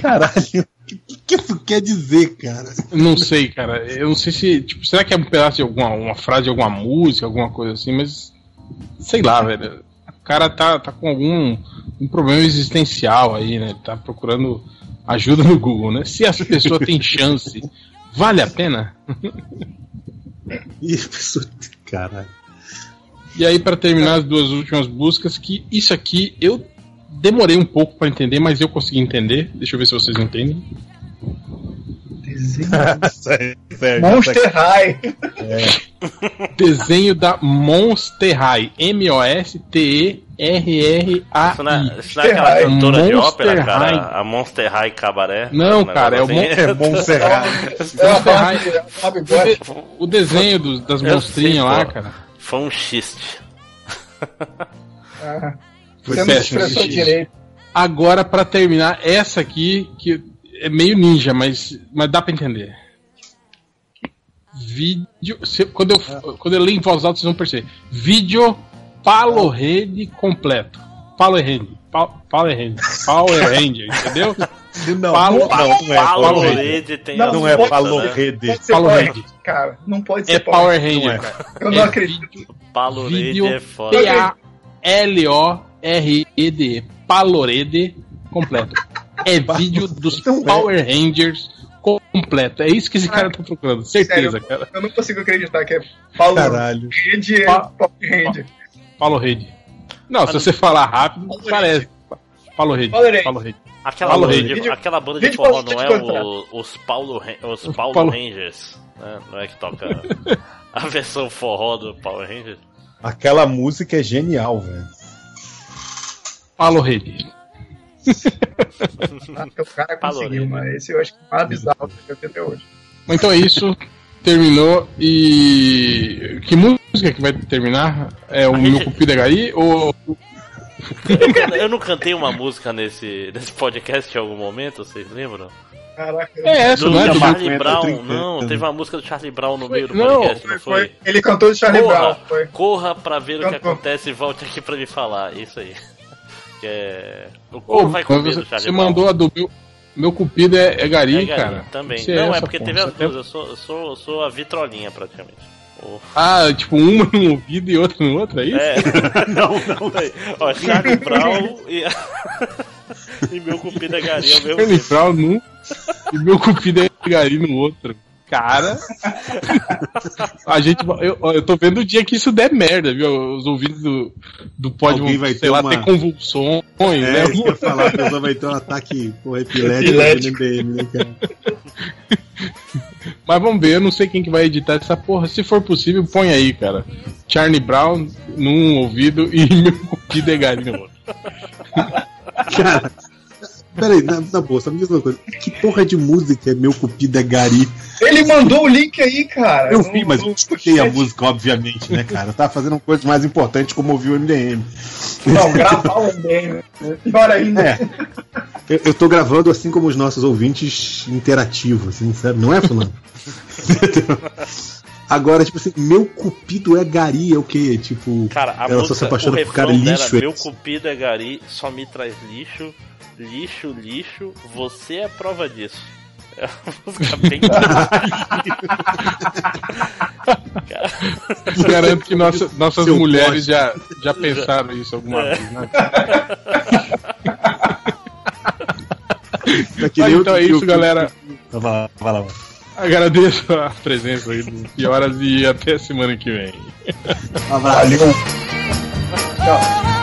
Caralho, o que, que isso quer dizer, cara? Não sei, cara. Eu não sei se. Tipo, será que é um pedaço de alguma uma frase de alguma música, alguma coisa assim, mas. Sei lá, velho. O cara tá, tá com algum um problema existencial aí, né? Tá procurando ajuda no Google, né? Se as pessoas têm chance, vale a pena? Ih, a pessoa. Caralho. E aí, pra terminar as duas últimas buscas, que isso aqui eu demorei um pouco pra entender, mas eu consegui entender. Deixa eu ver se vocês entendem. Monster High. Desenho da Monster High. M-O-S-T-E-R-R-A-I. Isso não é, isso não é aquela High. cantora de Monster ópera, cara? High. A Monster High Cabaré? Não, Um cara, é o negócio É bom serrar. É a Monster High. Barbie, a Barbie O, Gosta. de- o desenho dos- das Eu monstrinhas sei, lá, pô. cara. Foi um xiste. Ah, Foi Você não expressou direito. Agora, pra terminar, essa aqui, que é meio ninja, mas, mas dá pra entender. Vídeo. se- quando, eu, quando eu leio em voz alta, vocês vão perceber. Vídeo Power Rede completo. Power Rede. Power Rede. Power Ranger, entendeu? Não, Palo- não, não é Paulo Rede. Rede tem Não, Não é Paulo né? Rede. Ser Power Rede. Cara. Não pode ser É Power Ranger, Não é. cara. Eu não É acredito. Paulo Rede é foda. P-A-L-O-R-E-D. Palorede completo. É vídeo dos é. Power Rangers completo. É isso que esse cara tá procurando. Certeza, Sério, cara. Eu não consigo acreditar que é Paulo Caralho. Rede é Pa- Power Ranger. Paulo Rede. Não, se você falar rápido, parece. Paulo Rede. Paulo Rede. Paulo Rede. Aquela, Paulo banda Rede. de, aquela banda de forró não é o- os Paulo, os Paulo Paulo- Rangers. né? Não é que toca a versão forró do Power Rangers. Aquela música é genial, velho. Paulo Rede. O cara conseguiu, Rede. mas esse eu acho que é o mais bizarro que eu vi até hoje. Então é isso. Terminou e. Que música que vai terminar? É o A meu gente- cupido é Gari ou. Eu, eu não cantei uma música nesse, nesse podcast em algum momento, vocês lembram? Caraca. É essa, Do não é? Do Charlie 50, Brown, 30. não, teve uma música do Charlie Brown no meio do Não, podcast, não Foi, foi? ele cantou de Charlie Corra, Brown. Foi. corra pra ver o que Cantou. acontece e volte aqui pra me falar, isso aí. Que é... O Ô, corvo vai com mas medo você, Charlie você Brown. mandou a do meu. Meu cupido é, é Gari, É, cara. Também. Você não, é essa, porque teve as duas, eu sou, eu sou, eu sou a vitrolinha praticamente. O- Ah, tipo, uma num ouvido e outra no outro, é isso? É. não, não. Ó, Charlie Brown e. e meu cupido é Gari ao mesmo Charlie. Brown num e meu cupido é Gari no outro. Cara, a gente. Eu, eu tô vendo o dia que isso der merda, viu? Os ouvidos do, do pode, Alguém vai sei ter lá, uma- ter convulsões, É, né? isso que eu ia falar, a pessoa vai ter um ataque porra, epilético Epilético. no MDM, né, cara? Mas vamos ver, eu não sei quem que vai editar essa porra. Se for possível, põe aí, cara. Charlie Brown num ouvido e meu cupido é Gari no outro. Cara, peraí, na, na boa, só me diz uma coisa. Que porra de música é Meu Cupido é Gari? Ele mandou o link aí, cara. Eu vi, mas eu escutei a música, obviamente, né, cara? Eu tava fazendo coisas mais importantes como ouvir o MDM. Não, gravar o MDM. né? Pior ainda. É. Eu, eu tô gravando assim como os nossos ouvintes interativos, assim, sabe? Não é, Fulano? Agora, tipo assim, meu cupido é gari, é o quê? Tipo, Cara, a ela só música, se apaixona por cara refrão dela, lixo. é meu cupido é Gari, só me traz lixo, lixo, lixo, você é prova disso. É uma música bem. Garanto que nossa, nossas Seu mulheres já, já pensaram isso alguma vez, né? Tá que Mas nem então é que isso, galera. Vai lá, vai lá. Agradeço a presença aí do Pioras e até semana que vem. Valeu. Meu